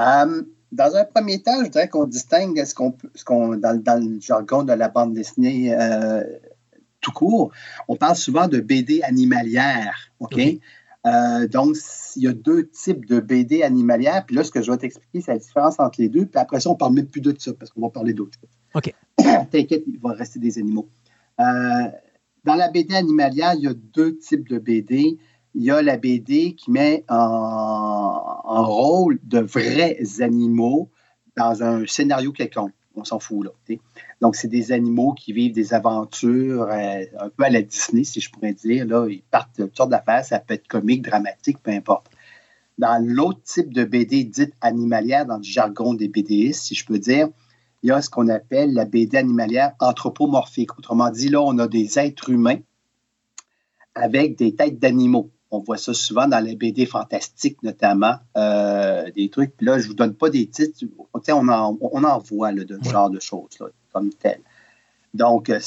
Euh, dans un premier temps, je dirais qu'on distingue ce qu'on, ce qu'on dans, le jargon de la bande dessinée euh, tout court, on parle souvent de BD animalière. OK? Euh, donc, il y a deux types de BD animalières. Puis là, ce que je vais t'expliquer, c'est la différence entre les deux. Puis après ça, on ne parle même plus de ça parce qu'on va parler d'autres choses. OK. *coughs* T'inquiète, il va rester des animaux dans la BD animalière, il y a deux types de BD. Il y a la BD qui met en, rôle de vrais animaux dans un scénario quelconque. On s'en fout, là. Donc, c'est des animaux qui vivent des aventures euh, un peu à la Disney, si je pourrais dire. Là, ils partent de toutes sortes d'affaires. Ça peut être comique, dramatique, peu importe. Dans l'autre type de BD dite animalière, dans le jargon des BDistes, si je peux dire, il y a ce qu'on appelle la BD animalière anthropomorphique. Autrement dit, là, on a des êtres humains avec des têtes d'animaux. On voit ça souvent dans les BD fantastiques, notamment, euh, des trucs. Puis là, je ne vous donne pas des titres. On en, on en voit de ce genre de choses, comme tel. Donc, euh,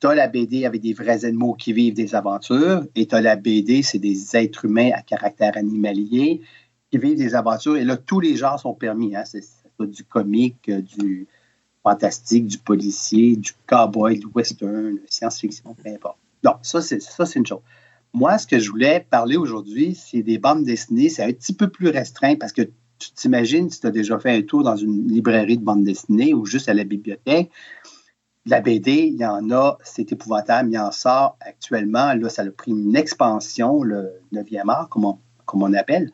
tu as la BD avec des vrais animaux qui vivent des aventures, et tu as la BD, c'est des êtres humains à caractère animalier qui vivent des aventures. Et là, tous les genres sont permis. Hein? C'est du comique, du fantastique, du policier, du cowboy, du western, science-fiction, peu importe. Donc, ça, c'est une chose. Moi, ce que je voulais parler aujourd'hui, c'est des bandes dessinées. C'est un petit peu plus restreint parce que tu t'imagines si tu as déjà fait un tour dans une librairie de bandes dessinées ou juste à la bibliothèque. La BD, il y en a, c'est épouvantable, il en sort actuellement. Là, ça a pris une expansion, le 9e art, comme on appelle.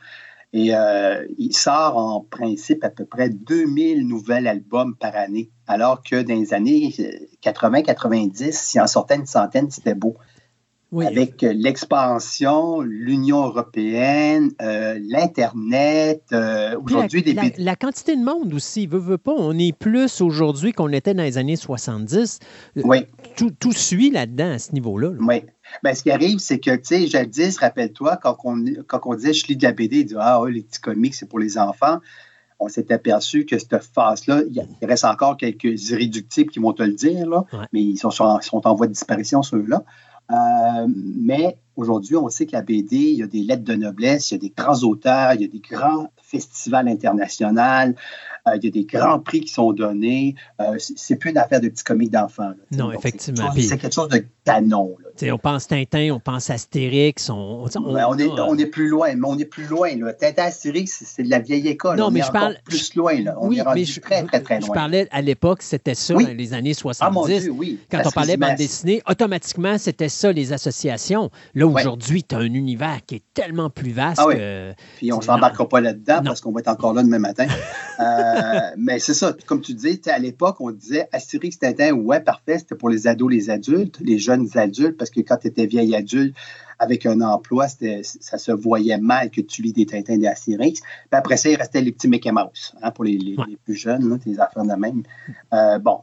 Et euh, il sort en principe à peu près 2000 nouveaux albums par année, alors que dans les années 80-90, s'il en sortait une centaine, c'était beau avec euh, l'expansion, l'Union européenne, euh, l'Internet, euh, aujourd'hui des... La, la, quantité de monde aussi, veut, veut pas, on est plus aujourd'hui qu'on était dans les années 70. Oui. Tout, tout suit là-dedans à ce niveau-là. Oui. Ben, ce qui arrive, c'est que, tu sais, jadis, rappelle-toi, quand on, quand on disait je lis de la BD, il dit Ah, les petits comics, c'est pour les enfants on s'est aperçu que cette phase-là, il reste encore quelques irréductibles qui vont te le dire, là, mais ils sont, sont, en voie de disparition, ceux-là. Euh, mais aujourd'hui, on sait que la BD, il y a des lettres de noblesse, il y a des grands auteurs, il y a des grands festivals internationaux, euh, il y a des grands prix qui sont donnés. Euh, c'est plus une affaire de petits comiques d'enfants. Non, effectivement. C'est quelque chose de canon. on pense Tintin, on pense Astérix. On, on, est, on est plus loin, mais on est plus loin. Là. Tintin, Astérix, c'est de la vieille école. Non, on mais est je parle. plus loin. Là. On est rendu je, très, très, très loin. Je parlais à l'époque, c'était ça, dans les années 70. Ah, mon Dieu, oui. Quand on parlait bande dessinée, automatiquement, c'était ça, les associations. Là, aujourd'hui, tu as un univers qui est tellement plus vaste. Ah, que, Puis on ne s'embarquera pas là-dedans parce qu'on va être encore là demain matin. *laughs* Euh, mais c'est ça, comme tu disais, à l'époque, on disait Astérix Tintin, ouais, parfait, c'était pour les ados, les adultes, les jeunes adultes, parce que quand tu étais vieil adulte avec un emploi, ça se voyait mal que tu lis des Tintins des Astérix. Puis après ça, il restait les petits Mickey Mouse, hein, pour les, plus jeunes, les affaires de même. Euh, bon,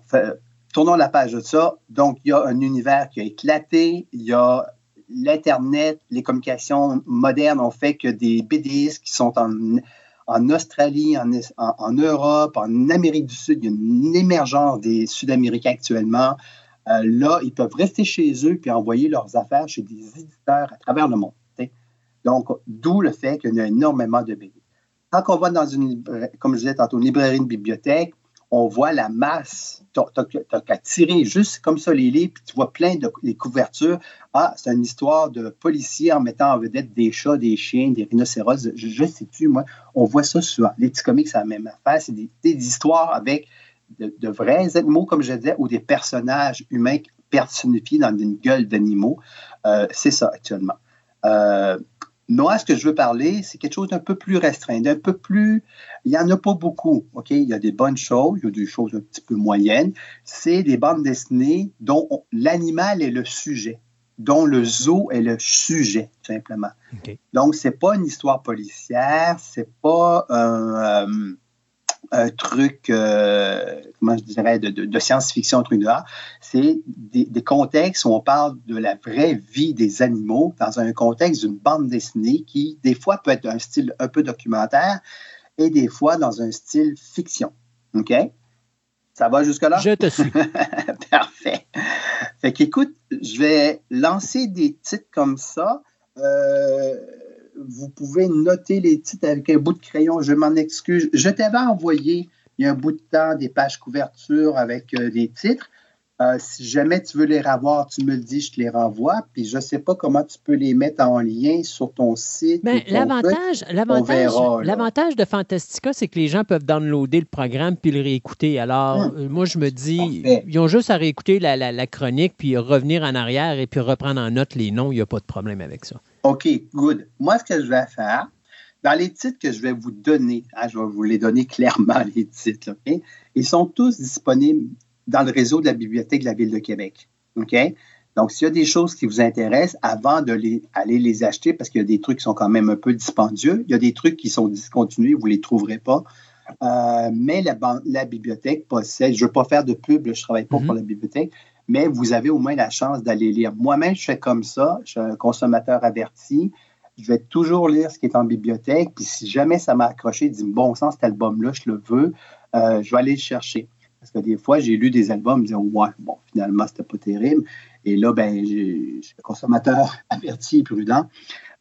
tournons la page de ça. Donc, il y a un univers qui a éclaté, il y a l'Internet, les communications modernes ont fait que des BDistes qui sont en Australie, en, Europe, en Amérique du Sud, il y a une émergence des Sud-Américains actuellement. Euh, là, ils peuvent rester chez eux puis envoyer leurs affaires chez des éditeurs à travers le monde. Donc, d'où le fait qu'il y a énormément de BD. Quand on va dans une, comme je disais tantôt, une librairie, une bibliothèque, on voit la masse. Tu n'as qu'à tirer juste comme ça les livres, puis tu vois plein de couvertures. Ah, c'est une histoire de policiers en mettant en vedette des chats, des chiens, des rhinocéros. Je, sais plus, moi. On voit ça souvent. Les petits comics, c'est la même affaire. C'est des, histoires avec de, vrais animaux, comme je disais, ou des personnages humains personnifiés dans une gueule d'animaux. Euh, c'est ça actuellement. Euh, moi, ce que je veux parler, c'est quelque chose d'un peu plus restreint, d'un peu plus. Il n'y en a pas beaucoup. OK? Il y a des bonnes choses, il y a des choses un petit peu moyennes. C'est des bandes dessinées dont l'animal est le sujet, dont le zoo est le sujet, tout simplement. Donc, ce n'est pas une histoire policière, c'est pas un. Euh, un truc, euh, comment je dirais, de, science-fiction, un truc de C'est des, contextes où on parle de la vraie vie des animaux dans un contexte d'une bande dessinée qui, des fois, peut être un style un peu documentaire et des fois dans un style fiction. OK? Ça va jusque-là? Je te suis. *laughs* Parfait. Fait qu'écoute, je vais lancer des titres comme ça. Euh, vous pouvez noter les titres avec un bout de crayon. Je m'en excuse. Je t'avais envoyé il y a un bout de temps des pages couverture avec euh, des titres. Euh, si jamais tu veux les revoir, tu me le dis, je te les renvoie. Puis je ne sais pas comment tu peux les mettre en lien sur ton site. Mais ben, l'avantage, l'avantage, de Fantastica, c'est que les gens peuvent downloader le programme puis le réécouter. Alors, hum. euh, moi, je me dis, ils ont juste à réécouter la, chronique puis revenir en arrière et puis reprendre en note les noms. Il n'y a pas de problème avec ça. OK, good. Moi, ce que je vais faire, dans les titres que je vais vous donner, hein, je vais vous les donner *laughs* clairement, les titres, ils sont tous disponibles dans le réseau de la Bibliothèque de la Ville de Québec. OK? Donc, s'il y a des choses qui vous intéressent, avant de les, aller les acheter, parce qu'il y a des trucs qui sont quand même un peu dispendieux, il y a des trucs qui sont discontinués, vous ne les trouverez pas. Euh, mais la, la, bibliothèque possède, je ne veux pas faire de pub, je ne travaille pas pour mhm. la bibliothèque, mais vous avez au moins la chance d'aller lire. Moi-même, je fais comme ça, je suis un consommateur averti. Je vais toujours lire ce qui est en bibliothèque, puis si jamais ça m'a accroché, dit bon sang, cet album-là, je le veux, euh, je vais aller le chercher. Parce que des fois, j'ai lu des albums, je me disais, ouais, bon, finalement, c'était pas terrible. Et là, ben, je suis consommateur *laughs* averti et prudent.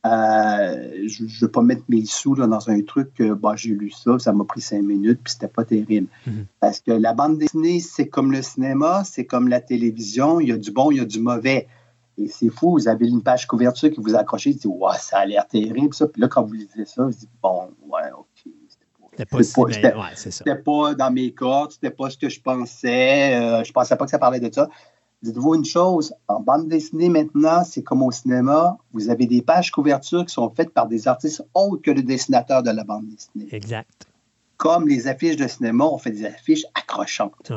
Euh, je ne veux pas mettre mes sous là, dans un truc que bah, j'ai lu ça, ça m'a pris cinq minutes, puis c'était pas terrible. Mhm. Parce que la bande dessinée, c'est comme le cinéma, c'est comme la télévision, il y a du bon, il y a du mauvais. Et c'est fou, vous avez une page couverture qui vous accroche, vous dites, ouais, ça a l'air terrible, ça. Puis là, quand vous lisez ça, vous dites, bon, ouais, OK, c'était pas, dans mes cordes, c'était pas ce que je pensais. Euh, je pensais pas que ça parlait de ça. Dites-vous une chose, en bande dessinée maintenant, c'est comme au cinéma, vous avez des pages couvertures qui sont faites par des artistes autres que le dessinateur de la bande dessinée. Exact. Comme les affiches de cinéma, on fait des affiches accrochantes.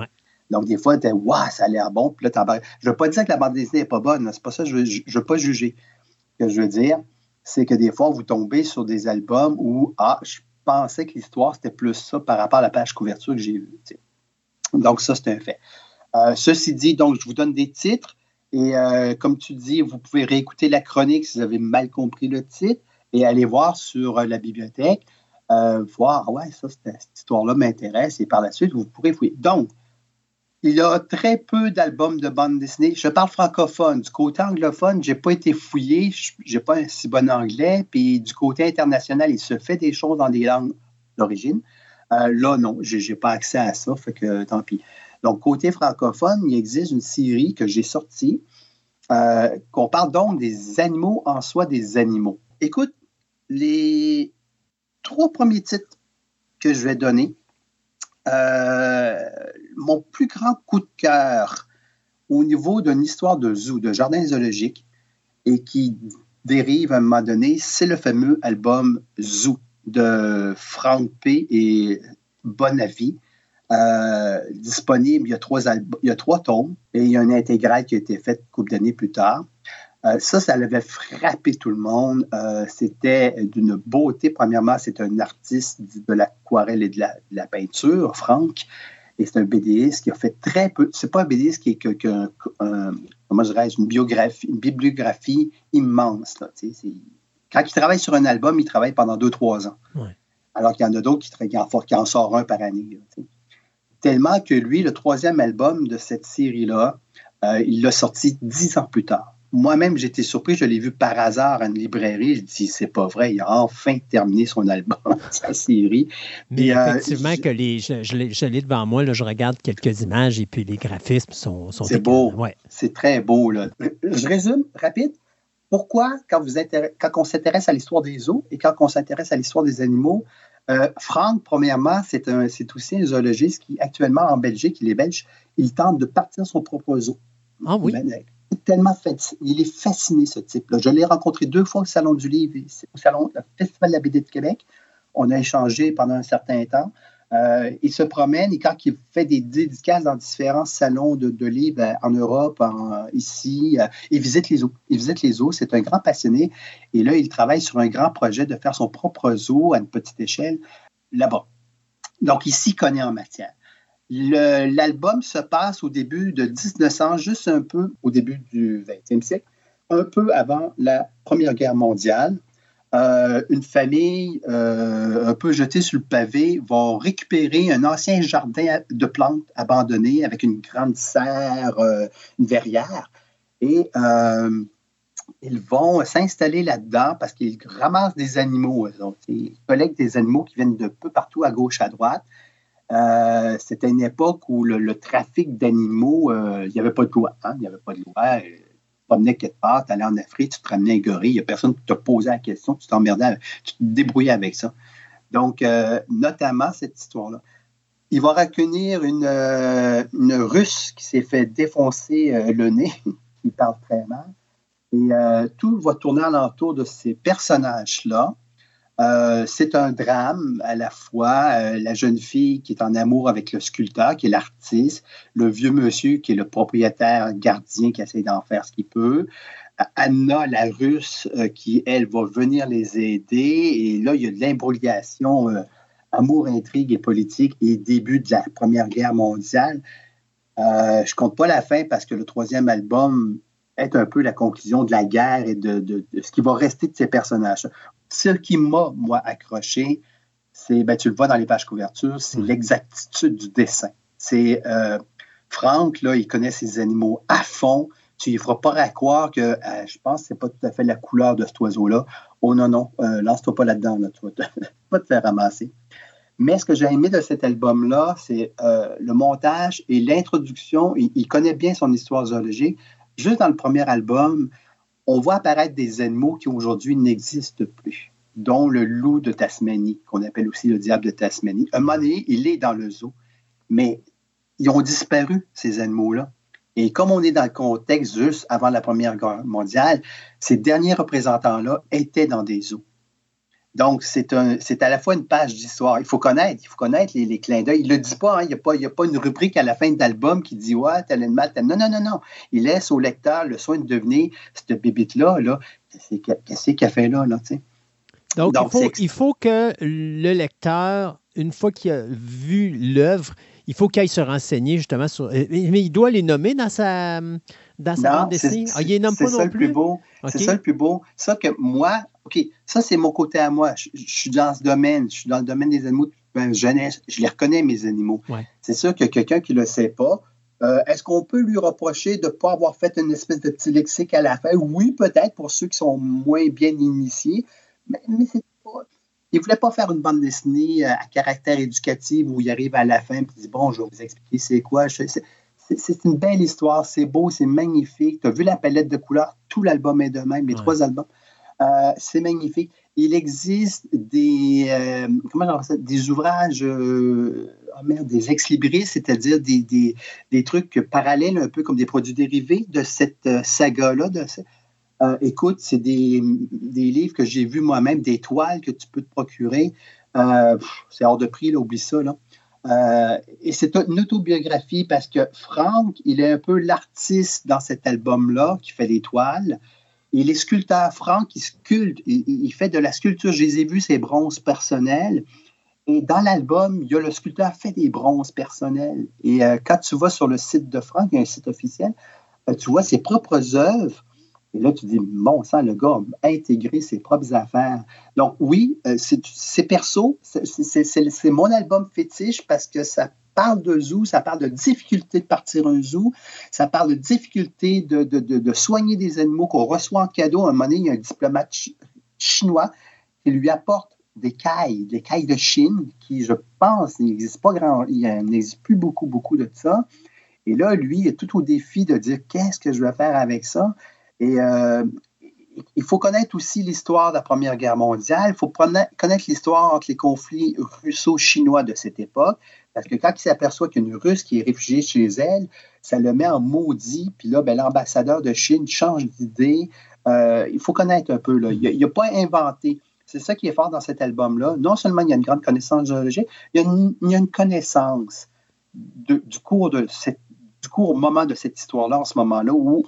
Donc, des fois, tu Waouh, ça a l'air bon. Puis là, je ne veux pas dire que la bande dessinée n'est pas bonne, c'est pas ça, je ne veux, pas juger. Ce que je veux dire, c'est que des fois, vous tombez sur des albums où, ah, je pensais que l'histoire, c'était plus ça par rapport à la page couverture que j'ai vue. Donc, ça, c'est un fait. Euh, ceci dit, donc, je vous donne des titres. Et euh, comme tu dis, vous pouvez réécouter la chronique si vous avez mal compris le titre et aller voir sur euh, la bibliothèque, voir, ah ouais, ça, cette histoire-là m'intéresse. Et par la suite, vous pourrez fouiller. Donc, il a très peu d'albums de bande dessinée. Je parle francophone. Du côté anglophone, je n'ai pas été fouillé. Je n'ai pas un si bon anglais. Puis du côté international, il se fait des choses dans des langues d'origine. Euh, là, non, je n'ai pas accès à ça. Fait que tant pis. Donc, côté francophone, il existe une série que j'ai sortie euh, qu'on parle donc des animaux en soi des animaux. Écoute, les trois premiers titres que je vais donner, euh, mon plus grand coup de cœur au niveau d'une histoire de zoo, de jardin zoologique, et qui dérive à un moment donné, c'est le fameux album Zoo de Frank P. et Bonavi. Euh, disponible, il y, a trois tomes et il y a un intégral qui a été fait couple d'années plus tard. Euh, ça, ça avait frappé tout le monde. Euh, c'était d'une beauté. Premièrement, c'est un artiste de l'aquarelle et de la, peinture, Franck. Et c'est un BDiste qui a fait très peu. C'est pas un BDiste qui est que, que comment une biographie, une bibliographie immense. Là, quand il travaille sur un album, il travaille pendant deux, trois ans. Alors qu'il y en a d'autres qui, qui, qui, en sort un par année. Tellement que lui, le troisième album de cette série-là, euh, il l'a sorti dix ans plus tard moi-même, j'étais surpris. Je l'ai vu par hasard à une librairie. Je dis, c'est pas vrai. Il a enfin terminé son album, *laughs* sa série. Mais euh, effectivement, que les, je, l'ai devant moi. Là, je regarde quelques images et puis les graphismes sont. sont c'est beau. Ouais. C'est très beau. Là. Je résume rapide. Pourquoi, quand, vous quand on s'intéresse à l'histoire des eaux et quand on s'intéresse à l'histoire des animaux, euh, Franck, premièrement, c'est, aussi un zoologiste qui, actuellement en Belgique, il est belge, il tente de partir son propre zoo. Ah oui? Tellement il est fasciné, ce type-là. Je l'ai rencontré deux fois au Salon du Livre, au Salon, Festival de la BD de Québec. On a échangé pendant un certain temps. Euh, il se promène et quand il fait des dédicaces dans différents salons de, livres euh, en Europe, ici, euh, il visite les zoos. Il visite les zoos, c'est un grand passionné. Et là, il travaille sur un grand projet de faire son propre zoo à une petite échelle là-bas. Donc, il s'y connaît en matière. L'album se passe au début de 1900, juste un peu au début du 20e siècle, un peu avant la Première Guerre mondiale. Euh, une famille euh, un peu jetée sur le pavé va récupérer un ancien jardin de plantes abandonné avec une grande serre, euh, une verrière. Et ils vont s'installer là-dedans parce qu'ils ramassent des animaux. ils collectent des animaux qui viennent de peu partout à gauche, à droite. Euh, c'était une époque où le, trafic d'animaux, euh, il n'y avait pas de loi. Hein? Il n'y avait pas de loi. Tu te promenais quelque part, tu allais en Afrique, tu te ramenais un gorille, il n'y a personne qui te posait la question, tu t'emmerdais, tu te débrouillais avec ça. Donc, euh, notamment cette histoire-là. Il va reconnaître une, une Russe qui s'est fait défoncer le nez, *laughs* qui parle très mal. Et tout va tourner alentour de ces personnages-là euh, c'est un drame à la fois. Euh, la jeune fille qui est en amour avec le sculpteur, qui est l'artiste, le vieux monsieur qui est le propriétaire gardien qui essaie d'en faire ce qu'il peut. Anna, la russe, euh, qui, elle, va venir les aider. Et là, il y a de l'imbrogliation, amour, intrigue et politique et début de la Première Guerre mondiale. je compte pas la fin parce que le troisième album est un peu la conclusion de la guerre et de ce qui va rester de ces personnages. Ce qui m'a, moi, accroché, c'est, ben, tu le vois dans les pages couvertures, c'est l'exactitude du dessin. C'est euh, Franck, là, il connaît ses animaux à fond. Tu ne feras pas à croire que, euh, je pense que ce n'est pas tout à fait la couleur de cet oiseau-là. Oh non, non, euh, lance-toi pas là-dedans, là, tu vas te *laughs* faire ramasser. Mais ce que j'ai aimé de cet album-là, c'est le montage et l'introduction. Il, il, connaît bien son histoire zoologique. Juste dans le premier album, on voit apparaître des animaux qui aujourd'hui n'existent plus, dont le loup de Tasmanie, qu'on appelle aussi le diable de Tasmanie. Un moment donné, il est dans le zoo, mais ils ont disparu, ces animaux-là. Et comme on est dans le contexte juste avant la Première Guerre mondiale, ces derniers représentants-là étaient dans des zoos. Donc, c'est à la fois une page d'histoire. Il faut connaître, il faut connaître les, clins d'œil. Il ne le dit pas, hein. il n'y a, pas, a pas une rubrique à la fin de l'album qui dit Ouais, tel animal, tel. Non, non, non, non. Il laisse au lecteur le soin de devenir cette bébite-là, là, qu'est-ce qu'il a fait là, là, tu sais? Donc, il, faut, il, faut, que le lecteur, une fois qu'il a vu l'œuvre, il faut qu'il aille se renseigner justement sur. Euh, mais il doit les nommer dans sa, dans sa bande dessinée? Ah, il les nomme pas non plus. C'est ça le plus beau. Ça que moi, OK, ça c'est mon côté à moi. Je, suis dans ce domaine. Je suis dans le domaine des animaux ben, jeunesse. Je les reconnais, mes animaux. C'est sûr que quelqu'un qui ne le sait pas, euh, est-ce qu'on peut lui reprocher de ne pas avoir fait une espèce de petit lexique à la fin? Oui, peut-être pour ceux qui sont moins bien initiés, mais, mais c'est pas. Il ne voulait pas faire une bande dessinée euh, à caractère éducatif où il arrive à la fin et dit Bon, je vais vous expliquer c'est quoi. C'est une belle histoire, c'est beau, c'est magnifique. Tu as vu la palette de couleurs, tout l'album est de même, les trois albums. Euh, c'est magnifique. Il existe des, euh, comment des ouvrages, oh des ex-libris, c'est-à-dire des, des, des, trucs parallèles, un peu comme des produits dérivés de cette saga-là. Euh, écoute, c'est des, livres que j'ai vus moi-même, des toiles que tu peux te procurer. Euh, c'est hors de prix, là, oublie ça. Là. Euh, et c'est une autobiographie parce que Franck, il est un peu l'artiste dans cet album-là qui fait des toiles. Et les sculpteurs Franck, il sculpte, il, fait de la sculpture. Je les ai vus, ses bronzes personnels. Et dans l'album, il y a le sculpteur fait des bronzes personnels. Et quand tu vas sur le site de Franck, il y a un site officiel, tu vois ses propres œuvres et là, tu dis, bon sang, le gars a intégré ses propres affaires. Donc, oui, euh, c'est perso, c'est mon album fétiche parce que ça parle de zoo, ça parle de difficulté de partir un zoo, ça parle de difficulté de, de, de, soigner des animaux qu'on reçoit en cadeau. À un moment donné, il y a un diplomate chinois qui lui apporte des cailles, des cailles de Chine, qui, je pense, n'existe pas grand, il n'existe plus beaucoup, beaucoup de ça. Et là, lui, il est tout au défi de dire qu'est-ce que je vais faire avec ça? Et euh, il faut connaître aussi l'histoire de la Première Guerre mondiale. Il faut connaître l'histoire entre les conflits russo-chinois de cette époque. Parce que quand il s'aperçoit qu'il y a une Russe qui est réfugiée chez elle, ça le met en maudit. Puis là, ben, l'ambassadeur de Chine change d'idée. Euh, il faut connaître un peu. Là. Il n'a pas inventé. C'est ça qui est fort dans cet album-là. Non seulement il y a une grande connaissance géologique, il y a une, connaissance du, cours de du cours moment de cette histoire-là, en ce moment-là, où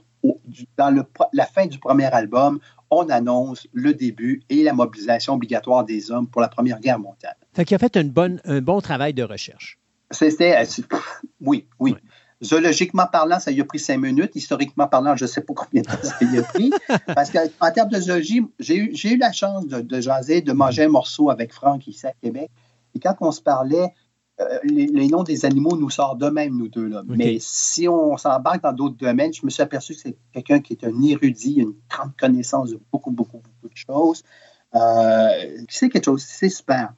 dans la fin du premier album, on annonce le début et la mobilisation obligatoire des hommes pour la Première Guerre mondiale. Fait qu'il a fait une bonne, un bon travail de recherche. C'était. Euh, oui, oui. Zoologiquement parlant, ça y a pris cinq minutes. Historiquement parlant, je ne sais pas combien de temps ça y a pris. *laughs* Parce qu'en termes de zoologie, j'ai eu, eu, la chance de, de jaser, de manger un morceau avec Franck ici à Québec. Et quand on se parlait, euh, les, noms des animaux nous sortent de même, nous deux. Là. Mais si on s'embarque dans d'autres domaines, je me suis aperçu que c'est quelqu'un qui est un érudit, une grande connaissance de beaucoup, beaucoup, beaucoup de choses. Euh, c'est quelque chose, c'est super.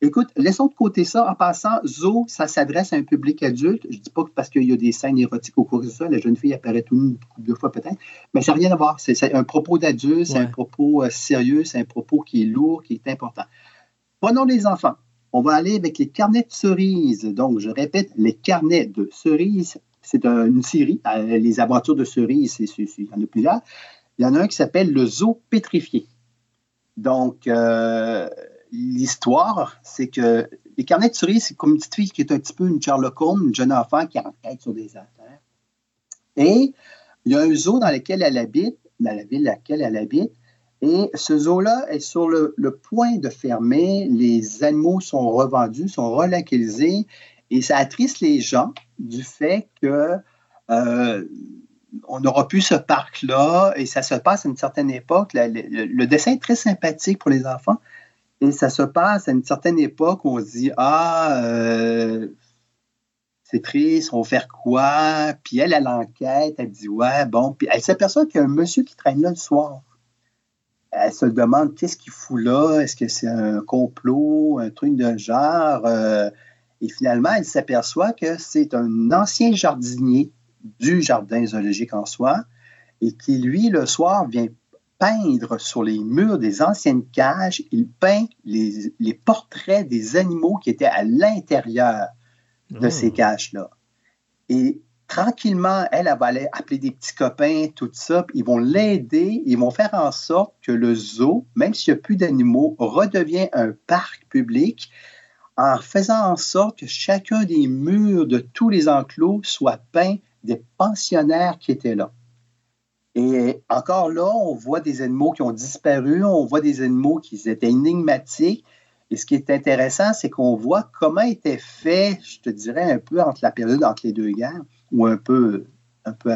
Écoute, laissons de côté ça. En passant, Zo, ça s'adresse à un public adulte. Je ne dis pas que parce qu'il y a des scènes érotiques au cours de ça, la jeune fille apparaît tout une couple de fois peut-être, mais ça n'a rien à voir. C'est un propos d'adulte, c'est un propos euh, sérieux, c'est un propos qui est lourd, qui est important. Prenons les enfants. On va aller avec les carnets de cerises. Donc, je répète, les carnets de cerises, c'est une série. Euh, les aventures de cerises, il y en a plusieurs. Il y en a un qui s'appelle Le zoo pétrifié. Donc, euh, l'histoire, c'est que les carnets de cerises, c'est comme une petite fille qui est un petit peu une Sherlock Holmes, une jeune enfant qui enquête sur des affaires. Et il y a un zoo dans lequel elle habite, dans la ville dans laquelle elle habite, et ce zoo-là est sur le, point de fermer. Les animaux sont revendus, sont relocalisés, et ça attriste les gens du fait que euh, n'aura plus ce parc-là, et ça se passe à une certaine époque. le, dessin est très sympathique pour les enfants, et ça se passe à une certaine époque où on se dit Ah, euh, c'est triste, on va faire quoi? Puis elle, elle enquête, elle dit Ouais, bon. Puis elle s'aperçoit qu'il y a un monsieur qui traîne là le soir. Elle se demande qu'est-ce qu'il fout là? Est-ce que c'est un complot, un truc de genre? Euh, Et finalement, elle s'aperçoit que c'est un ancien jardinier du jardin zoologique en soi et qui, lui, le soir, vient peindre sur les murs des anciennes cages, il peint les, portraits des animaux qui étaient à l'intérieur de ces oh. cages-là. Et tranquillement, elle, elle va aller appeler des petits copains, tout ça, ils vont l'aider, ils vont faire en sorte que le zoo, même s'il n'y a plus d'animaux, redevient un parc public en faisant en sorte que chacun des murs de tous les enclos soit peint des pensionnaires qui étaient là. Et encore là, on voit des animaux qui ont disparu, on voit des animaux qui étaient énigmatiques. Et ce qui est intéressant, c'est qu'on voit comment était fait, je te dirais, un peu entre la période entre les deux guerres, ou un peu, un peu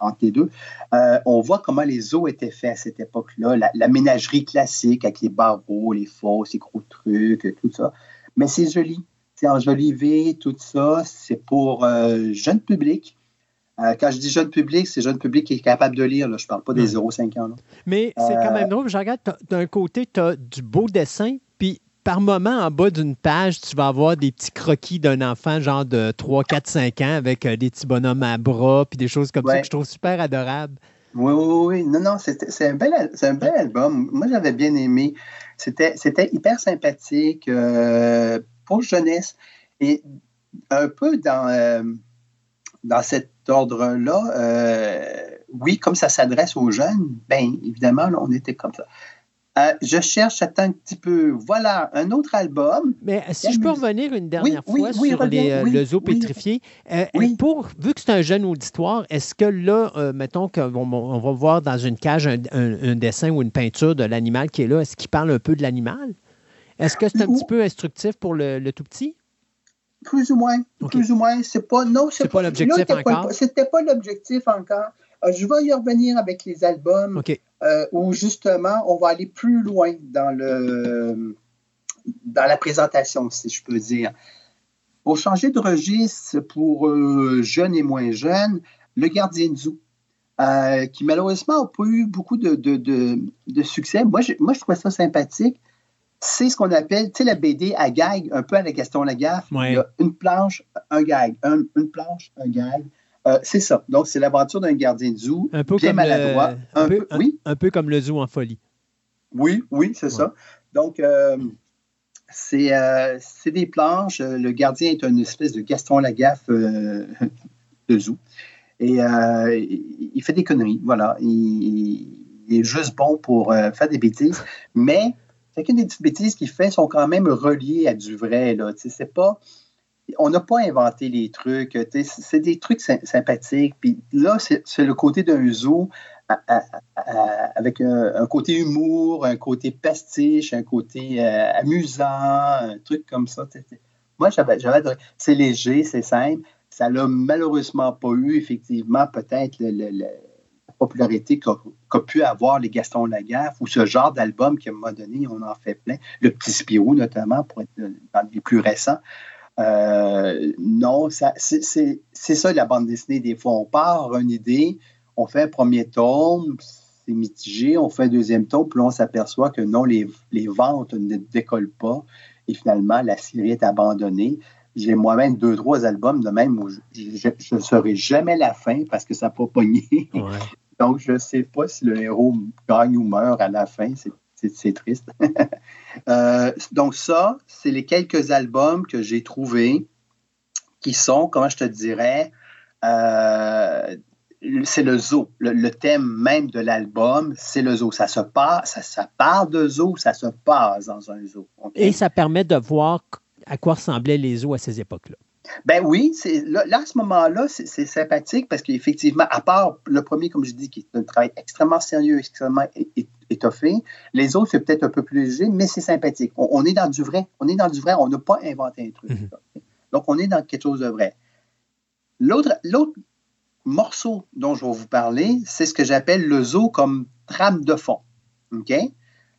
entre les deux. Euh, on voit comment les eaux étaient faits à cette époque-là, la, ménagerie classique avec les barreaux, les fosses, les gros trucs, tout ça. Mais c'est joli. C'est enjolivé, tout ça. C'est pour euh, jeune public. Euh, quand je dis jeune public, c'est jeune public qui est capable de lire. Je ne parle pas des 0,5 ans. Mais c'est quand même drôle. Je regarde, d'un côté, tu as du beau dessin, puis par moment, en bas d'une page, tu vas avoir des petits croquis d'un enfant, genre de 3, 4, 5 ans, avec euh, des petits bonhommes à bras, puis des choses comme ça que je trouve super adorables. Oui, oui, oui. Non, non, c'est un, bel, un bel album. Moi, j'avais bien aimé. C'était hyper sympathique pour jeunesse. Et un peu dans, dans cet ordre-là, euh, oui, comme ça s'adresse aux jeunes, bien évidemment, on était comme ça. Euh, je cherche, attends un petit peu. Voilà, un autre album. Mais si je peux revenir une dernière fois sur les, le zoo pétrifié, euh, pour, vu que c'est un jeune auditoire, est-ce que là, mettons qu'on on va voir dans une cage un, dessin ou une peinture de l'animal qui est là, est-ce qu'il parle un peu de l'animal? Est-ce que c'est un petit peu instructif pour le tout petit? Plus ou moins. Plus ou moins. C'est pas. Non, c'est pas, l'objectif encore? C'était pas l'objectif encore. Euh, je vais y revenir avec les albums euh, où justement on va aller plus loin dans le dans la présentation, si je peux dire. Pour changer de registre pour euh, jeunes et moins jeunes, le gardien de zoo. qui malheureusement n'a pas eu beaucoup de, de, de, succès. Moi je, moi, je trouvais ça sympathique c'est ce qu'on appelle, tu sais, la BD à gag, un peu à la question la gaffe. Il y a une planche, un gag, une planche, un gag. Euh, c'est ça. Donc, c'est l'aventure d'un gardien de zoo, un peu bien maladroit. un, peu, oui? un, peu comme le zoo en folie. Oui, oui, c'est ça. Donc, euh, euh, c'est des planches. Le gardien est une espèce de Gaston Lagaffe *laughs* de zoo. Et il fait des conneries. Voilà. Il, il est juste bon pour faire des bêtises. Mais chacune des petites bêtises qu'il fait sont quand même reliées à du vrai. Là. C'est pas, on n'a pas inventé les trucs. C'est des trucs sympathiques. Puis là, c'est le côté d'un zoo avec un, côté humour, un côté pastiche, un côté euh, amusant, un truc comme ça. Moi, j'avais, c'est léger, c'est simple. Ça l'a malheureusement pas eu, effectivement, peut-être le popularité qu'a pu avoir les Gaston Lagaffe ou ce genre d'album qui, à un moment donné, on en fait plein. Le Petit Spirou, notamment, pour être dans les plus récents. Euh, non, c'est ça la bande dessinée. Des fois, on part une idée, on fait un premier tome, c'est mitigé, on fait un deuxième tome, puis on s'aperçoit que non, les, les, ventes ne décollent pas. Et finalement, la série est abandonnée. J'ai moi-même deux, trois albums de même où je ne saurai jamais la fin parce que ça n'a pas pogné. Donc, je ne sais pas si le héros gagne ou meurt à la fin. C'est triste. *laughs* Euh, donc, ça, c'est les quelques albums que j'ai trouvés qui sont, comment je te dirais, euh, c'est le zoo. Le, thème même de l'album, c'est le zoo. Ça se passe, ça, parle de zoo, ça se passe dans un zoo? Et ça permet de voir à quoi ressemblaient les zoos à ces époques-là. Ben oui, là, là, à ce moment-là, c'est sympathique parce qu'effectivement, à part le premier, comme je dis, qui est un travail extrêmement sérieux, extrêmement étoffé, les autres, c'est peut-être un peu plus léger, mais c'est sympathique. On, est dans du vrai. On est dans du vrai. On n'a pas inventé un truc. Mhm. Donc, on est dans quelque chose de vrai. L'autre morceau dont je vais vous parler, c'est ce que j'appelle le zoo comme trame de fond. OK?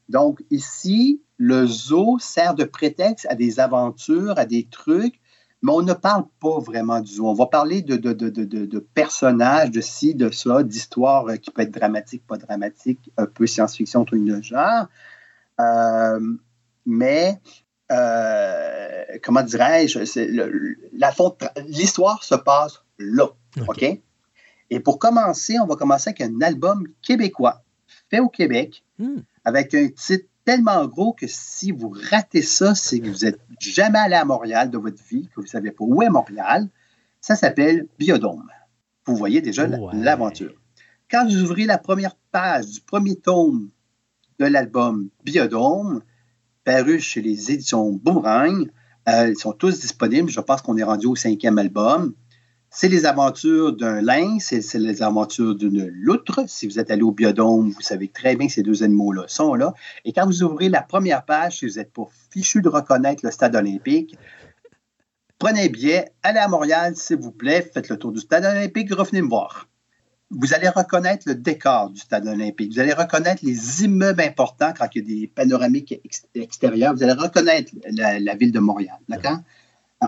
Donc, ici, le zoo sert de prétexte à des aventures, à des trucs, mais on ne parle pas vraiment du zoo. On va parler de, de, personnages, de ci, de ça, d'histoires qui peuvent être dramatiques, pas dramatiques, un peu science-fiction, truc de genre. Euh, mais, euh, comment dirais-je, l'histoire se passe là. OK? Et pour commencer, on va commencer avec un album québécois, fait au Québec, hmm. avec un titre tellement gros que si vous ratez ça, c'est que vous n'êtes jamais allé à Montréal de votre vie, que vous ne savez pas où est Montréal. Ça s'appelle Biodôme. Vous voyez déjà l'aventure. Quand vous ouvrez la première page du premier tome de l'album Biodôme, paru chez les éditions Boomerang, euh, ils sont tous disponibles. Je pense qu'on est rendu au cinquième album. C'est les aventures d'un lynx, c'est les aventures d'une loutre. Si vous êtes allé au biodôme, vous savez très bien que ces deux animaux-là sont là. Et quand vous ouvrez la première page, si vous n'êtes pas fichu de reconnaître le stade olympique, prenez un allez à Montréal, s'il vous plaît, faites le tour du stade olympique, revenez me voir. Vous allez reconnaître le décor du stade olympique. Vous allez reconnaître les immeubles importants quand il y a des panoramiques extérieures. Vous allez reconnaître la, la ville de Montréal. D'accord?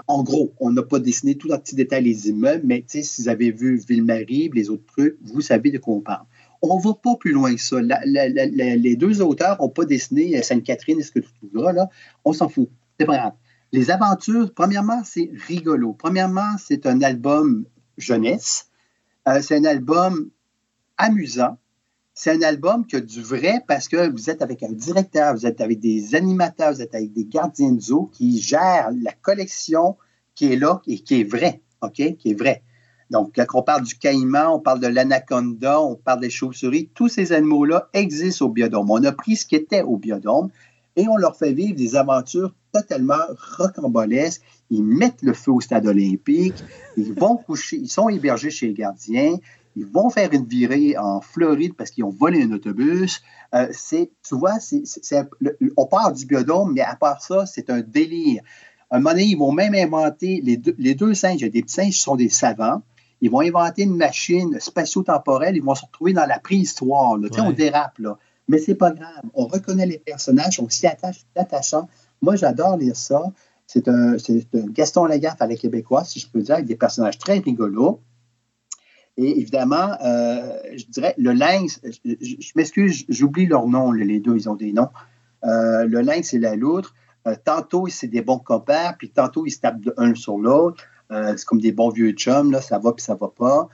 En gros, on n'a pas dessiné tout en petits détails les immeubles, mais si vous avez vu Ville-Marie, les autres trucs, vous savez de quoi on parle. On ne va pas plus loin que ça. les deux auteurs n'ont pas dessiné Sainte-Catherine et ce que tout là, là. On s'en fout. C'est pas. Les aventures, premièrement, c'est rigolo. Premièrement, c'est un album jeunesse. Euh, c'est un album amusant c'est un album qui a du vrai parce que vous êtes avec un directeur, vous êtes avec des animateurs, vous êtes avec des gardiens de zoo qui gèrent la collection qui est là et qui est vraie, OK? Qui est. Donc, quand on parle du caïman, on parle de l'anaconda, on parle des chauves-souris, tous ces animaux-là existent au biodôme. On a pris ce qui était au biodôme et on leur fait vivre des aventures totalement rocambolesques. Ils mettent le feu au stade olympique, ils vont coucher, ils sont hébergés chez les gardiens, ils vont faire une virée en Floride parce qu'ils ont volé un autobus. Euh, c'est, tu vois, on parle du biodôme, mais à part ça, c'est un délire. À un moment donné, ils vont même inventer, les deux, les deux singes, des petits singes qui sont des savants, ils vont inventer une machine spatio-temporelle, ils vont se retrouver dans la préhistoire. Là. On dérape, là. Mais c'est pas grave. On reconnaît les personnages, on s'y attache, c'est attachant. Moi, j'adore lire ça. C'est un, un Gaston Lagaffe à la Québécois, si je peux dire, avec des personnages très rigolos. Et évidemment, euh, je dirais, le lynx, je, m'excuse, j'oublie leur nom, les deux, ils ont des noms. Euh, le lynx et la loutre, euh, tantôt, c'est des bons copains, puis tantôt, ils se tapent de un sur l'autre. c'est comme des bons vieux chums, là, ça va puis ça va pas.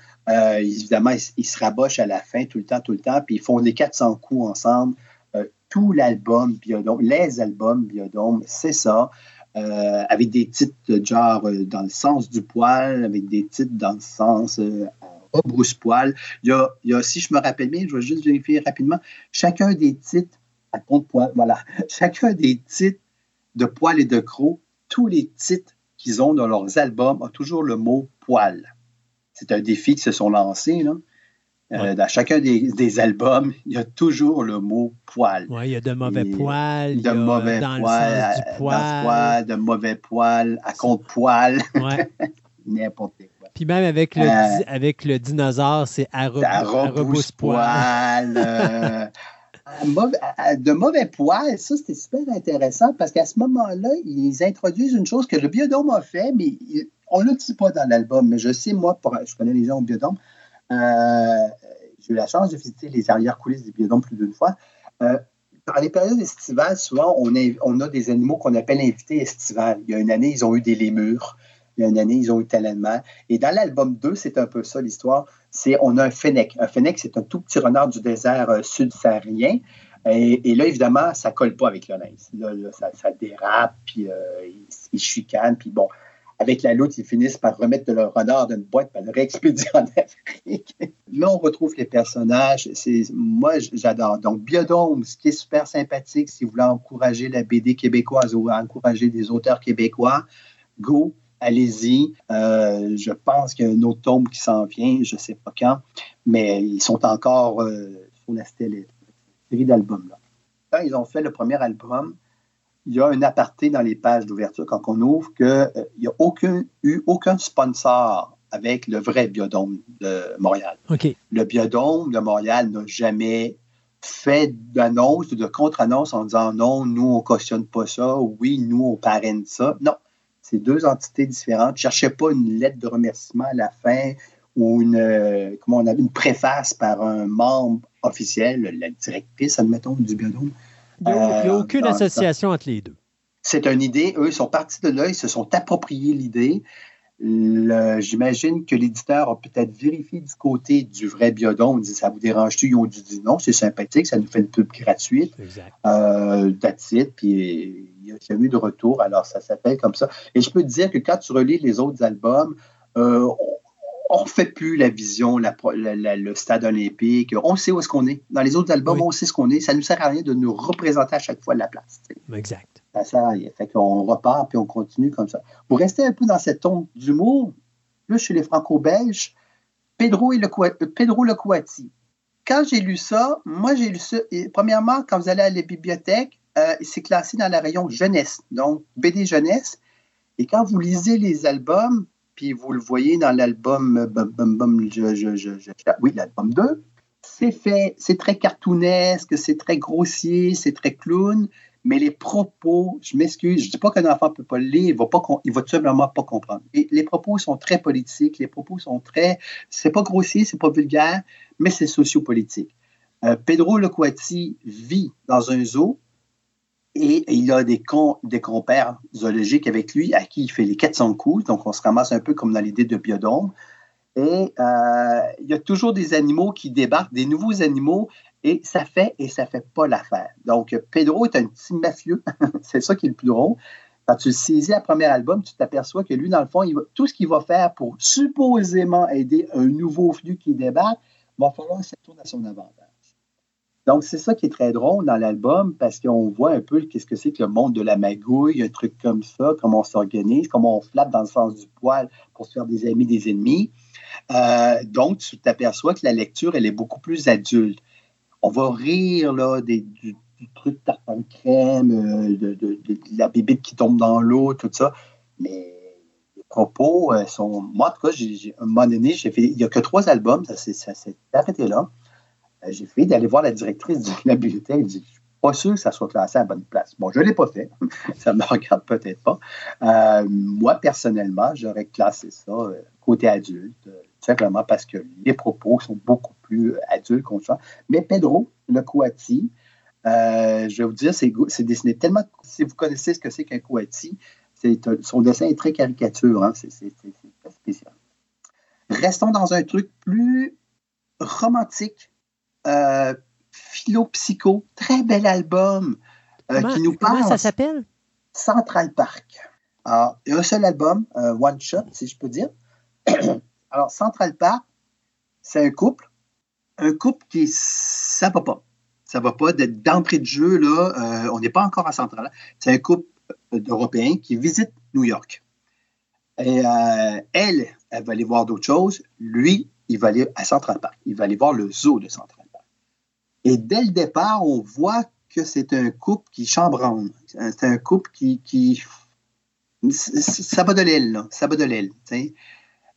évidemment, ils, se rabochent à la fin, tout le temps, tout le temps, puis ils font des 400 coups ensemble. tout l'album Biodome, les albums Biodome, c'est ça. avec des titres genre dans le sens du poil, avec des titres dans le sens brousse-poil. Il y, a, si je me rappelle bien, je vais juste vérifier rapidement, chacun des titres, à compte poil, voilà, *laughs* chacun des titres de poil et de croc, tous les titres qu'ils ont dans leurs albums ont toujours le mot poil. C'est un défi qu'ils se sont lancés, là. Euh, dans chacun des, albums, il y a toujours le mot poil. Oui, il y a de mauvais poils. De mauvais poils, de mauvais poils, à compte poil. Ouais. *laughs* N'importe quoi. Puis même avec le, euh, avec le dinosaure, c'est arobus-poil. Euh, *laughs* de mauvais poils, ça c'était super intéressant parce qu'à ce moment-là, ils introduisent une chose que le biodôme a fait, mais on ne le dit pas dans l'album. Mais je sais, moi, je connais les gens au biodôme. Euh, j'ai eu la chance de visiter les arrières-coulisses du biodôme plus d'une fois. dans les périodes estivales, souvent, on a, on a des animaux qu'on appelle invités estivales. Il y a une année, ils ont eu des lémures. Une année, ils ont eu tellement. Et dans l'album 2, c'est un peu ça l'histoire. C'est on a un fennec. Un fennec, c'est un tout petit renard du désert euh, sud-saharien. Et, là, évidemment, ça colle pas avec le Là, là ça, dérape, puis euh, il, chicane, puis bon. Avec la loutre, ils finissent par remettre le renard dans une boîte et le réexpédier en Afrique. *laughs* Là, on retrouve les personnages. Moi, j'adore. Donc, Biodome, ce qui est super sympathique, si vous voulez encourager la BD québécoise ou encourager des auteurs québécois, go allez-y. Euh, je pense qu'il y a un autre tome qui s'en vient, je ne sais pas quand, mais ils sont encore euh, sur la série d'albums. Quand ils ont fait le premier album, il y a un aparté dans les pages d'ouverture quand on ouvre qu'il euh, n'y a aucun, eu aucun sponsor avec le vrai biodôme de Montréal. Le biodôme de Montréal n'a jamais fait d'annonce ou de contre-annonce en disant non, nous, on ne cautionne pas ça, oui, nous, on parraine ça. Non, c'est deux entités différentes. Je ne cherchais pas une lettre de remerciement à la fin ou une, euh, comment on une préface par un membre officiel, la directrice, admettons, du biodôme. Il n'y a, euh, aucune association entre les deux. C'est une idée. Eux, ils sont partis de là, ils se sont appropriés l'idée. J'imagine que l'éditeur a peut-être vérifié du côté du vrai biodôme. On dit Ça vous dérange-tu? Ils ont dit non, c'est sympathique, ça nous fait une pub gratuite. Exact. Euh, puis il n'y a jamais eu de retour. Alors, ça s'appelle comme ça. Et je peux te dire que quand tu relis les autres albums, euh, on ne fait plus la vision, le stade olympique. On sait où est-ce qu'on est. Dans les autres albums, on sait ce qu'on est. Ça ne nous sert à rien de nous représenter à chaque fois de la place. Exact. Ça à rien. Fait qu'on repart puis on continue comme ça. Pour rester un peu dans cette ton d'humour, là, chez les Franco-Belges, Pedro, et le, Pedro Quand j'ai lu ça, moi, j'ai lu ça. premièrement, quand vous allez à la bibliothèque, euh, c'est classé dans le rayon jeunesse, donc BD jeunesse. Et quand vous lisez les albums, puis vous le voyez dans l'album, oui, l'album 2, c'est fait, c'est très cartoonesque, c'est très grossier, c'est très clown, mais les propos, je m'excuse, je ne dis pas qu'un enfant ne peut pas le lire, il ne va, va tout simplement pas comprendre. Et les propos sont très politiques, les propos sont très, c'est pas grossier, c'est pas vulgaire, mais c'est sociopolitique. Euh, Pedro Loquati vit dans un zoo, et il a des, des compères zoologiques avec lui à qui il fait les 400 coups. Donc, on se ramasse un peu comme dans l'idée de biodôme. Et euh, il y a toujours des animaux qui débarquent, des nouveaux animaux, et ça fait et ça fait pas l'affaire. Donc, Pedro est un petit mafieux. *laughs* C'est ça qui est le plus drôle. Quand tu le saisis à premier album, tu t'aperçois que lui, dans le fond, tout ce qu'il va faire pour supposément aider un nouveau flux qui débarque, va falloir que ça tourne à son avantage. Donc, c'est ça qui est très drôle dans l'album parce qu'on voit un peu qu'est-ce que c'est que le monde de la magouille, un truc comme ça, comment on s'organise, comment on flatte dans le sens du poil pour se faire des amis, des ennemis. Euh, donc, tu t'aperçois que la lecture, elle est beaucoup plus adulte. On va rire là, du, truc tartare crème, euh, de, la bébite qui tombe dans l'eau, tout ça. Mais les propos euh, sont. Moi, en tout cas, j'ai, un moment donné, j'ai fait. Il n'y a que trois albums, ça s'est arrêté là. Euh, j'ai fait d'aller voir la directrice de la bibliothèque. Je suis pas sûr que ça soit classé à bonne place. Bon, je ne l'ai pas fait. *laughs* ça ne me regarde peut-être pas. Moi, personnellement, j'aurais classé ça côté adulte, simplement parce que les propos sont beaucoup plus qu'on ça. Mais Pedro, le Kouati, je vais vous dire, c'est dessiné tellement. Si vous connaissez ce que c'est qu'un Kouati, son dessin est très caricature. Hein, c'est spécial. Restons dans un truc plus romantique euh, Philo Psycho, très bel album euh, qui nous parle. Comment ça s'appelle? Central Park. Alors, il y a un seul album, one shot, si je peux dire. *clears throat* Alors, Central Park, c'est un couple, un couple qui, ça va pas. Ça va pas d'entrée de jeu, là, euh, on n'est pas encore à Central. C'est un couple d'Européens qui visitent New York. Et elle, elle va aller voir d'autres choses. Lui, il va aller à Central Park. Il va aller voir le zoo de Central et dès le départ, on voit que c'est un couple qui chambranle. C'est un couple qui, qui ça va de l'aile, là. Ça va de l'aile.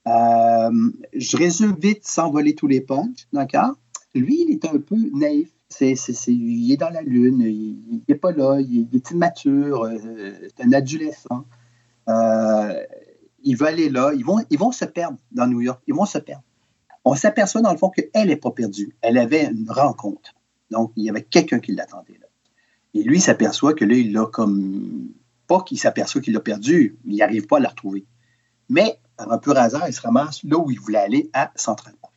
Euh, je résume vite sans voler tous les punchs, d'accord? Lui, il est un peu naïf. Il est dans la lune, il n'est pas là, il est, immature, euh, c'est un adolescent. Euh, il va aller là, ils vont, ils vont se perdre dans New York, ils vont se perdre on s'aperçoit dans le fond qu'elle n'est pas perdue. Elle avait une rencontre. Donc, il y avait quelqu'un qui l'attendait là. Et lui, s'aperçoit que là, il a comme. Pas qu'il s'aperçoit qu'il l'a perdu, il n'arrive pas à la retrouver. Mais, par un pur hasard, il se ramasse là où il voulait aller, à Central Park.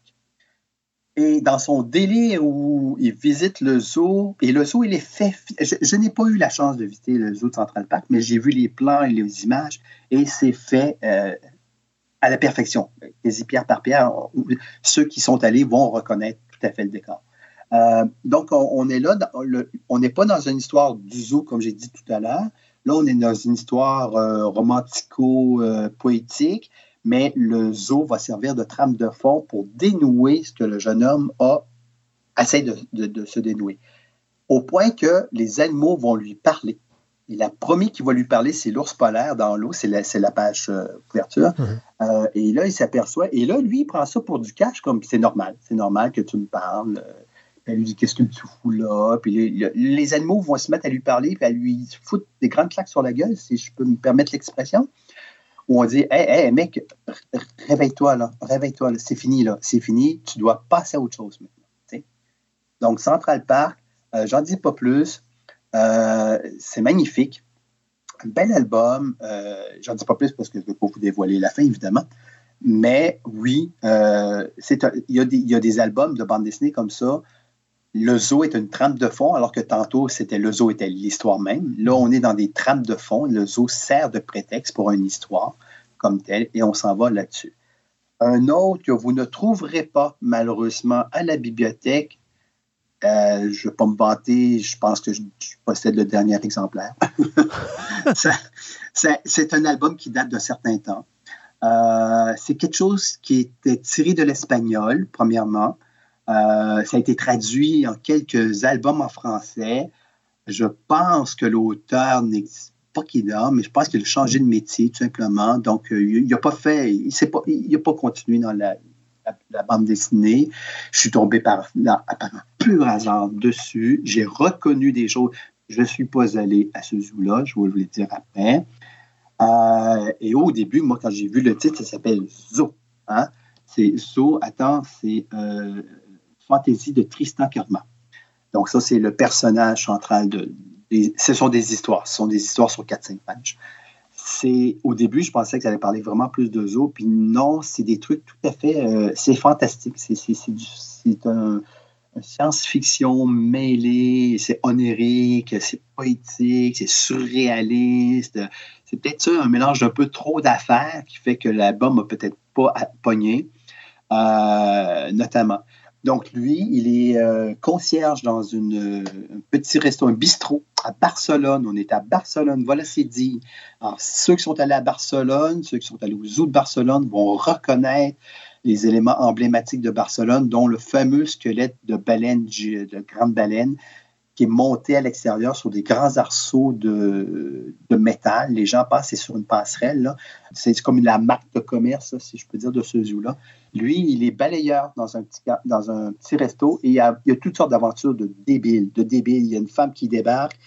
Et dans son délire où il visite le zoo, et le zoo, il est fait. Je, n'ai pas eu la chance de visiter le zoo de Central Park, mais j'ai vu les plans et les images, et c'est fait euh, à la perfection. Quasi pierre par pierre, ceux qui sont allés vont reconnaître tout à fait le décor. Euh, donc, on, est là, on n'est pas dans une histoire du zoo, comme j'ai dit tout à l'heure. Là, on est dans une histoire euh, romantico-poétique, mais le zoo va servir de trame de fond pour dénouer ce que le jeune homme a essaie de, de, se dénouer. Au point que les animaux vont lui parler. Et la première qui va lui parler, c'est l'ours polaire dans l'eau, c'est la, la, page euh, couverture. Mhm. et là, il s'aperçoit, et là, lui, il prend ça pour du cash, comme c'est normal. C'est normal que tu me parles. Elle lui dit Qu'est-ce que tu fous là? Puis les, animaux vont se mettre à lui parler, puis à lui foutre des grandes claques sur la gueule, si je peux me permettre l'expression. Où on dit Hé, hey, mec, réveille-toi, là, réveille-toi, c'est fini, là, c'est fini, tu dois passer à autre chose maintenant. Donc, Central Park, euh, j'en dis pas plus, euh, c'est magnifique. Un bel album, euh, j'en dis pas plus parce que je ne veux pas vous dévoiler la fin, évidemment. Mais oui, il y, y, a des albums de bande dessinée comme ça le zoo est une trame de fond, alors que tantôt, c'était le zoo était l'histoire même. Là, on est dans des trames de fond. Le zoo sert de prétexte pour une histoire comme telle, et on s'en va là-dessus. Un autre que vous ne trouverez pas, malheureusement, à la bibliothèque, euh, je ne vais pas me vanter, je pense que je, possède le dernier exemplaire. *laughs* c'est un album qui date d'un certain temps. Euh, c'est quelque chose qui était tiré de l'espagnol, premièrement. Euh, ça a été traduit en quelques albums en français. Je pense que l'auteur n'existe pas qu'il a, mais je pense qu'il a changé de métier, tout simplement. Donc, euh, il n'a pas fait, il n'a pas, pas continué dans la, bande dessinée. Je suis tombé par, un plus hasard dessus. J'ai reconnu des choses. Je ne suis pas allé à ce zoo-là, je vous le dire après. Euh, et au début, moi, quand j'ai vu le titre, ça s'appelle Zoo. Hein? C'est Zoo, attends, c'est fantaisie de Tristan Kerma. Donc ça, c'est le personnage central de... ce sont des histoires. Ce sont des histoires sur 4-5 pages. C'est, au début, je pensais que ça allait parler vraiment plus de zoo, puis non, c'est des trucs tout à fait... Euh, c'est fantastique. C'est, un, science-fiction mêlé, c'est onérique, c'est poétique, c'est surréaliste. C'est peut-être ça, un mélange d'un peu trop d'affaires qui fait que l'album n'a peut-être pas pogné, euh, notamment. Donc, lui, il est euh, concierge dans une, un petit resto, un bistrot à Barcelone. On est à Barcelone, voilà, c'est dit. Alors, ceux qui sont allés à Barcelone, ceux qui sont allés au zoo de Barcelone vont reconnaître les éléments emblématiques de Barcelone, dont le fameux squelette de baleine, de grande baleine, qui est monté à l'extérieur sur des grands arceaux de, métal. Les gens passent, sur une passerelle. C'est comme la marque de commerce, si je peux dire, de ce zoo-là. Lui, il est balayeur dans un petit, dans un petit resto et il y a, toutes sortes d'aventures de débiles, de débiles. Il y a une femme qui débarque,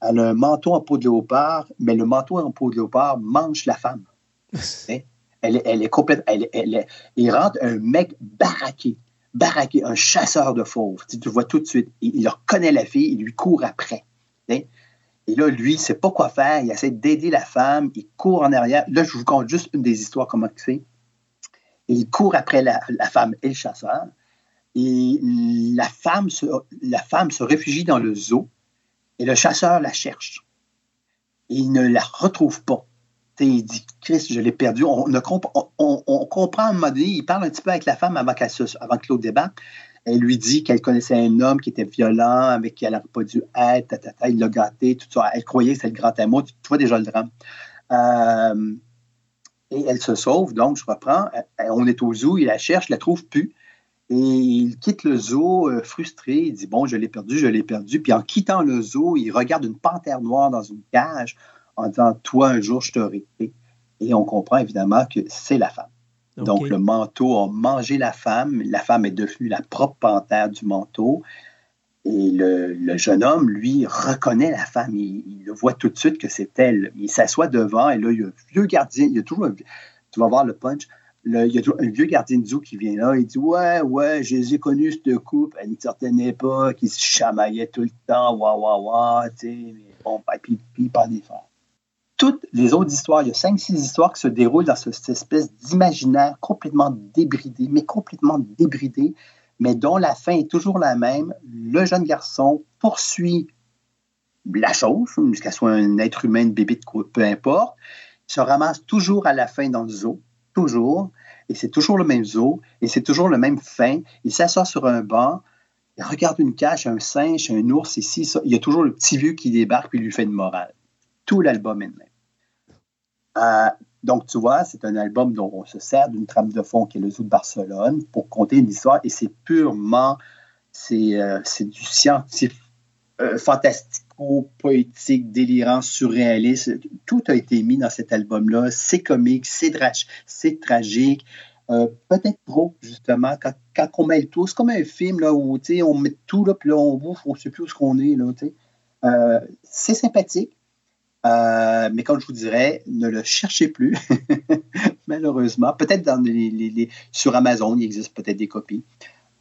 elle a un manteau en peau de léopard, mais le manteau en peau de léopard mange la femme. *laughs* elle, elle, est complète. Elle, elle, il rentre un mec baraqué baraqué, un chasseur de fauves. Tu, vois tout de suite. Il, reconnaît la fille, il lui court après. Et là, lui, il ne sait pas quoi faire. Il essaie d'aider la femme. Il court en arrière. Là, je vous compte juste une des histoires, comment c'est. Il court après la, femme et le chasseur. Et la femme, se, la femme se réfugie dans le zoo. Et le chasseur la cherche. Il ne la retrouve pas il dit Christ, je l'ai perdu. On, on, comprend à un moment donné, il parle un petit peu avec la femme avant, avant que l'autre débarque. Elle lui dit qu'elle connaissait un homme qui était violent, avec qui elle n'aurait pas dû être, il l'a gâté, tout ça. Elle croyait que c'était le grand amour. Tu, vois déjà le drame. Euh, et elle se sauve, donc je reprends. On est au zoo, il la cherche, il la trouve plus. Et il quitte le zoo euh, frustré. Il dit Bon, je l'ai perdu, je l'ai perdu. Puis en quittant le zoo, il regarde une panthère noire dans une cage en disant Toi, un jour, je t'aurai. Et on comprend évidemment que c'est la femme. Donc, le manteau a mangé la femme. La femme est devenue la propre panthère du manteau. Et le, jeune homme, lui, reconnaît la femme. Il, le voit tout de suite que c'est elle. Il s'assoit devant et là, il y a un vieux gardien. Il y a toujours Tu vas voir le punch. il y a un vieux gardien de zoo qui vient là, il dit Ouais, ouais, j'ai connu cette couple à une certaine époque, ils se chamaillaient tout le temps, wa, wa, wa, tu sais, bon, ben, puis, puis par des frères. Toutes les autres histoires, il y a cinq, six histoires qui se déroulent dans cette espèce d'imaginaire complètement débridé, mais complètement débridé, mais dont la fin est toujours la même. Le jeune garçon poursuit la chose, jusqu'à soit un être humain, une bébé, peu importe, se ramasse toujours à la fin dans le zoo toujours, et c'est toujours le même zoo, et c'est toujours le même fin. Il s'assoit sur un banc, il regarde une cage, un singe, un ours, ici, ça. Il y a toujours le petit vieux qui débarque et lui fait une morale. Tout l'album est même. Euh, donc, tu vois, c'est un album dont on se sert d'une trame de fond qui est le zoo de Barcelone pour conter une histoire, et c'est purement, c'est euh, du scientifique euh, fantastico-poétique, délirant, surréaliste. Tout a été mis dans cet album-là. C'est comique, c'est tragique. Peut-être trop, justement, quand, on met tout. C'est comme un film là, où on met tout, là, puis là, on bouffe, on ne sait plus où ce qu'on est. Là, c'est sympathique, mais comme je vous dirais, ne le cherchez plus, *laughs* malheureusement. Peut-être dans les, sur Amazon, il existe peut-être des copies.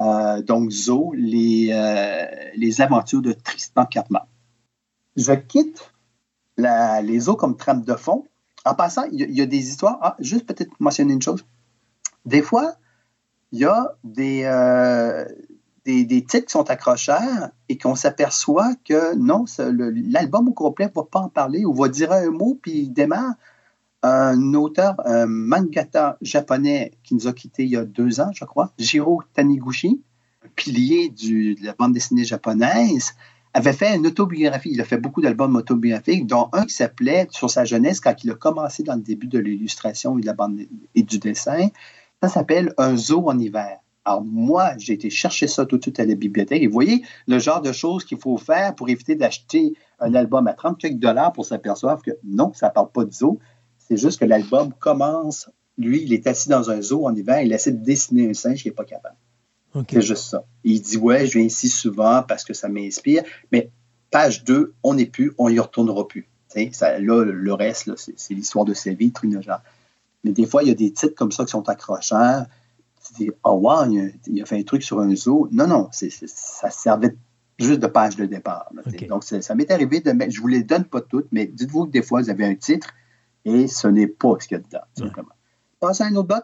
Euh, donc Zo, les, euh, les aventures de Tristan Cartman. Je quitte les eaux comme trame de fond. En passant, il y, a des histoires. Ah, juste peut-être mentionner une chose. Des fois, il y a des, euh, des, titres qui sont accrocheurs et qu'on s'aperçoit que non, l'album au complet ne va pas en parler ou va dire un mot puis il démarre un auteur, un mangata japonais qui nous a quittés il y a deux ans, je crois, Jiro Taniguchi, pilier de la bande dessinée japonaise, avait fait une autobiographie. Il a fait beaucoup d'albums autobiographiques, dont un qui s'appelait Sur sa jeunesse, quand il a commencé dans le début de l'illustration et, de et du dessin. Ça s'appelle Un zoo en hiver. Alors, moi, j'ai été chercher ça tout de suite à la bibliothèque. Et vous voyez le genre de choses qu'il faut faire pour éviter d'acheter un album à 30 quelques dollars pour s'apercevoir que non, ça ne parle pas de zoo. C'est juste que l'album commence, lui, il est assis dans un zoo en hiver, il essaie de dessiner un singe qui n'est pas capable. C'est juste ça. Il dit Ouais, je viens ici souvent parce que ça m'inspire, mais page 2, on n'est plus, on n'y retournera plus. Ça, là, le reste, c'est l'histoire de sa vie, genre. Mais des fois, il y a des titres comme ça qui sont accrocheurs. Tu dis Oh, wow, il a, fait un truc sur un zoo. Non, non, ça servait juste de page de départ. Donc, ça m'est arrivé de mettre, je ne vous les donne pas toutes, mais dites-vous que des fois, vous avez un titre, et ce n'est pas ce qu'il y a dedans, simplement. Passons à un autre bloc.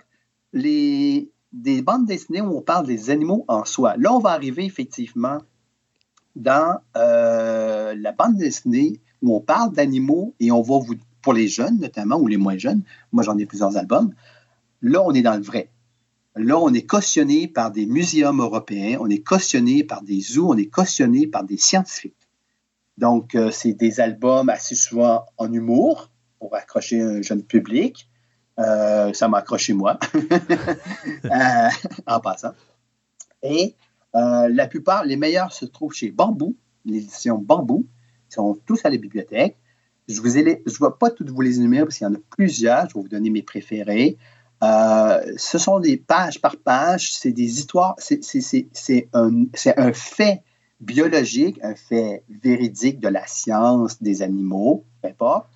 Les, des bandes dessinées où on parle des animaux en soi. Là, on va arriver effectivement dans euh, la bande dessinée où on parle d'animaux et on va vous, pour les jeunes notamment, ou les moins jeunes, moi j'en ai plusieurs albums, là on est dans le vrai. Là, on est cautionné par des muséums européens, on est cautionné par des zoos, on est cautionné par des scientifiques. Donc, euh, c'est des albums assez souvent en humour, pour accrocher un jeune public. Euh, ça m'a accroché moi, *laughs* euh, en passant. Et la plupart, les meilleurs se trouvent chez Bambou, l'édition Bambou. Ils sont tous à la bibliothèque. Je ne vais pas toutes vous les énumérer parce qu'il y en a plusieurs. Je vais vous donner mes préférés. Ce sont des pages par page. C'est des histoires. C'est un, un fait biologique, un fait véridique de la science des animaux, peu importe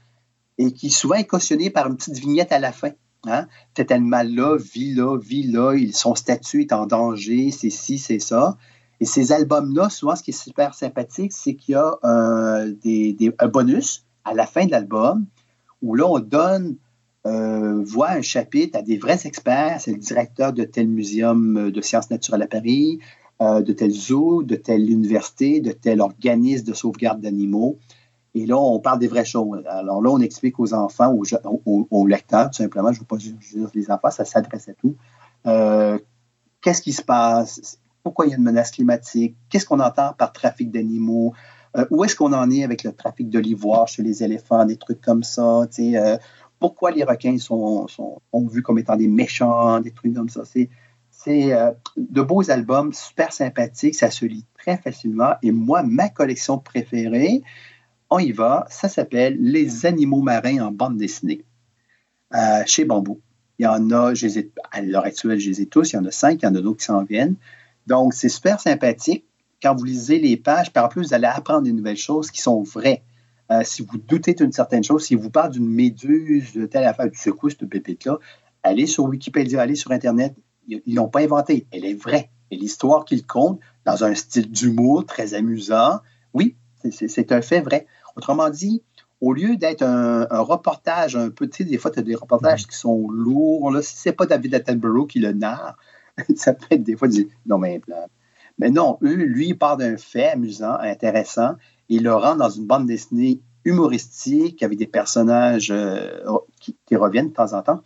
et qui souvent est cautionné par une petite vignette à la fin. Hein? Cet animal-là vit là, vit là, son statut est en danger, c'est ci, c'est ça. Et ces albums-là, souvent, ce qui est super sympathique, c'est qu'il y a un, un bonus à la fin de l'album où là, on donne euh, voix un chapitre à des vrais experts. C'est le directeur de tel muséum de sciences naturelles à Paris, euh, de tel zoo, de telle université, de tel organisme de sauvegarde d'animaux. Et là, on parle des vraies choses. Alors là, on explique aux enfants, aux, lecteurs, tout simplement, je ne veux pas dire les enfants, ça s'adresse à tout. Euh, qu'est-ce qui se passe? Pourquoi il y a une menace climatique? Qu'est-ce qu'on entend par trafic d'animaux? Euh, où est-ce qu'on en est avec le trafic de l'ivoire chez les éléphants, des trucs comme ça? Euh, pourquoi les requins sont, sont, vus comme étant des méchants, des trucs comme ça? C'est, c'est de beaux albums super sympathiques, ça se lit très facilement. Et moi, ma collection préférée, on y va. Ça s'appelle Les animaux marins en bande dessinée euh, chez Bambou. Il y en a, je à l'heure actuelle, je les ai tous. Il y en a cinq, il y en a d'autres qui s'en viennent. Donc, c'est super sympathique. Quand vous lisez les pages, par plus, vous allez apprendre des nouvelles choses qui sont vraies. Euh, si vous doutez d'une certaine chose, si vous parle d'une méduse, de telle affaire, du secousse, de pépite-là, Allez sur Wikipédia, allez sur Internet. Ils ne l'ont pas inventée. Elle est vraie. Et l'histoire qu'ils comptent, dans un style d'humour très amusant, oui, c'est un fait vrai. Autrement dit, au lieu d'être un, reportage un peu, tu sais, des fois, tu as des reportages qui sont lourds. Là, si c'est pas David Attenborough qui le narre, *laughs* ça peut être des fois du non, mais, mais non, eux, lui, il part d'un fait amusant, intéressant, il le rend dans une bande dessinée humoristique avec des personnages euh, qui, reviennent de temps en temps,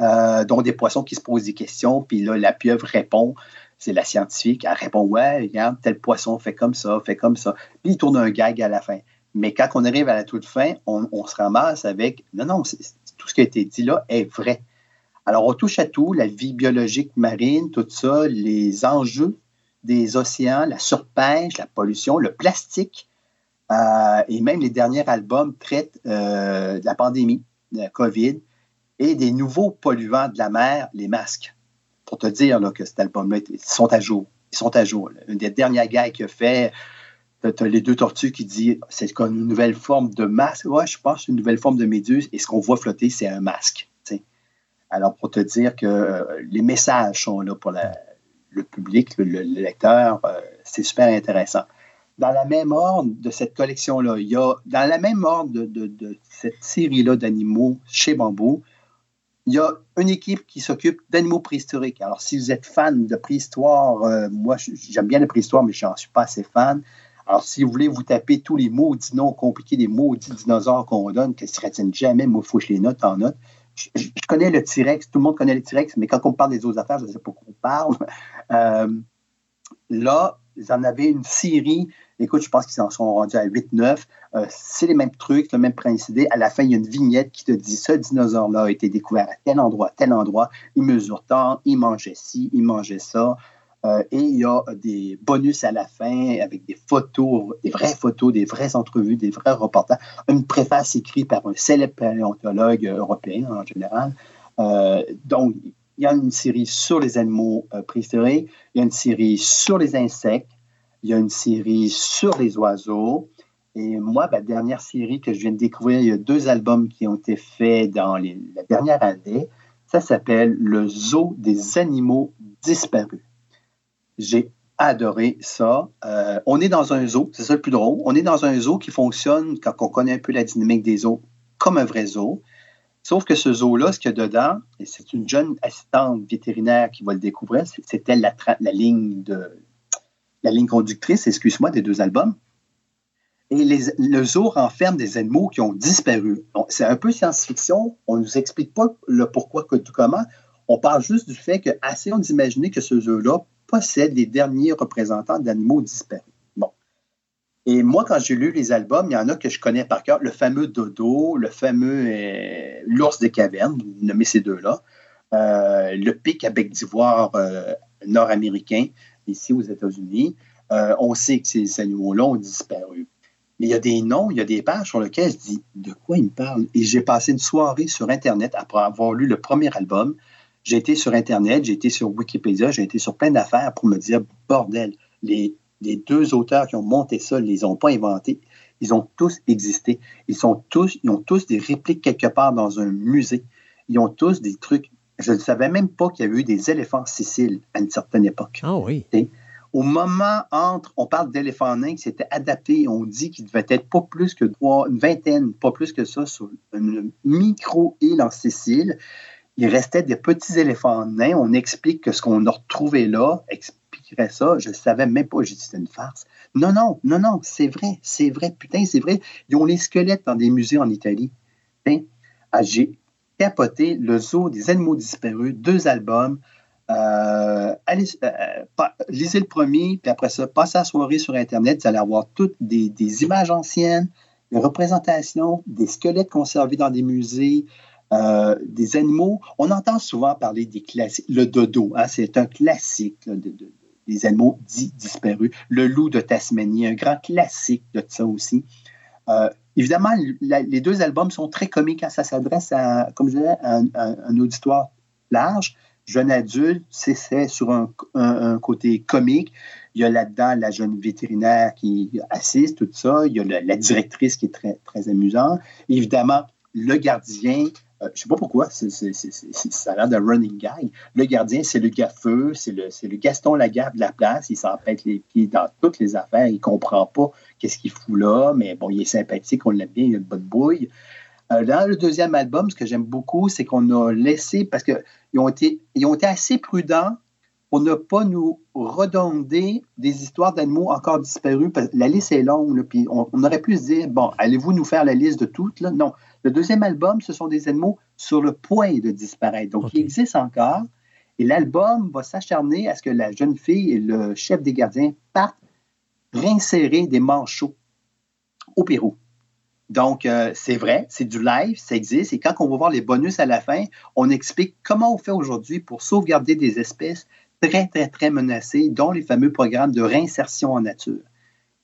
euh, dont des poissons qui se posent des questions, puis là, la pieuvre répond. C'est la scientifique, elle répond Ouais, regarde, tel poisson fait comme ça, fait comme ça. Puis il tourne un gag à la fin. Mais quand on arrive à la toute fin, on, on se ramasse avec Non, non, tout ce qui a été dit là est vrai. Alors, on touche à tout, la vie biologique marine, tout ça, les enjeux des océans, la surpêche, la pollution, le plastique, euh, et même les derniers albums traitent euh, de la pandémie, de la COVID, et des nouveaux polluants de la mer, les masques. Pour te dire que cet album-là, ils sont à jour. Ils sont à jour. Une des dernières gars qu'il a fait, tu as les deux tortues qui disent c'est comme une nouvelle forme de masque. Ouais, je pense une nouvelle forme de méduse, et ce qu'on voit flotter, c'est un masque. Alors, pour te dire que euh, les messages sont là pour le public, le, lecteur, euh, c'est super intéressant. Dans la même ordre de cette collection-là, il dans la même ordre de, cette série-là d'animaux chez Bambou, il y a une équipe qui s'occupe d'animaux préhistoriques. Alors, si vous êtes fan de préhistoire, euh, moi, j'aime bien la préhistoire, mais je n'en suis pas assez fan. Alors, si vous voulez vous taper tous les maudits noms compliqués des maudits dinosaures qu'on donne, que ne retiennent jamais, moi, il faut que je les note en note je, connais le T-Rex, tout le monde connaît le T-Rex, mais quand on parle des autres affaires, je ne sais pas pourquoi on parle. *laughs* Euh, là, ils en avaient une série. Écoute, je pense qu'ils en sont rendus à 8-9. Euh, c'est les mêmes trucs, le même principe. À la fin, il y a une vignette qui te dit ce dinosaure-là a été découvert à tel endroit, tel endroit. Il mesure tant, il mangeait ci, il mangeait ça. Euh, et il y a des bonus à la fin avec des photos, des vraies photos, des vraies entrevues, des vrais reportages. Une préface écrite par un célèbre paléontologue européen en général. Euh, donc, il y a une série sur les animaux euh, préhistoriques, il y a une série sur les insectes, il y a une série sur les oiseaux. Et moi, la dernière série que je viens de découvrir, il y a deux albums qui ont été faits dans la dernière année. Ça s'appelle Le zoo des animaux disparus. J'ai adoré ça. Euh, on est dans un zoo, c'est ça le plus drôle. On est dans un zoo qui fonctionne, quand on connaît un peu la dynamique des zoos, comme un vrai zoo. Sauf que ce zoo-là, ce qu'il y a dedans, c'est une jeune assistante vétérinaire qui va le découvrir, c'était la, la, ligne de la ligne conductrice, excuse-moi, des deux albums. Et le zoo renferme des animaux qui ont disparu. C'est un peu science-fiction. On ne nous explique pas le pourquoi, que, comment. On parle juste du fait que, assez d'imaginer que ce zoo-là possède les derniers représentants d'animaux disparus. Bon. Et moi, quand j'ai lu les albums, il y en a que je connais par cœur. Le fameux Dodo, le fameux euh, L'ours des cavernes, nommez ces deux-là. Euh, le pic à bec d'ivoire euh, nord-américain, ici aux États-Unis. on sait que ces animaux-là ont disparu. Mais il y a des noms, il y a des pages sur lesquelles je dis de quoi ils me parlent? Et j'ai passé une soirée sur Internet après avoir lu le premier album j'ai été sur Internet, j'ai été sur Wikipédia, j'ai été sur plein d'affaires pour me dire, bordel, les, deux auteurs qui ont monté ça, ils ne les ont pas inventés. Ils ont tous existé. Ils, sont tous, ils ont tous des répliques quelque part dans un musée. Ils ont tous des trucs. Je ne savais même pas qu'il y avait eu des éléphants Sicile à une certaine époque. Ah oui. au moment entre, on parle d'éléphants nains qui s'étaient adaptés, on dit qu'il devait être pas plus que une vingtaine, pas plus que ça, sur une micro-île en Sicile il restait des petits éléphants nains. On explique que ce qu'on a retrouvé là expliquerait ça. Je ne savais même pas. J'ai dit, c'était une farce. Non, non, non, non, c'est vrai, c'est vrai, putain, c'est vrai. Ils ont les squelettes dans des musées en Italie. Ah, j'ai capoté le zoo des animaux disparus, deux albums. Euh, allez, euh, lisez le premier, puis après ça, passez la soirée sur Internet. Vous allez avoir toutes des, des images anciennes, des représentations, des squelettes conservés dans des musées, euh, des animaux, on entend souvent parler des classiques. Le dodo, hein, c'est un classique des animaux dits disparus. Le loup de Tasmanie, un grand classique de ça aussi. Euh, évidemment, les deux albums sont très comiques. Hein, ça s'adresse à, un auditoire large, jeune adulte. C'est sur un, côté comique. Il y a là-dedans la jeune vétérinaire qui assiste, tout ça. Il y a la, directrice qui est très, très amusante. Évidemment, le gardien, je ne sais pas pourquoi, ça a l'air d'un running guy. Le gardien, c'est le gaffeux, c'est le, le Gaston Lagaffe de la place. Il s'empête les pieds dans toutes les affaires. Il comprend pas qu'est-ce qu'il fout là, mais bon, il est sympathique, on l'aime bien, il a une bonne bouille. dans le deuxième album, ce que j'aime beaucoup, c'est qu'on a laissé, parce qu'ils ont, été, ont été assez prudents pour ne pas nous redonder des histoires d'animaux encore disparus. la liste est longue, puis on, aurait pu se dire, bon, allez-vous nous faire la liste de toutes? Là? Non. Le deuxième album, ce sont des animaux sur le point de disparaître. Donc, ils existent encore. Et l'album va s'acharner à ce que la jeune fille et le chef des gardiens partent réinsérer des manchots au Pérou. Donc, euh, c'est vrai, c'est du live, ça existe. Et quand on va voir les bonus à la fin, on explique comment on fait aujourd'hui pour sauvegarder des espèces très, très, très menacées, dont les fameux programmes de réinsertion en nature.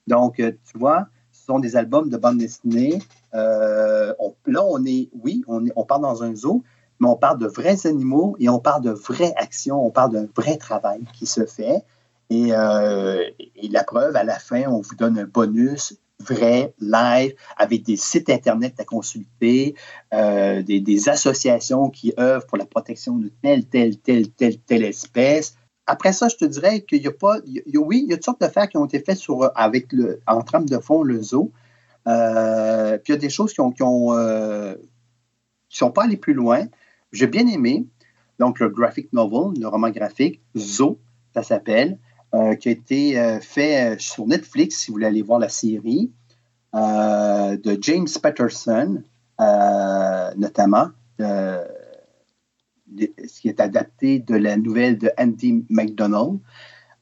Donc, euh, tu vois, ce sont des albums de bande dessinée. Euh, là, on est, oui, on, on part dans un zoo, mais on parle de vrais animaux et on parle de vraies actions, on parle d'un vrai travail qui se fait. Et, euh, et, la preuve, à la fin, on vous donne un bonus vrai, live, avec des sites Internet à consulter, des, des, associations qui œuvrent pour la protection de telle, telle, telle, telle, telle espèce. Après ça, je te dirais qu'il n'y a pas. oui, il y a toutes sortes de faits qui ont été faits sur, avec le, en trame de fond, le zoo. Euh, puis il y a des choses qui ont, qui ont euh, sont pas allées plus loin. J'ai bien aimé. Donc, le graphic novel, le roman graphique, Zoo, ça s'appelle, euh, qui a été fait sur Netflix, si vous voulez aller voir la série, de James Patterson, notamment ce qui est adapté de la nouvelle de Andy McDonald.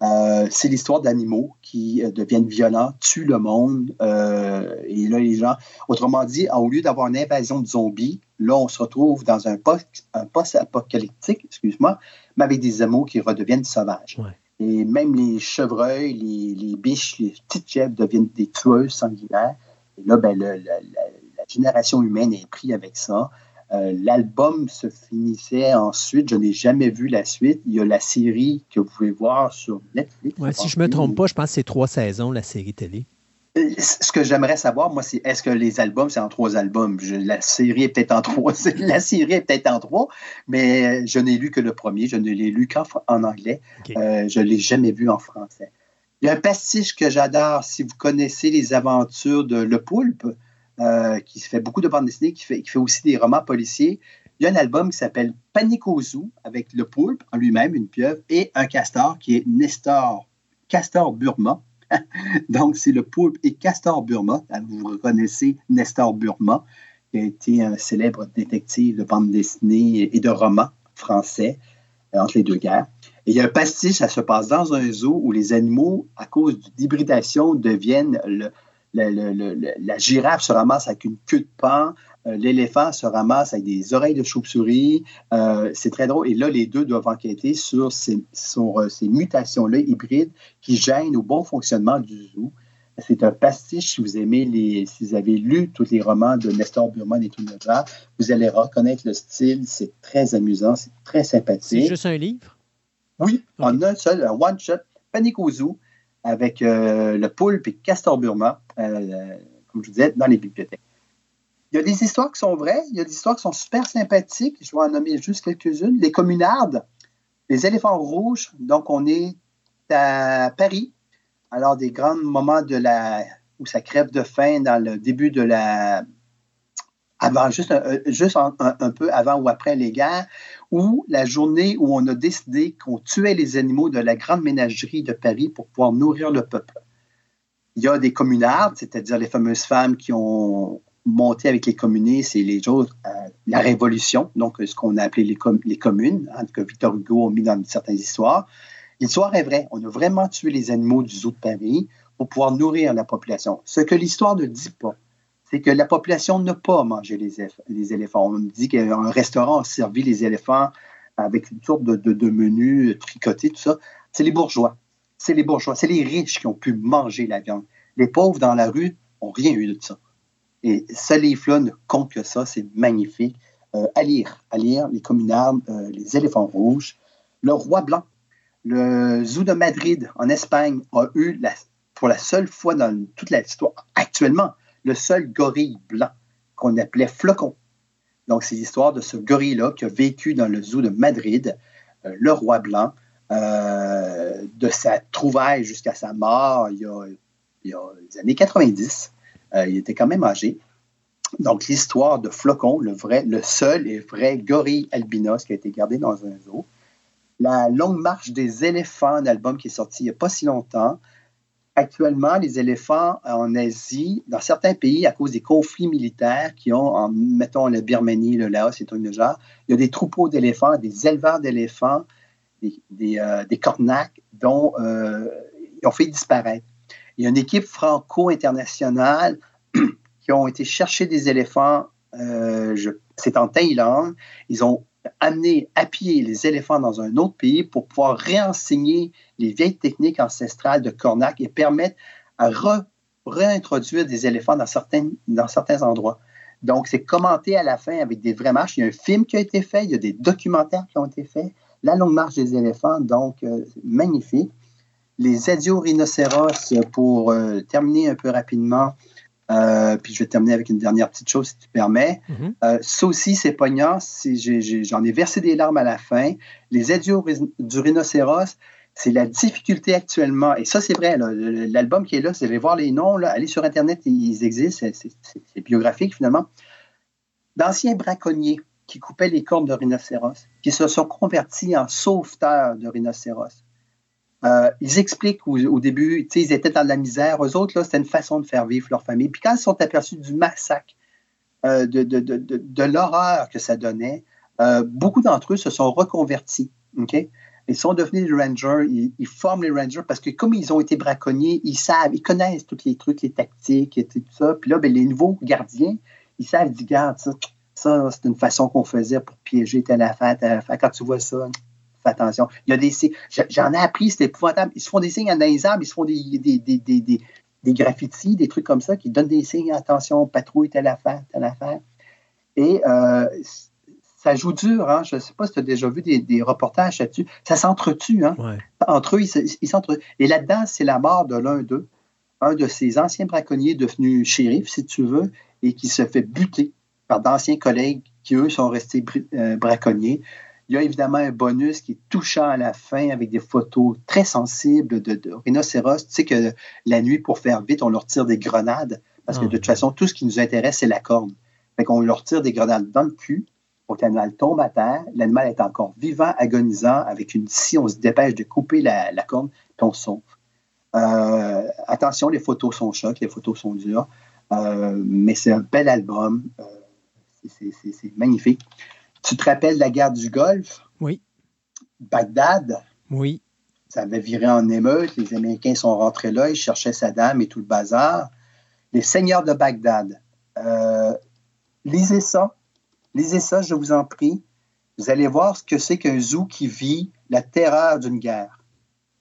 Euh, c'est l'histoire d'animaux qui euh, deviennent violents, tuent le monde. Euh, et là, les gens, autrement dit, au lieu d'avoir une invasion de zombies, là, on se retrouve dans un post-apocalyptique, excuse-moi, mais avec des animaux qui redeviennent sauvages. Et même les chevreuils, les, biches, les petites chèvres deviennent des tueuses sanguinaires. Et là, ben, la, génération humaine est prise avec ça. Euh, l'album se finissait ensuite. Je n'ai jamais vu la suite. Il y a la série que vous pouvez voir sur Netflix. si je ne me trompe pas, je pense que c'est trois saisons, la série télé. Euh, ce que j'aimerais savoir, moi, c'est est-ce que les albums, c'est en trois albums? la série est peut-être en trois. *laughs* la série est peut-être en trois, mais je n'ai lu que le premier. Je ne l'ai lu qu'en anglais. Euh, je ne l'ai jamais vu en français. Il y a un pastiche que j'adore. Si vous connaissez les aventures de Le Poulpe, euh, qui fait beaucoup de bandes dessinées, qui fait, aussi des romans policiers. Il y a un album qui s'appelle Panique au zoo, avec le poulpe en lui-même, une pieuvre, et un castor qui est Nestor, Castor Burma. *laughs* Donc, c'est le poulpe et Castor Burma. Vous reconnaissez Nestor Burma, qui a été un célèbre détective de bande dessinée et de romans français euh, entre les deux guerres. Et il y a un pastiche, ça se passe dans un zoo où les animaux, à cause d'hybridation, deviennent le, la girafe se ramasse avec une queue de pan, euh, l'éléphant se ramasse avec des oreilles de chauve-souris. Euh, c'est très drôle. Et là, les deux doivent enquêter sur ces, sur, euh, ces mutations-là hybrides qui gênent au bon fonctionnement du zoo. C'est un pastiche. Si vous aimez les, si vous avez lu tous les romans de Nestor Burman et tout le genre, vous allez reconnaître le style. C'est très amusant, c'est très sympathique. C'est juste un livre? Oui, en un seul, un one-shot, Panique au zoo avec euh, le poulpe et Castor Burma, euh, comme je vous disais, dans les bibliothèques. Il y a des histoires qui sont vraies, il y a des histoires qui sont super sympathiques. Je vais en nommer juste quelques-unes. Les communardes, les éléphants rouges. Donc, on est à Paris, alors des grands moments de la où ça crève de faim dans le début de la avant, juste, un, juste un, peu avant ou après les guerres, ou la journée où on a décidé qu'on tuait les animaux de la grande ménagerie de Paris pour pouvoir nourrir le peuple. Il y a des communards, c'est-à-dire les fameuses femmes qui ont monté avec les communistes et les autres, euh, la révolution, donc ce qu'on a appelé les, les communes, hein, que Victor Hugo a mis dans certaines histoires. L'histoire est vraie. On a vraiment tué les animaux du zoo de Paris pour pouvoir nourrir la population. Ce que l'histoire ne dit pas, c'est que la population n'a pas mangé les, éléphants. On me dit qu'un restaurant a servi les éléphants avec une sorte de, menus tricotés, tout ça. C'est les bourgeois. C'est les bourgeois. C'est les riches qui ont pu manger la viande. Les pauvres dans la rue n'ont rien eu de ça. Et ce livre-là ne compte que ça. C'est magnifique. Euh, à lire, à lire, les communards, euh, les éléphants rouges, le roi blanc. Le zoo de Madrid, en Espagne, a eu, pour la seule fois dans toute l'histoire, actuellement, le seul gorille blanc qu'on appelait Flocon. Donc, c'est l'histoire de ce gorille-là qui a vécu dans le zoo de Madrid, euh, le roi blanc, euh, de sa trouvaille jusqu'à sa mort il y a, les années 90. Euh, il était quand même âgé. Donc, l'histoire de Flocon, le, vrai, le seul et vrai gorille albinos qui a été gardé dans un zoo. La longue marche des éléphants, un album qui est sorti il n'y a pas si longtemps. Actuellement, les éléphants en Asie, dans certains pays, à cause des conflits militaires qui ont, en, mettons, la Birmanie, le Laos et tout le genre, il y a des troupeaux d'éléphants, des éleveurs d'éléphants, des, des, euh, dont euh, ils ont fait disparaître. Il y a une équipe franco-internationale *clears throat* qui ont été chercher des éléphants, euh, c'est en Thaïlande. Amené à pied les éléphants dans un autre pays pour pouvoir réenseigner les vieilles techniques ancestrales de Cornac et permettre à réintroduire des éléphants dans certains, dans certains endroits. Donc, c'est commenté à la fin avec des vraies marches. Il y a un film qui a été fait, il y a des documentaires qui ont été faits. La longue marche des éléphants, donc, euh, magnifique. Les adios rhinocéros, pour euh, terminer un peu rapidement, euh, puis je vais terminer avec une dernière petite chose, si tu permets. Euh, ça aussi, c'est poignant. J'en ai, versé des larmes à la fin. Les adieux du rhinocéros, c'est la difficulté actuellement. Et ça, c'est vrai. L'album qui est là, vous allez voir les noms. Là, allez sur Internet, ils existent. C'est biographique, finalement. D'anciens braconniers qui coupaient les cornes de rhinocéros, qui se sont convertis en sauveteurs de rhinocéros. Euh, ils expliquent au, début, ils étaient dans la misère. Eux autres, c'était une façon de faire vivre leur famille. Puis quand ils sont aperçus du massacre, euh, de, de, de, de l'horreur que ça donnait, euh, beaucoup d'entre eux se sont reconvertis. Ils sont devenus des rangers, ils, forment les rangers parce que comme ils ont été braconniers, ils savent, ils connaissent tous les trucs, les tactiques et tout ça. Puis là, ben, les nouveaux gardiens, ils savent, ils disent, ça, ça c'est une façon qu'on faisait pour piéger telle affaire, telle affaire. Quand tu vois ça, attention. Il y a des J'en ai appris, c'était épouvantable. Ils se font des signes dans les arbres, ils se font des, des, des, des, des graffitis, des trucs comme ça, qui donnent des signes, attention, patrouille, telle affaire, telle affaire. Et euh, ça joue dur, hein? Je ne sais pas si tu as déjà vu des, des reportages là-dessus. Ça s'entretue, hein? Entre eux, ils, ils Et là-dedans, c'est la mort de l'un d'eux, un de ces anciens braconniers devenus shérif, si tu veux, et qui se fait buter par d'anciens collègues qui, eux, sont restés euh, braconniers. Il y a évidemment un bonus qui est touchant à la fin avec des photos très sensibles de, rhinocéros. Tu sais que la nuit, pour faire vite, on leur tire des grenades parce que de toute ah. façon, tout ce qui nous intéresse, c'est la corne. Fait qu'on leur tire des grenades dans le cul pour que l'animal tombe à terre. L'animal est encore vivant, agonisant. Avec une scie, on se dépêche de couper la, corne, puis on sauve. Euh, attention, les photos sont chocs, les photos sont dures, euh, mais c'est un bel album. Euh, c'est magnifique. Tu te rappelles la guerre du Golfe? Oui. Bagdad? Oui. Ça avait viré en émeute. Les Américains sont rentrés là. Ils cherchaient Saddam et tout le bazar. Les seigneurs de Bagdad. Euh, lisez ça. Lisez ça, je vous en prie. Vous allez voir ce que c'est qu'un zoo qui vit la terreur d'une guerre.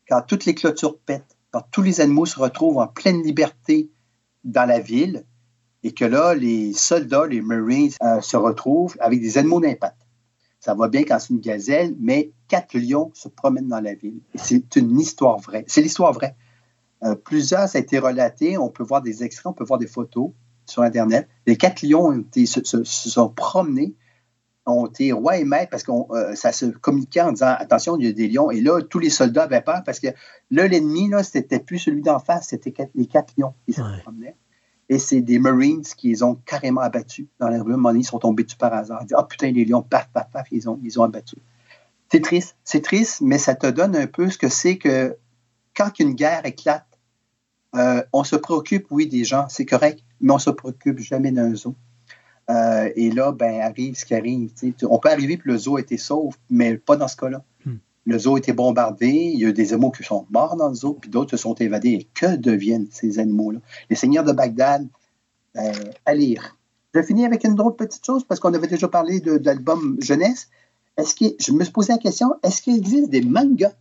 Quand toutes les clôtures pètent, quand tous les animaux se retrouvent en pleine liberté dans la ville, et que là, les soldats, les Marines, euh, se retrouvent avec des animaux d'impact. Ça va bien quand c'est une gazelle, mais quatre lions se promènent dans la ville. C'est une histoire vraie. C'est l'histoire vraie. Euh, plusieurs, ça a été relaté. On peut voir des extraits, on peut voir des photos sur Internet. Les quatre lions se, sont promenés, ont été rois et maîtres parce que euh, ça se communiquait en disant attention, il y a des lions. Et là, tous les soldats avaient peur parce que là, l'ennemi, c'était plus celui d'en face, c'était les quatre lions qui se promenaient. Et c'est des Marines qui les ont carrément abattus dans la rue. À un moment ils sont tombés dessus par hasard. Ils disent, ah putain, les lions, paf, paf, paf, ils ont, ils abattu. C'est triste. C'est triste, mais ça te donne un peu ce que c'est que quand une guerre éclate, euh, on se préoccupe, oui, des gens, c'est correct, mais on ne se préoccupe jamais d'un zoo. Euh, et là, ben, arrive ce qui arrive. On peut arriver que le zoo a été mais pas dans ce cas-là. Hmm. Le zoo a été bombardé, il y a des animaux qui sont morts dans le zoo, puis d'autres se sont évadés. Et que deviennent ces animaux-là? Les seigneurs de Bagdad, euh, à lire. Je finis avec une autre petite chose, parce qu'on avait déjà parlé de, l'album jeunesse. Est-ce que, je me suis posé la question, est-ce qu'il existe des mangas?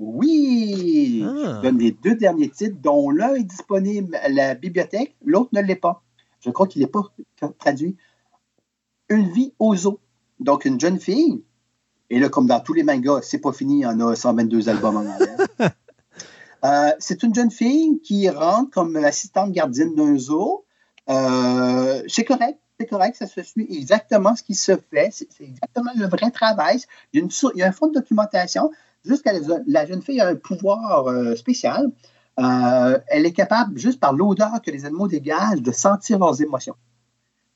Oui! Ah. Je donne les deux derniers titres, dont l'un est disponible à la bibliothèque, l'autre ne l'est pas. Je crois qu'il n'est pas traduit. Une vie aux zoo. Donc, une jeune fille et là, comme dans tous les mangas, c'est pas fini, il y en a 122 albums en anglais. *laughs* Euh, c'est une jeune fille qui rentre comme assistante gardienne d'un zoo. Euh, c'est correct. c'est correct, ça se suit exactement ce qui se fait. C'est exactement le vrai travail. Il y a, une, il y a un fond de documentation. Juste que la jeune fille a un pouvoir euh, spécial. Euh, elle est capable, juste par l'odeur que les animaux dégagent, de sentir leurs émotions.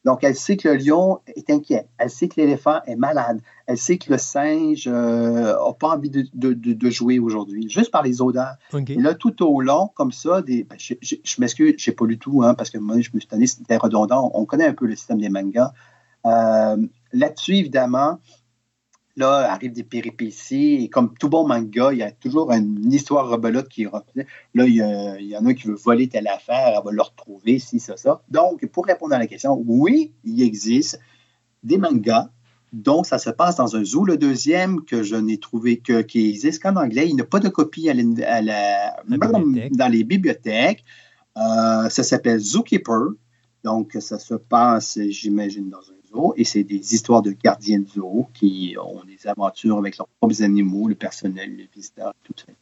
Donc, elle sait que le lion est inquiet. Elle sait que l'éléphant est malade. Elle sait que le singe n'a euh, pas envie de, jouer aujourd'hui, juste par les odeurs. Et là, tout au long, comme ça, des, ben, je, m'excuse, je n'ai pas lu tout, hein, parce que moi, je me suis donné, c'était redondant. On connaît un peu le système des mangas. Euh, là-dessus, évidemment, là, arrivent des péripéties. Et comme tout bon manga, il y a toujours une histoire rebelote qui revient. Là, il y, en a qui veut voler telle affaire, elle va le retrouver, si, ça, ça. Donc, pour répondre à la question, oui, il existe des mangas dont ça se passe dans un zoo. Le deuxième que je n'ai trouvé que, qui existe qu'en anglais, il n'y a pas de copie à dans les bibliothèques. Euh, ça s'appelle Zookeeper. Donc, ça se passe, j'imagine, dans un et c'est des histoires de gardiens de zoo qui ont des aventures avec leurs propres animaux, le personnel, les visiteurs, tout ça.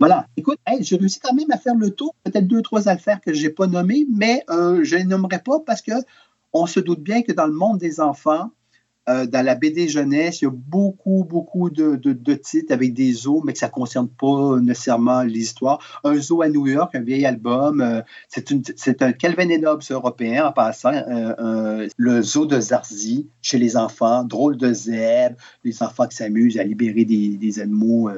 Voilà. Écoute, j'ai réussi quand même à faire le tour. Peut-être deux, trois affaires que je n'ai pas nommées, mais euh, je ne les nommerai pas parce que on se doute bien que dans le monde des enfants, euh, dans la BD jeunesse, il y a beaucoup, beaucoup de, titres avec des zoos, mais que ça ne concerne pas nécessairement l'histoire. Un zoo à New York, un vieil album, euh, c'est un Calvin et Hobbes européen en passant. Euh, le zoo de Zarzy chez les enfants, drôle de zèbre, les enfants qui s'amusent à libérer des, animaux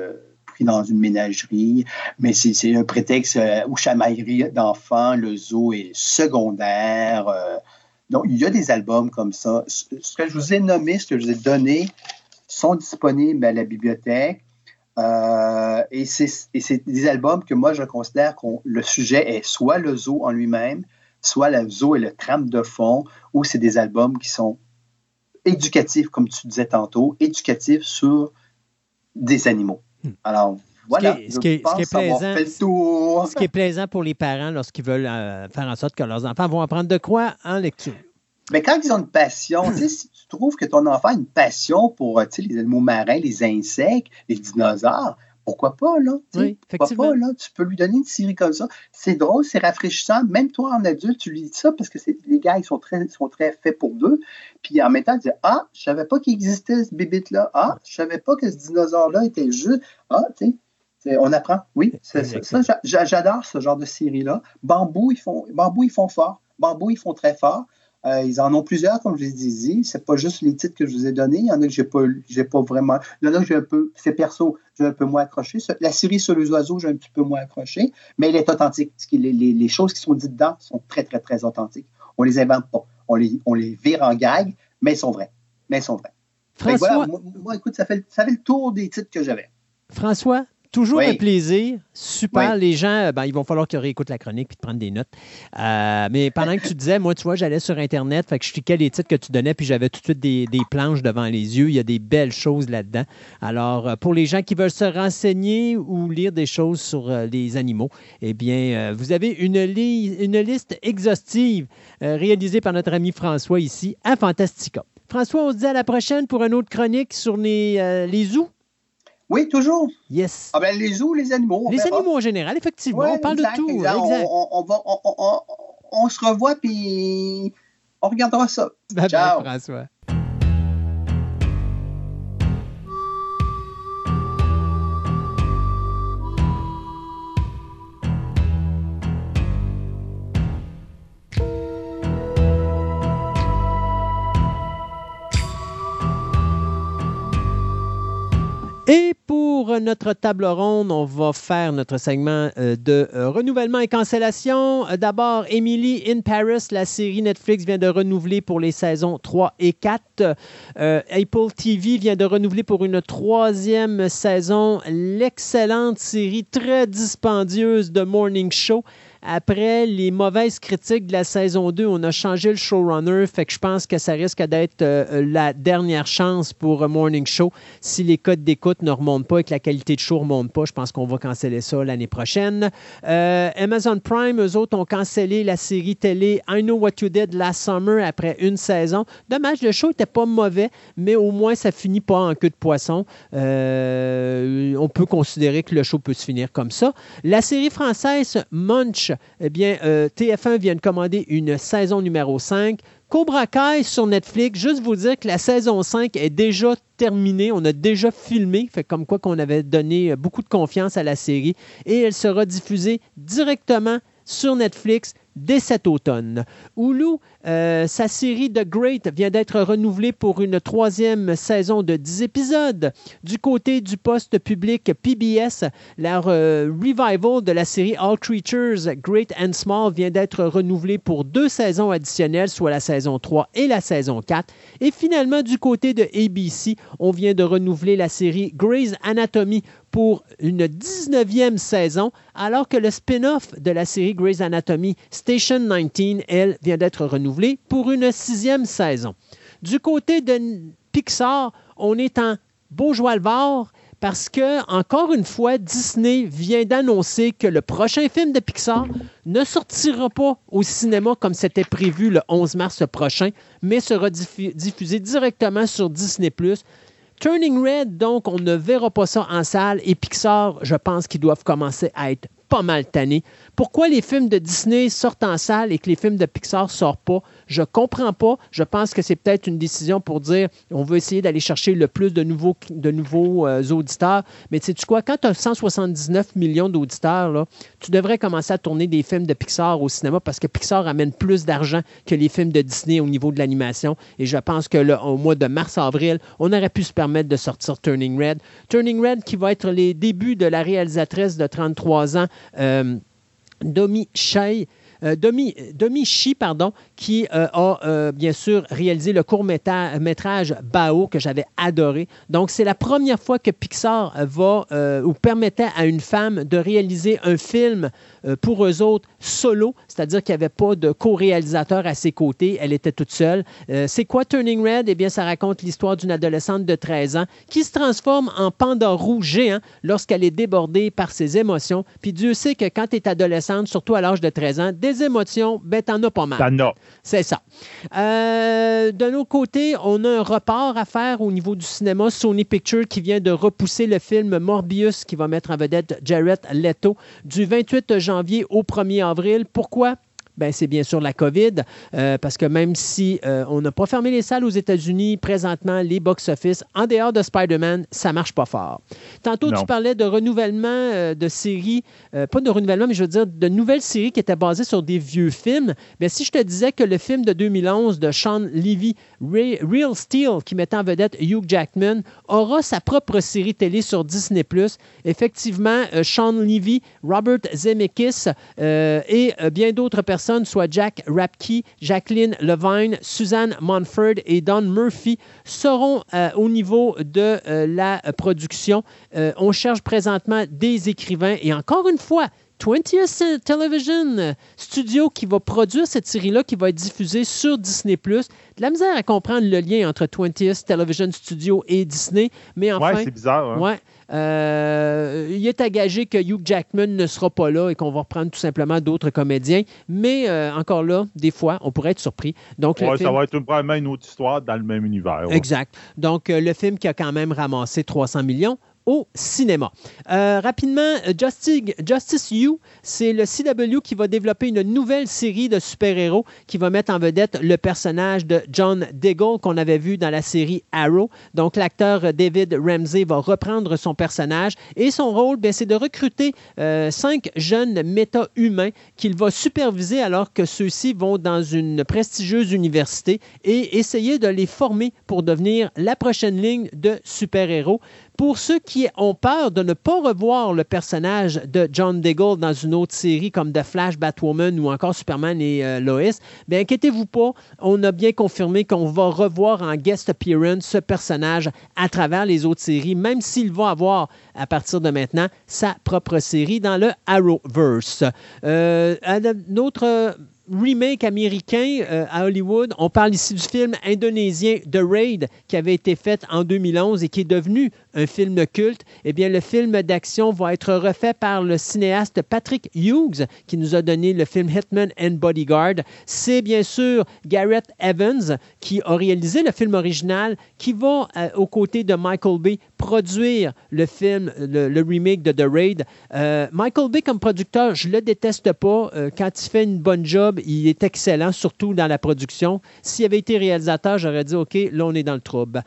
pris dans une ménagerie, mais c'est un prétexte ou chamaillerie d'enfants, le zoo est secondaire. Donc, il y a des albums comme ça. Ce que je vous ai nommé, ce que je vous ai donné, sont disponibles à la bibliothèque. Euh, et c'est des albums que moi, je considère que le sujet est soit le zoo en lui-même, soit le zoo et le trame de fond, ou c'est des albums qui sont éducatifs, comme tu disais tantôt, éducatifs sur des animaux. Hmm. Alors, voilà, ce qui est, plaisant, ce qui est plaisant pour les parents lorsqu'ils veulent euh, faire en sorte que leurs enfants vont apprendre de quoi en lecture. Mais quand ils ont une passion, si tu trouves que ton enfant a une passion pour les animaux marins, les insectes, les dinosaures, pourquoi pas, là? Oui, effectivement. Pas, là? Tu peux lui donner une série comme ça. C'est drôle, c'est rafraîchissant. Même toi, en adulte, tu lui dis ça parce que les gars, ils sont très, sont très faits pour deux. Puis en même temps, tu dis Ah, je savais pas qu'il existait ce bébite-là. Ah, je savais pas que ce dinosaure-là était juste. Ah, tu sais on apprend, oui. Ça, j'adore ce genre de série-là. Bambou, ils font, Bambou, ils font fort. Bambou, ils font très fort. Euh, ils en ont plusieurs, comme je l'ai dit. C'est pas juste les titres que je vous ai donnés. Il y en a que j'ai pas, j'ai pas vraiment. Il y en a que j'ai un peu, c'est perso, j'ai un peu moins accroché. La série sur les oiseaux, j'ai un petit peu moins accroché, mais elle est authentique. Les, les, choses qui sont dites dedans sont très, très, très authentiques. On les invente pas. On les, on les vire en gag, mais elles sont vraies. Mais elles sont vraies. François... moi, écoute, ça fait, ça fait le tour des titres que j'avais. François, Toujours un plaisir. Super. Les gens, ben, ils vont falloir qu'ils réécoutent la chronique puis te prendre des notes. Euh, mais pendant que tu disais, moi, tu vois, j'allais sur Internet, fait que je cliquais les titres que tu donnais, puis j'avais tout de suite des, planches devant les yeux. Il y a des belles choses là-dedans. Alors, euh, pour les gens qui veulent se renseigner ou lire des choses sur euh, les animaux, eh bien, vous avez une, une liste exhaustive réalisée par notre ami François ici à Fantastica. François, on se dit à la prochaine pour une autre chronique sur les, les zoos. Oui, toujours. Yes. Ah ben, les zoos, les animaux. Les animaux en général, effectivement. on parle de tout. Exact. On, va, on, se revoit, puis on regardera ça. Ciao. François. Et pour notre table ronde, on va faire notre segment euh, de euh, renouvellement et cancellation. Euh, d'abord, Emily in Paris, la série Netflix vient de renouveler pour les saisons 3 et 4. Apple TV vient de renouveler pour une troisième saison l'excellente série très dispendieuse de Morning Show après les mauvaises critiques de la saison 2, on a changé le showrunner, fait que je pense que ça risque d'être euh, la dernière chance pour Morning Show. Si les codes d'écoute ne remontent pas et que la qualité de show ne remonte pas, je pense qu'on va canceller ça l'année prochaine. Euh, Amazon Prime, eux autres, ont cancellé la série télé I Know What You Did Last Summer après une saison. Dommage, le show n'était pas mauvais, mais au moins ça finit pas en queue de poisson. Euh, on peut considérer que le show peut se finir comme ça. La série française Munch eh bien, euh, TF1 vient de commander une saison numéro 5. Cobra Kai sur Netflix, juste vous dire que la saison 5 est déjà terminée, on a déjà filmé, fait comme quoi qu'on avait donné beaucoup de confiance à la série et elle sera diffusée directement sur Netflix dès cet automne. Hulu, euh, sa série The Great vient d'être renouvelée pour une troisième saison de 10 épisodes. Du côté du poste public PBS, la euh, revival de la série All Creatures Great and Small vient d'être renouvelée pour deux saisons additionnelles, soit la saison 3 et la saison 4. Et finalement, du côté de ABC, on vient de renouveler la série Grey's Anatomy pour une 19e saison, alors que le spin-off de la série Grey's Anatomy, Station 19, elle, vient d'être renouvelée pour une sixième saison. Du côté de Pixar, on est en beau joie parce que, encore une fois, Disney vient d'annoncer que le prochain film de Pixar ne sortira pas au cinéma comme c'était prévu le 11 mars prochain, mais sera diffusé directement sur Disney ⁇ Turning Red, donc, on ne verra pas ça en salle. Et Pixar, je pense qu'ils doivent commencer à être pas mal tannés. Pourquoi les films de Disney sortent en salle et que les films de Pixar ne sortent pas? Je comprends pas. Je pense que c'est peut-être une décision pour dire on veut essayer d'aller chercher le plus de nouveaux, de euh, auditeurs. Mais tu sais quoi, quand tu as 179 millions d'auditeurs, tu devrais commencer à tourner des films de Pixar au cinéma parce que Pixar amène plus d'argent que les films de Disney au niveau de l'animation. Et je pense que au mois de mars-avril, on aurait pu se permettre de sortir Turning Red. Turning Red qui va être les débuts de la réalisatrice de 33 ans, euh, Domi Shea. Euh, Domi, Domi pardon, qui euh, a euh, bien sûr réalisé le court-métrage Bao que j'avais adoré. Donc, c'est la première fois que Pixar va ou permettait à une femme de réaliser un film pour eux autres solo, c'est-à-dire qu'il n'y avait pas de co-réalisateur à ses côtés. Elle était toute seule. c'est quoi Turning Red? Eh bien, ça raconte l'histoire d'une adolescente de 13 ans qui se transforme en panda rouge géant lorsqu'elle est débordée par ses émotions. Puis Dieu sait que quand tu es adolescente, surtout à l'âge de 13 ans, des émotions, ben, t'en as pas mal. C'est ça. Euh, de notre côté, on a un report à faire au niveau du cinéma. Sony Pictures qui vient de repousser le film Morbius qui va mettre en vedette Jared Leto du 28 janvier au 1er avril. Pourquoi? Ben, c'est bien sûr la COVID, euh, parce que même si euh, on n'a pas fermé les salles aux États-Unis, présentement, les box-office, en dehors de Spider-Man, ça marche pas fort. Tantôt, tu parlais de renouvellement euh, de séries, pas de renouvellement, mais je veux dire de nouvelles séries qui étaient basées sur des vieux films. Bien, si je te disais que le film de 2011 de Sean Levy, Real Steel, qui mettait en vedette Hugh Jackman, aura sa propre série télé sur Disney+. Effectivement, Sean Levy, Robert Zemeckis et bien d'autres personnes soit Jack Rapke, Jacqueline Levine, Suzanne Monford et Don Murphy, seront euh, au niveau de euh, la production. Euh, on cherche présentement des écrivains et encore une fois, 20th Television Studio qui va produire cette série-là, qui va être diffusée sur Disney+. De la misère à comprendre le lien entre 20th Television Studio et Disney, mais enfin... Ouais, c'est bizarre. Hein? Ouais, euh, il est engagé que Hugh Jackman ne sera pas là et qu'on va reprendre tout simplement d'autres comédiens. Mais euh, encore là, des fois, on pourrait être surpris. Donc, ça va être vraiment une autre histoire dans le même univers. Exact. Donc, euh, le film qui a quand même ramassé 300 millions au cinéma. Euh, rapidement, Justice, Justice You, c'est le CW qui va développer une nouvelle série de super-héros qui va mettre en vedette le personnage de John Diggle qu'on avait vu dans la série Arrow. Donc, l'acteur David Ramsey va reprendre son personnage et son rôle, ben, c'est de recruter euh, cinq jeunes méta-humains qu'il va superviser alors que ceux-ci vont dans une prestigieuse université et essayer de les former pour devenir la prochaine ligne de super-héros. Pour ceux qui ont peur de ne pas revoir le personnage de John Diggle dans une autre série comme The Flash, Batwoman ou encore Superman et euh, Lois, bien inquiétez-vous pas, on a bien confirmé qu'on va revoir en guest appearance ce personnage à travers les autres séries, même s'il va avoir à partir de maintenant sa propre série dans le Arrowverse. Euh, notre remake américain euh, à Hollywood. On parle ici du film indonésien The Raid qui avait été fait en 2011 et qui est devenu un film culte, eh bien, le film d'action va être refait par le cinéaste Patrick Hughes, qui nous a donné le film Hitman and Bodyguard. C'est bien sûr Garrett Evans qui a réalisé le film original, qui va, euh, aux côtés de Michael Bay, produire le film, le, remake de The Raid. Euh, Michael Bay, comme producteur, je le déteste pas. Euh, quand il fait une bonne job, il est excellent, surtout dans la production. S'il avait été réalisateur, j'aurais dit, OK, là, on est dans le trouble.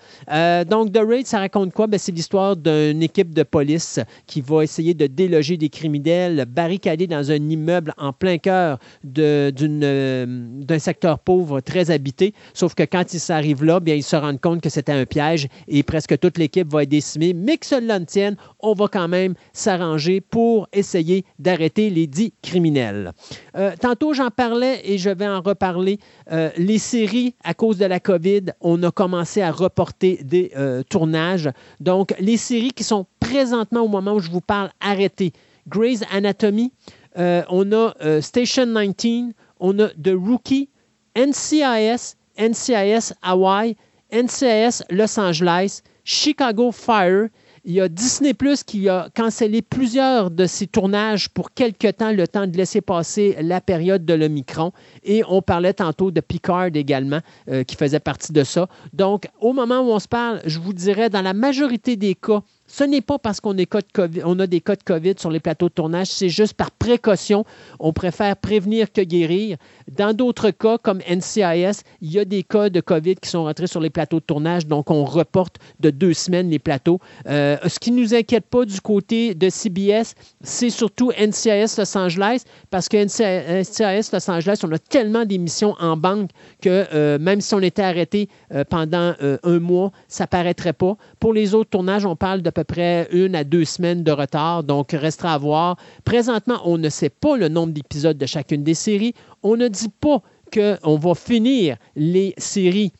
donc, The Raid, ça raconte quoi? Ben, l'histoire d'une équipe de police qui va essayer de déloger des criminels barricadés dans un immeuble en plein cœur d'un secteur pauvre très habité. Sauf que quand ils s'arrivent là, bien, ils se rendent compte que c'était un piège et presque toute l'équipe va être décimée. Mais que cela ne tienne, on va quand même s'arranger pour essayer d'arrêter les dix criminels. Euh, tantôt, j'en parlais et je vais en reparler. Euh, les séries, à cause de la COVID, on a commencé à reporter des euh, tournages. Donc, les séries qui sont présentement au moment où je vous parle arrêtées. Grey's Anatomy, on a Station 19, on a The Rookie, NCIS, NCIS Hawaii, NCIS Los Angeles, Chicago Fire. Il y a Disney Plus qui a cancellé plusieurs de ses tournages pour quelque temps, le temps de laisser passer la période de l'Omicron. Et on parlait tantôt de Picard également, euh, qui faisait partie de ça. Donc, au moment où on se parle, je vous dirais, dans la majorité des cas, ce n'est pas parce qu'on on a des cas de COVID sur les plateaux de tournage, c'est juste par précaution. On préfère prévenir que guérir. Dans d'autres cas, comme NCIS, il y a des cas de COVID qui sont rentrés sur les plateaux de tournage, donc on reporte de deux semaines les plateaux. Euh, ce qui ne nous inquiète pas du côté de CBS, c'est surtout NCIS Los Angeles, parce que NCIS Los Angeles, on a tellement d'émissions en banque que euh, même si on était arrêté euh, pendant un mois, ça ne paraîtrait pas. Pour les autres tournages, on parle de peu près une à deux semaines de retard, donc restera à voir. Présentement, on ne sait pas le nombre d'épisodes de chacune des séries. On ne dit pas qu'on va finir les séries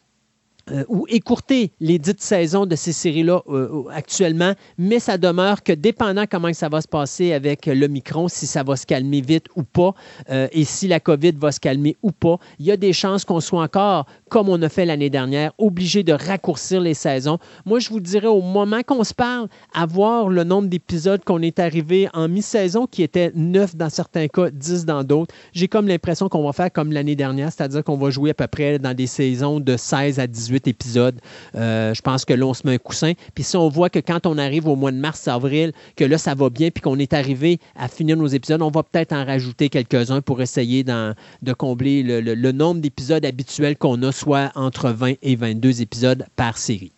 euh, ou écourter les dites saisons de ces séries-là euh, actuellement, mais ça demeure que dépendant comment ça va se passer avec le Micron, si ça va se calmer vite ou pas, euh, et si la COVID va se calmer ou pas, il y a des chances qu'on soit encore, comme on a fait l'année dernière, obligé de raccourcir les saisons. Moi, je vous dirais au moment qu'on se parle, avoir le nombre d'épisodes qu'on est arrivé en mi-saison, qui était 9 dans certains cas, 10 dans d'autres, j'ai comme l'impression qu'on va faire comme l'année dernière, c'est-à-dire qu'on va jouer à peu près dans des saisons de 16 à 18 épisodes. Euh, je pense que là, on se met un coussin. Puis si on voit que quand on arrive au mois de mars, avril, que là, ça va bien, puis qu'on est arrivé à finir nos épisodes, on va peut-être en rajouter quelques-uns pour essayer de combler le, nombre d'épisodes habituels qu'on a, soit entre 20 et 22 épisodes par série.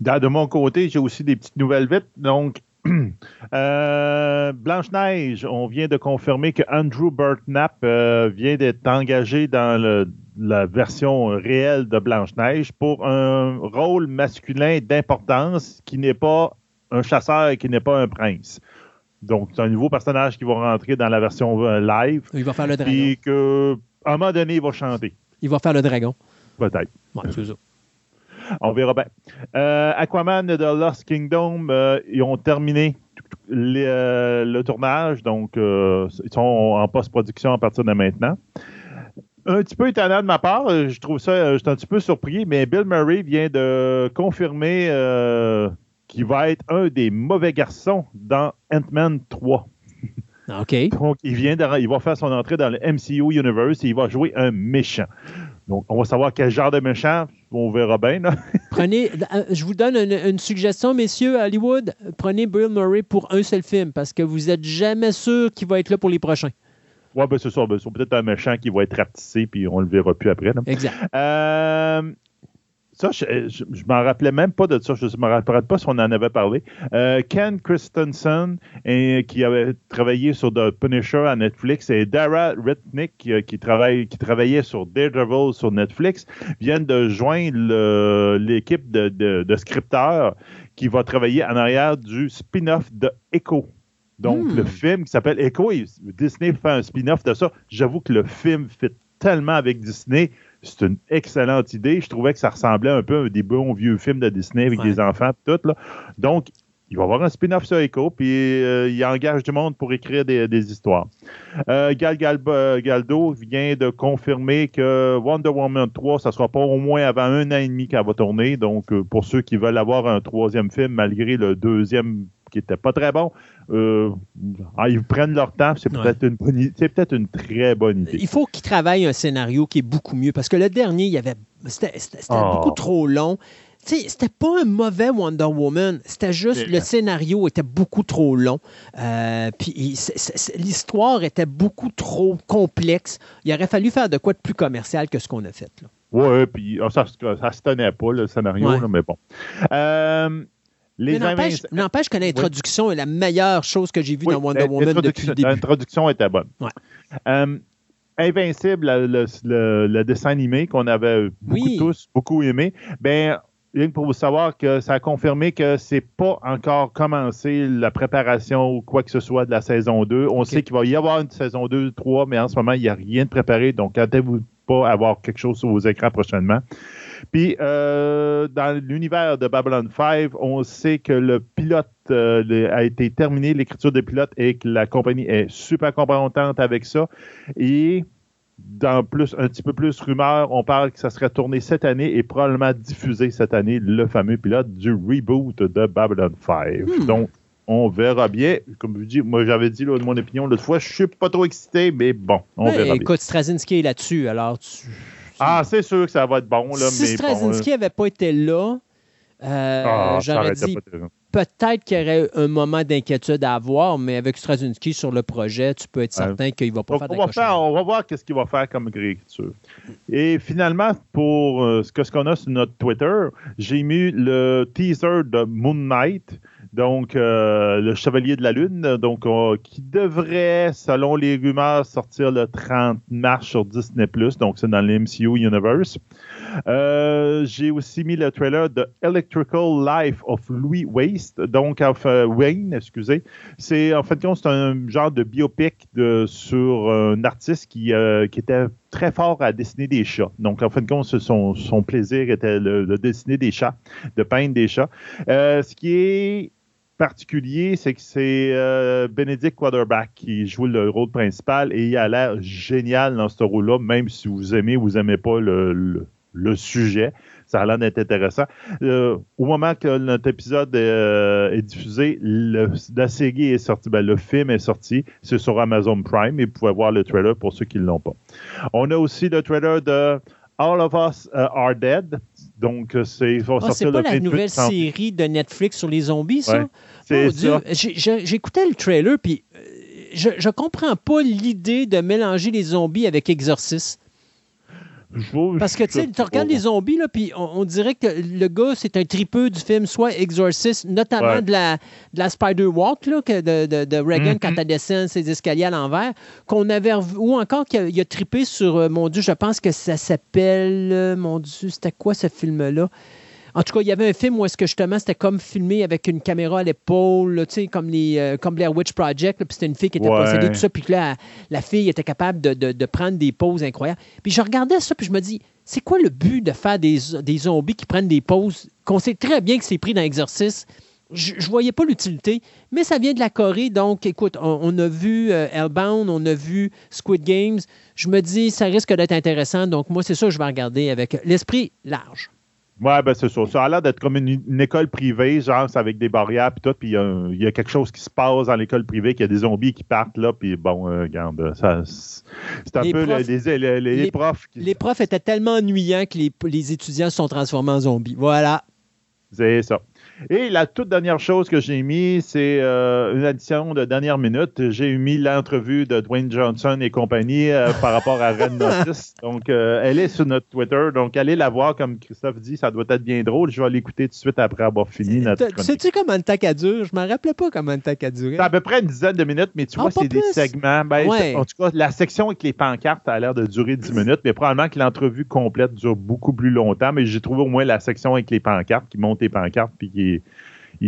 De mon côté, j'ai aussi des petites nouvelles vite. Donc, *clears throat* euh, Blanche-Neige, on vient de confirmer que Andrew Burtnap euh, vient d'être engagé dans le la version réelle de Blanche-Neige pour un rôle masculin d'importance qui n'est pas un chasseur et qui n'est pas un prince. Donc, c'est un nouveau personnage qui va rentrer dans la version euh, live. Il va faire le dragon. Et que, à un moment donné, il va chanter. Il va faire le dragon. Peut-être. c'est ça. On verra bien. Euh, Aquaman de Lost Kingdom, euh, ils ont terminé le tournage, donc ils sont en post-production à partir de maintenant un petit peu étonnant de ma part. Euh, je trouve ça, euh, je suis un petit peu surpris, mais Bill Murray vient de confirmer euh, qu'il va être un des mauvais garçons dans Ant-Man 3. OK. *laughs* Donc, il, vient il va faire son entrée dans le MCU Universe et il va jouer un méchant. Donc, on va savoir quel genre de méchant, on verra bien. *laughs* Prenez, je vous donne une, une, suggestion, messieurs, Hollywood. Prenez Bill Murray pour un seul film parce que vous n'êtes jamais sûr qu'il va être là pour les prochains. Ouais, ben c'est ça. Ben, c'est peut-être un méchant qui va être rapetissé, puis on le verra plus après. Exact. Euh, ça, je, je, m'en rappelais même pas de ça. Je ne me rappelle pas si on en avait parlé. Euh, Ken Christensen, qui avait travaillé sur The Punisher à Netflix, et Dara Ritnick, qui, travaille, qui travaillait sur Daredevil sur Netflix, viennent de joindre l'équipe de, de, de scripteurs qui va travailler en arrière du spin-off de Echo. Donc, le hmm. film qui s'appelle Echo, Disney fait un spin-off de ça. J'avoue que le film fit tellement avec Disney. C'est une excellente idée. Je trouvais que ça ressemblait un peu à des bons vieux films de Disney avec des enfants, tout. Là. Donc, il va y avoir un spin-off sur Echo, puis il engage du monde pour écrire des, histoires. Gal, Galdo vient de confirmer que Wonder Woman 3, ça sera pas au moins avant un an et demi qu'elle va tourner. Donc, pour ceux qui veulent avoir un troisième film, malgré le deuxième qui était pas très bon, euh, ah, ils prennent leur temps, c'est peut-être une peut une très bonne idée. Il faut qu'ils travaillent un scénario qui est beaucoup mieux parce que le dernier, il y avait c'était ah. beaucoup trop long. C'était pas un mauvais Wonder Woman, c'était juste le scénario était beaucoup trop long. Euh, puis l'histoire était beaucoup trop complexe. Il aurait fallu faire de quoi de plus commercial que ce qu'on a fait. Oui, puis ah, ça, ça, se tenait pas, le scénario, mais bon. Euh, n'empêche que l'introduction est la meilleure chose que j'ai vue dans Wonder Woman depuis le début. L'introduction était bonne. Euh, Invincible, le, dessin animé qu'on avait beaucoup tous beaucoup aimé, ben pour vous savoir que ça a confirmé que c'est pas encore commencé la préparation ou quoi que ce soit de la saison 2. On sait qu'il va y avoir une saison 2, 3, mais en ce moment, il n'y a rien de préparé. Donc, attendez-vous pas à avoir quelque chose sur vos écrans prochainement. Puis, euh, dans l'univers de Babylon 5, on sait que le pilote euh, a été terminé, l'écriture des pilotes, et que la compagnie est super contente avec ça. Et dans plus, un petit peu plus rumeur, on parle que ça serait tourné cette année et probablement diffusé cette année, le fameux pilote du reboot de Babylon 5. Hmm. Donc, on verra bien. Comme je dis, moi j'avais dit là, de mon opinion l'autre fois, je suis pas trop excité, mais bon, on verra bien. Écoute, Straczynski est là-dessus, alors tu ah, c'est sûr que ça va être bon. Là, si Straczynski n'avait pas été là, euh, ah, j'aurais dit peut-être qu'il y aurait un moment d'inquiétude à avoir, mais avec Straczynski sur le projet, tu peux être certain qu'il ne va pas faire on va, on va voir ce qu'il va faire comme réécriture. Et finalement, pour euh, ce qu'on a sur notre Twitter, j'ai mis le teaser de Moon Knight donc euh, le Chevalier de la Lune, donc qui devrait, selon les rumeurs, sortir le 30 mars sur Disney+. Donc c'est dans l'MCU Universe. Euh, j'ai aussi mis le trailer de Electrical Life of Louis Waste, donc Wayne, excusez. C'est en fait c'est un genre de biopic sur un artiste qui, euh, qui était très fort à dessiner des chats. Donc, en fin de compte, son, son plaisir était de dessiner des chats, de peindre des chats. ce qui est particulier, c'est que c'est euh, Benedict Quarterback qui joue le rôle principal et il a l'air génial dans ce rôle-là, même si vous aimez ou vous n'aimez pas le, sujet. Ça a l'air d'être intéressant. Euh, au moment que notre épisode euh, est diffusé, la série est sortie, ben, le film est sorti. C'est sur Amazon Prime et vous pouvez voir le trailer pour ceux qui ne l'ont pas. On a aussi le trailer de All of Us Are Dead. Donc, c'est. Ah, c'est pas la nouvelle série de Netflix sur les zombies, ça? J'écoutais le trailer, puis euh, je, je comprends pas l'idée de mélanger les zombies avec Exorcist. Parce que tu sais, tu regardes les zombies, là, puis on, dirait que le gars, c'est un tripeux du film, soit Exorcist, notamment de la, de la Spider-Walk de, de, de Reagan mm-hmm. quand elle descend ses escaliers à l'envers, qu'on avait ou encore qu'il a, a, tripé sur, euh, mon Dieu, je pense que ça s'appelle, euh, mon Dieu, c'était quoi ce film-là? En tout cas, il y avait un film où est-ce que justement c'était comme filmé avec une caméra à l'épaule, tu sais, comme les euh, comme Blair Witch Project, puis c'était une fille qui était possédée, tout ça, puis que là, la fille était capable de, prendre des poses incroyables. Puis je regardais ça, puis je me dis, c'est quoi le but de faire des, zombies qui prennent des poses qu'on sait très bien que c'est pris dans l'exercice? Je, ne voyais pas l'utilité, mais ça vient de la Corée, donc écoute, on, a vu euh, Hellbound, on a vu Squid Games. Je me dis, ça risque d'être intéressant, donc moi, c'est ça que je vais regarder avec l'esprit large. Ouais, ben c'est ça. Ça a l'air d'être comme une, école privée, genre, avec des barrières puis tout, puis il y, a quelque chose qui se passe dans l'école privée, qu'il y a des zombies qui partent là, puis bon, euh, regarde, ça, c'est un peu les, profs. Les profs étaient tellement ennuyants que les, les étudiants se sont transformés en zombies. Voilà. C'est ça. Et la toute dernière chose que j'ai mis, c'est euh, une addition de dernière minute. J'ai mis l'entrevue de Dwayne Johnson et compagnie euh, *laughs* par rapport à Red Notice. Donc, euh, elle est sur notre Twitter. Donc, allez la voir, comme Christophe dit, ça doit être bien drôle. Je vais l'écouter tout de suite après avoir fini notre Sais-tu comment le temps a duré? Je me rappelais pas comment le temps a duré. C'est à peu près une dizaine de minutes, mais tu ah, vois, c'est des segments. Ben, en tout cas, la section avec les pancartes a l'air de durer 10 minutes, mais probablement que l'entrevue complète dure beaucoup plus longtemps. Mais j'ai trouvé au moins la section avec les pancartes qui monte les pancartes puis qui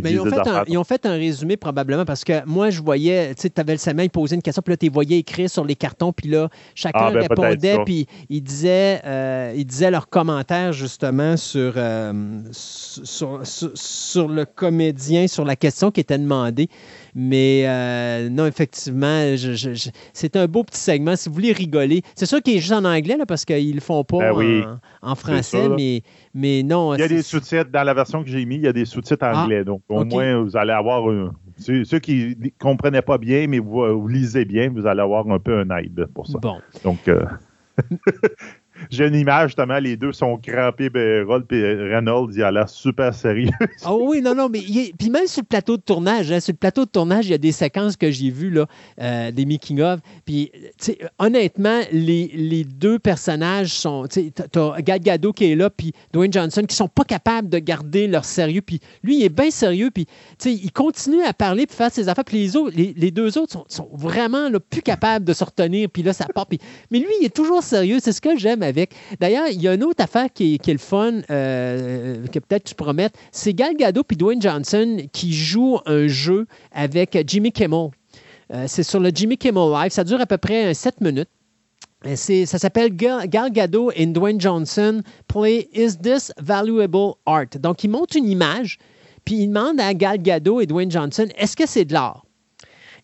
Mais ils ont, fait un, ils ont, fait un, résumé probablement parce que moi, je voyais, tu sais, tu avais le semaine, il posait une question, puis là, tu voyais écrire sur les cartons, puis là, chacun ah, ben, répondait, puis il disait, euh, il disait leurs commentaires justement sur, euh, sur, sur, le comédien, sur la question qui était demandée. Mais euh, non, effectivement, je, c'est un beau petit segment. Si vous voulez rigoler, c'est sûr qu'il est juste en anglais là, parce qu'ils ne le font pas ben en, français, mais, mais non. Il y a des sous-titres dans la version que j'ai mis, il y a des sous-titres ah, anglais. donc au moins, vous allez avoir Ceux, qui ne comprenaient pas bien, mais vous, lisez bien, vous allez avoir un peu un aide pour ça. Bon. Donc, euh, *laughs* J'ai une image, justement, les deux sont crampés, ben, Roll et Reynolds, il a l'air super sérieux. Ah oui, non, non, mais puis même sur le plateau de tournage, hein, sur le plateau de tournage, il y a des séquences que j'ai vues, là, euh, des making-of. Puis, honnêtement, les, les, deux personnages sont. Tu as Gal Gadot qui est là, puis Dwayne Johnson, qui sont pas capables de garder leur sérieux. Puis lui, il est bien sérieux, puis il continue à parler, puis faire ses affaires. Puis les, autres, les, deux autres sont, sont vraiment là, plus capables de se retenir, puis là, ça part. Puis, mais lui, il est toujours sérieux. C'est ce que j'aime D'ailleurs, il y a une autre affaire qui est, le fun, euh, que peut-être tu mettre. C'est Gal Gadot et Dwayne Johnson qui jouent un jeu avec Jimmy Kimmel. Euh, c'est sur le Jimmy Kimmel Live. Ça dure à peu près 7 minutes. Euh, ça s'appelle Gal, Gadot et Dwayne Johnson play Is This Valuable Art? Donc, ils montent une image, puis ils demandent à Gal Gadot et Dwayne Johnson est-ce que c'est de l'art?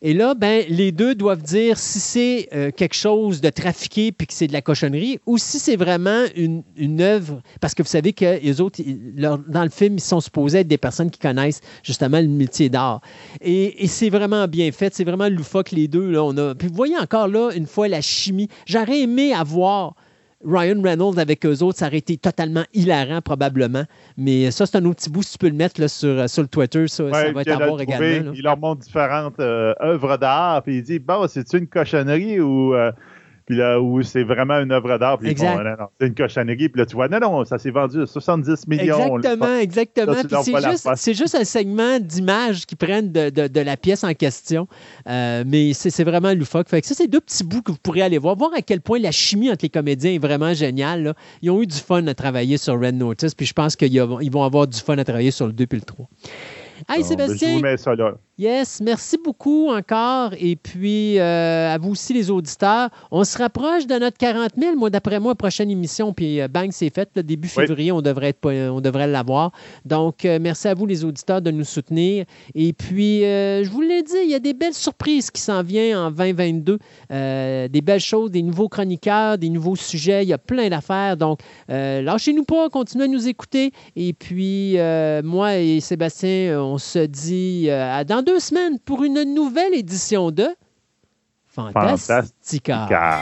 Et là, ben, les deux doivent dire si c'est euh, quelque chose de trafiqué puis que c'est de la cochonnerie ou si c'est vraiment une, une, œuvre. Parce que vous savez que les autres, dans le film, ils sont supposés être des personnes qui connaissent justement le métier d'art. Et, c'est vraiment bien fait. C'est vraiment loufoque, les deux. Là, on a... Puis vous voyez encore là, une fois, la chimie. J'aurais aimé avoir Ryan Reynolds avec eux autres, ça aurait été totalement hilarant probablement. Mais ça, c'est un autre petit bout, si tu peux le mettre là, sur, sur le Twitter, ça, va être à voir également. Il leur montre différentes euh, œuvres d'art, puis il dit, bon, c'est-tu une cochonnerie ou... Euh, puis là où c'est vraiment une œuvre d'art, puis c'est une cochonnerie, puis là tu vois, non, non, ça s'est vendu à 70 millions. Exactement, exactement. c'est juste, un segment d'images qui prennent de, la pièce en question, euh, mais c'est vraiment loufoque. Fait que ça, c'est deux petits bouts que vous pourrez aller voir, voir à quel point la chimie entre les comédiens est vraiment géniale. Ils ont eu du fun à travailler sur Red Notice, puis je pense qu'ils vont avoir du fun à travailler sur le 2 et le 3. Hey, ben, Sébastien. je vous mets ça là. Yes, merci beaucoup encore. Et puis, euh, à vous aussi, les auditeurs. On se rapproche de notre 40 000. Moi, d'après moi, prochaine émission, puis euh, bang, c'est fait. Le début février, on devrait, être, on devrait l'avoir. Donc, euh, merci à vous, les auditeurs, de nous soutenir. Et puis, je vous l'ai dit, il y a des belles surprises qui s'en viennent en 2022. des belles choses, des nouveaux chroniqueurs, des nouveaux sujets. Il y a plein d'affaires. Donc, lâchez-nous pas, continuez à nous écouter. Et puis, moi et Sébastien, on se dit à dans deux deux semaines pour une nouvelle édition de Fantastica. Fantastica.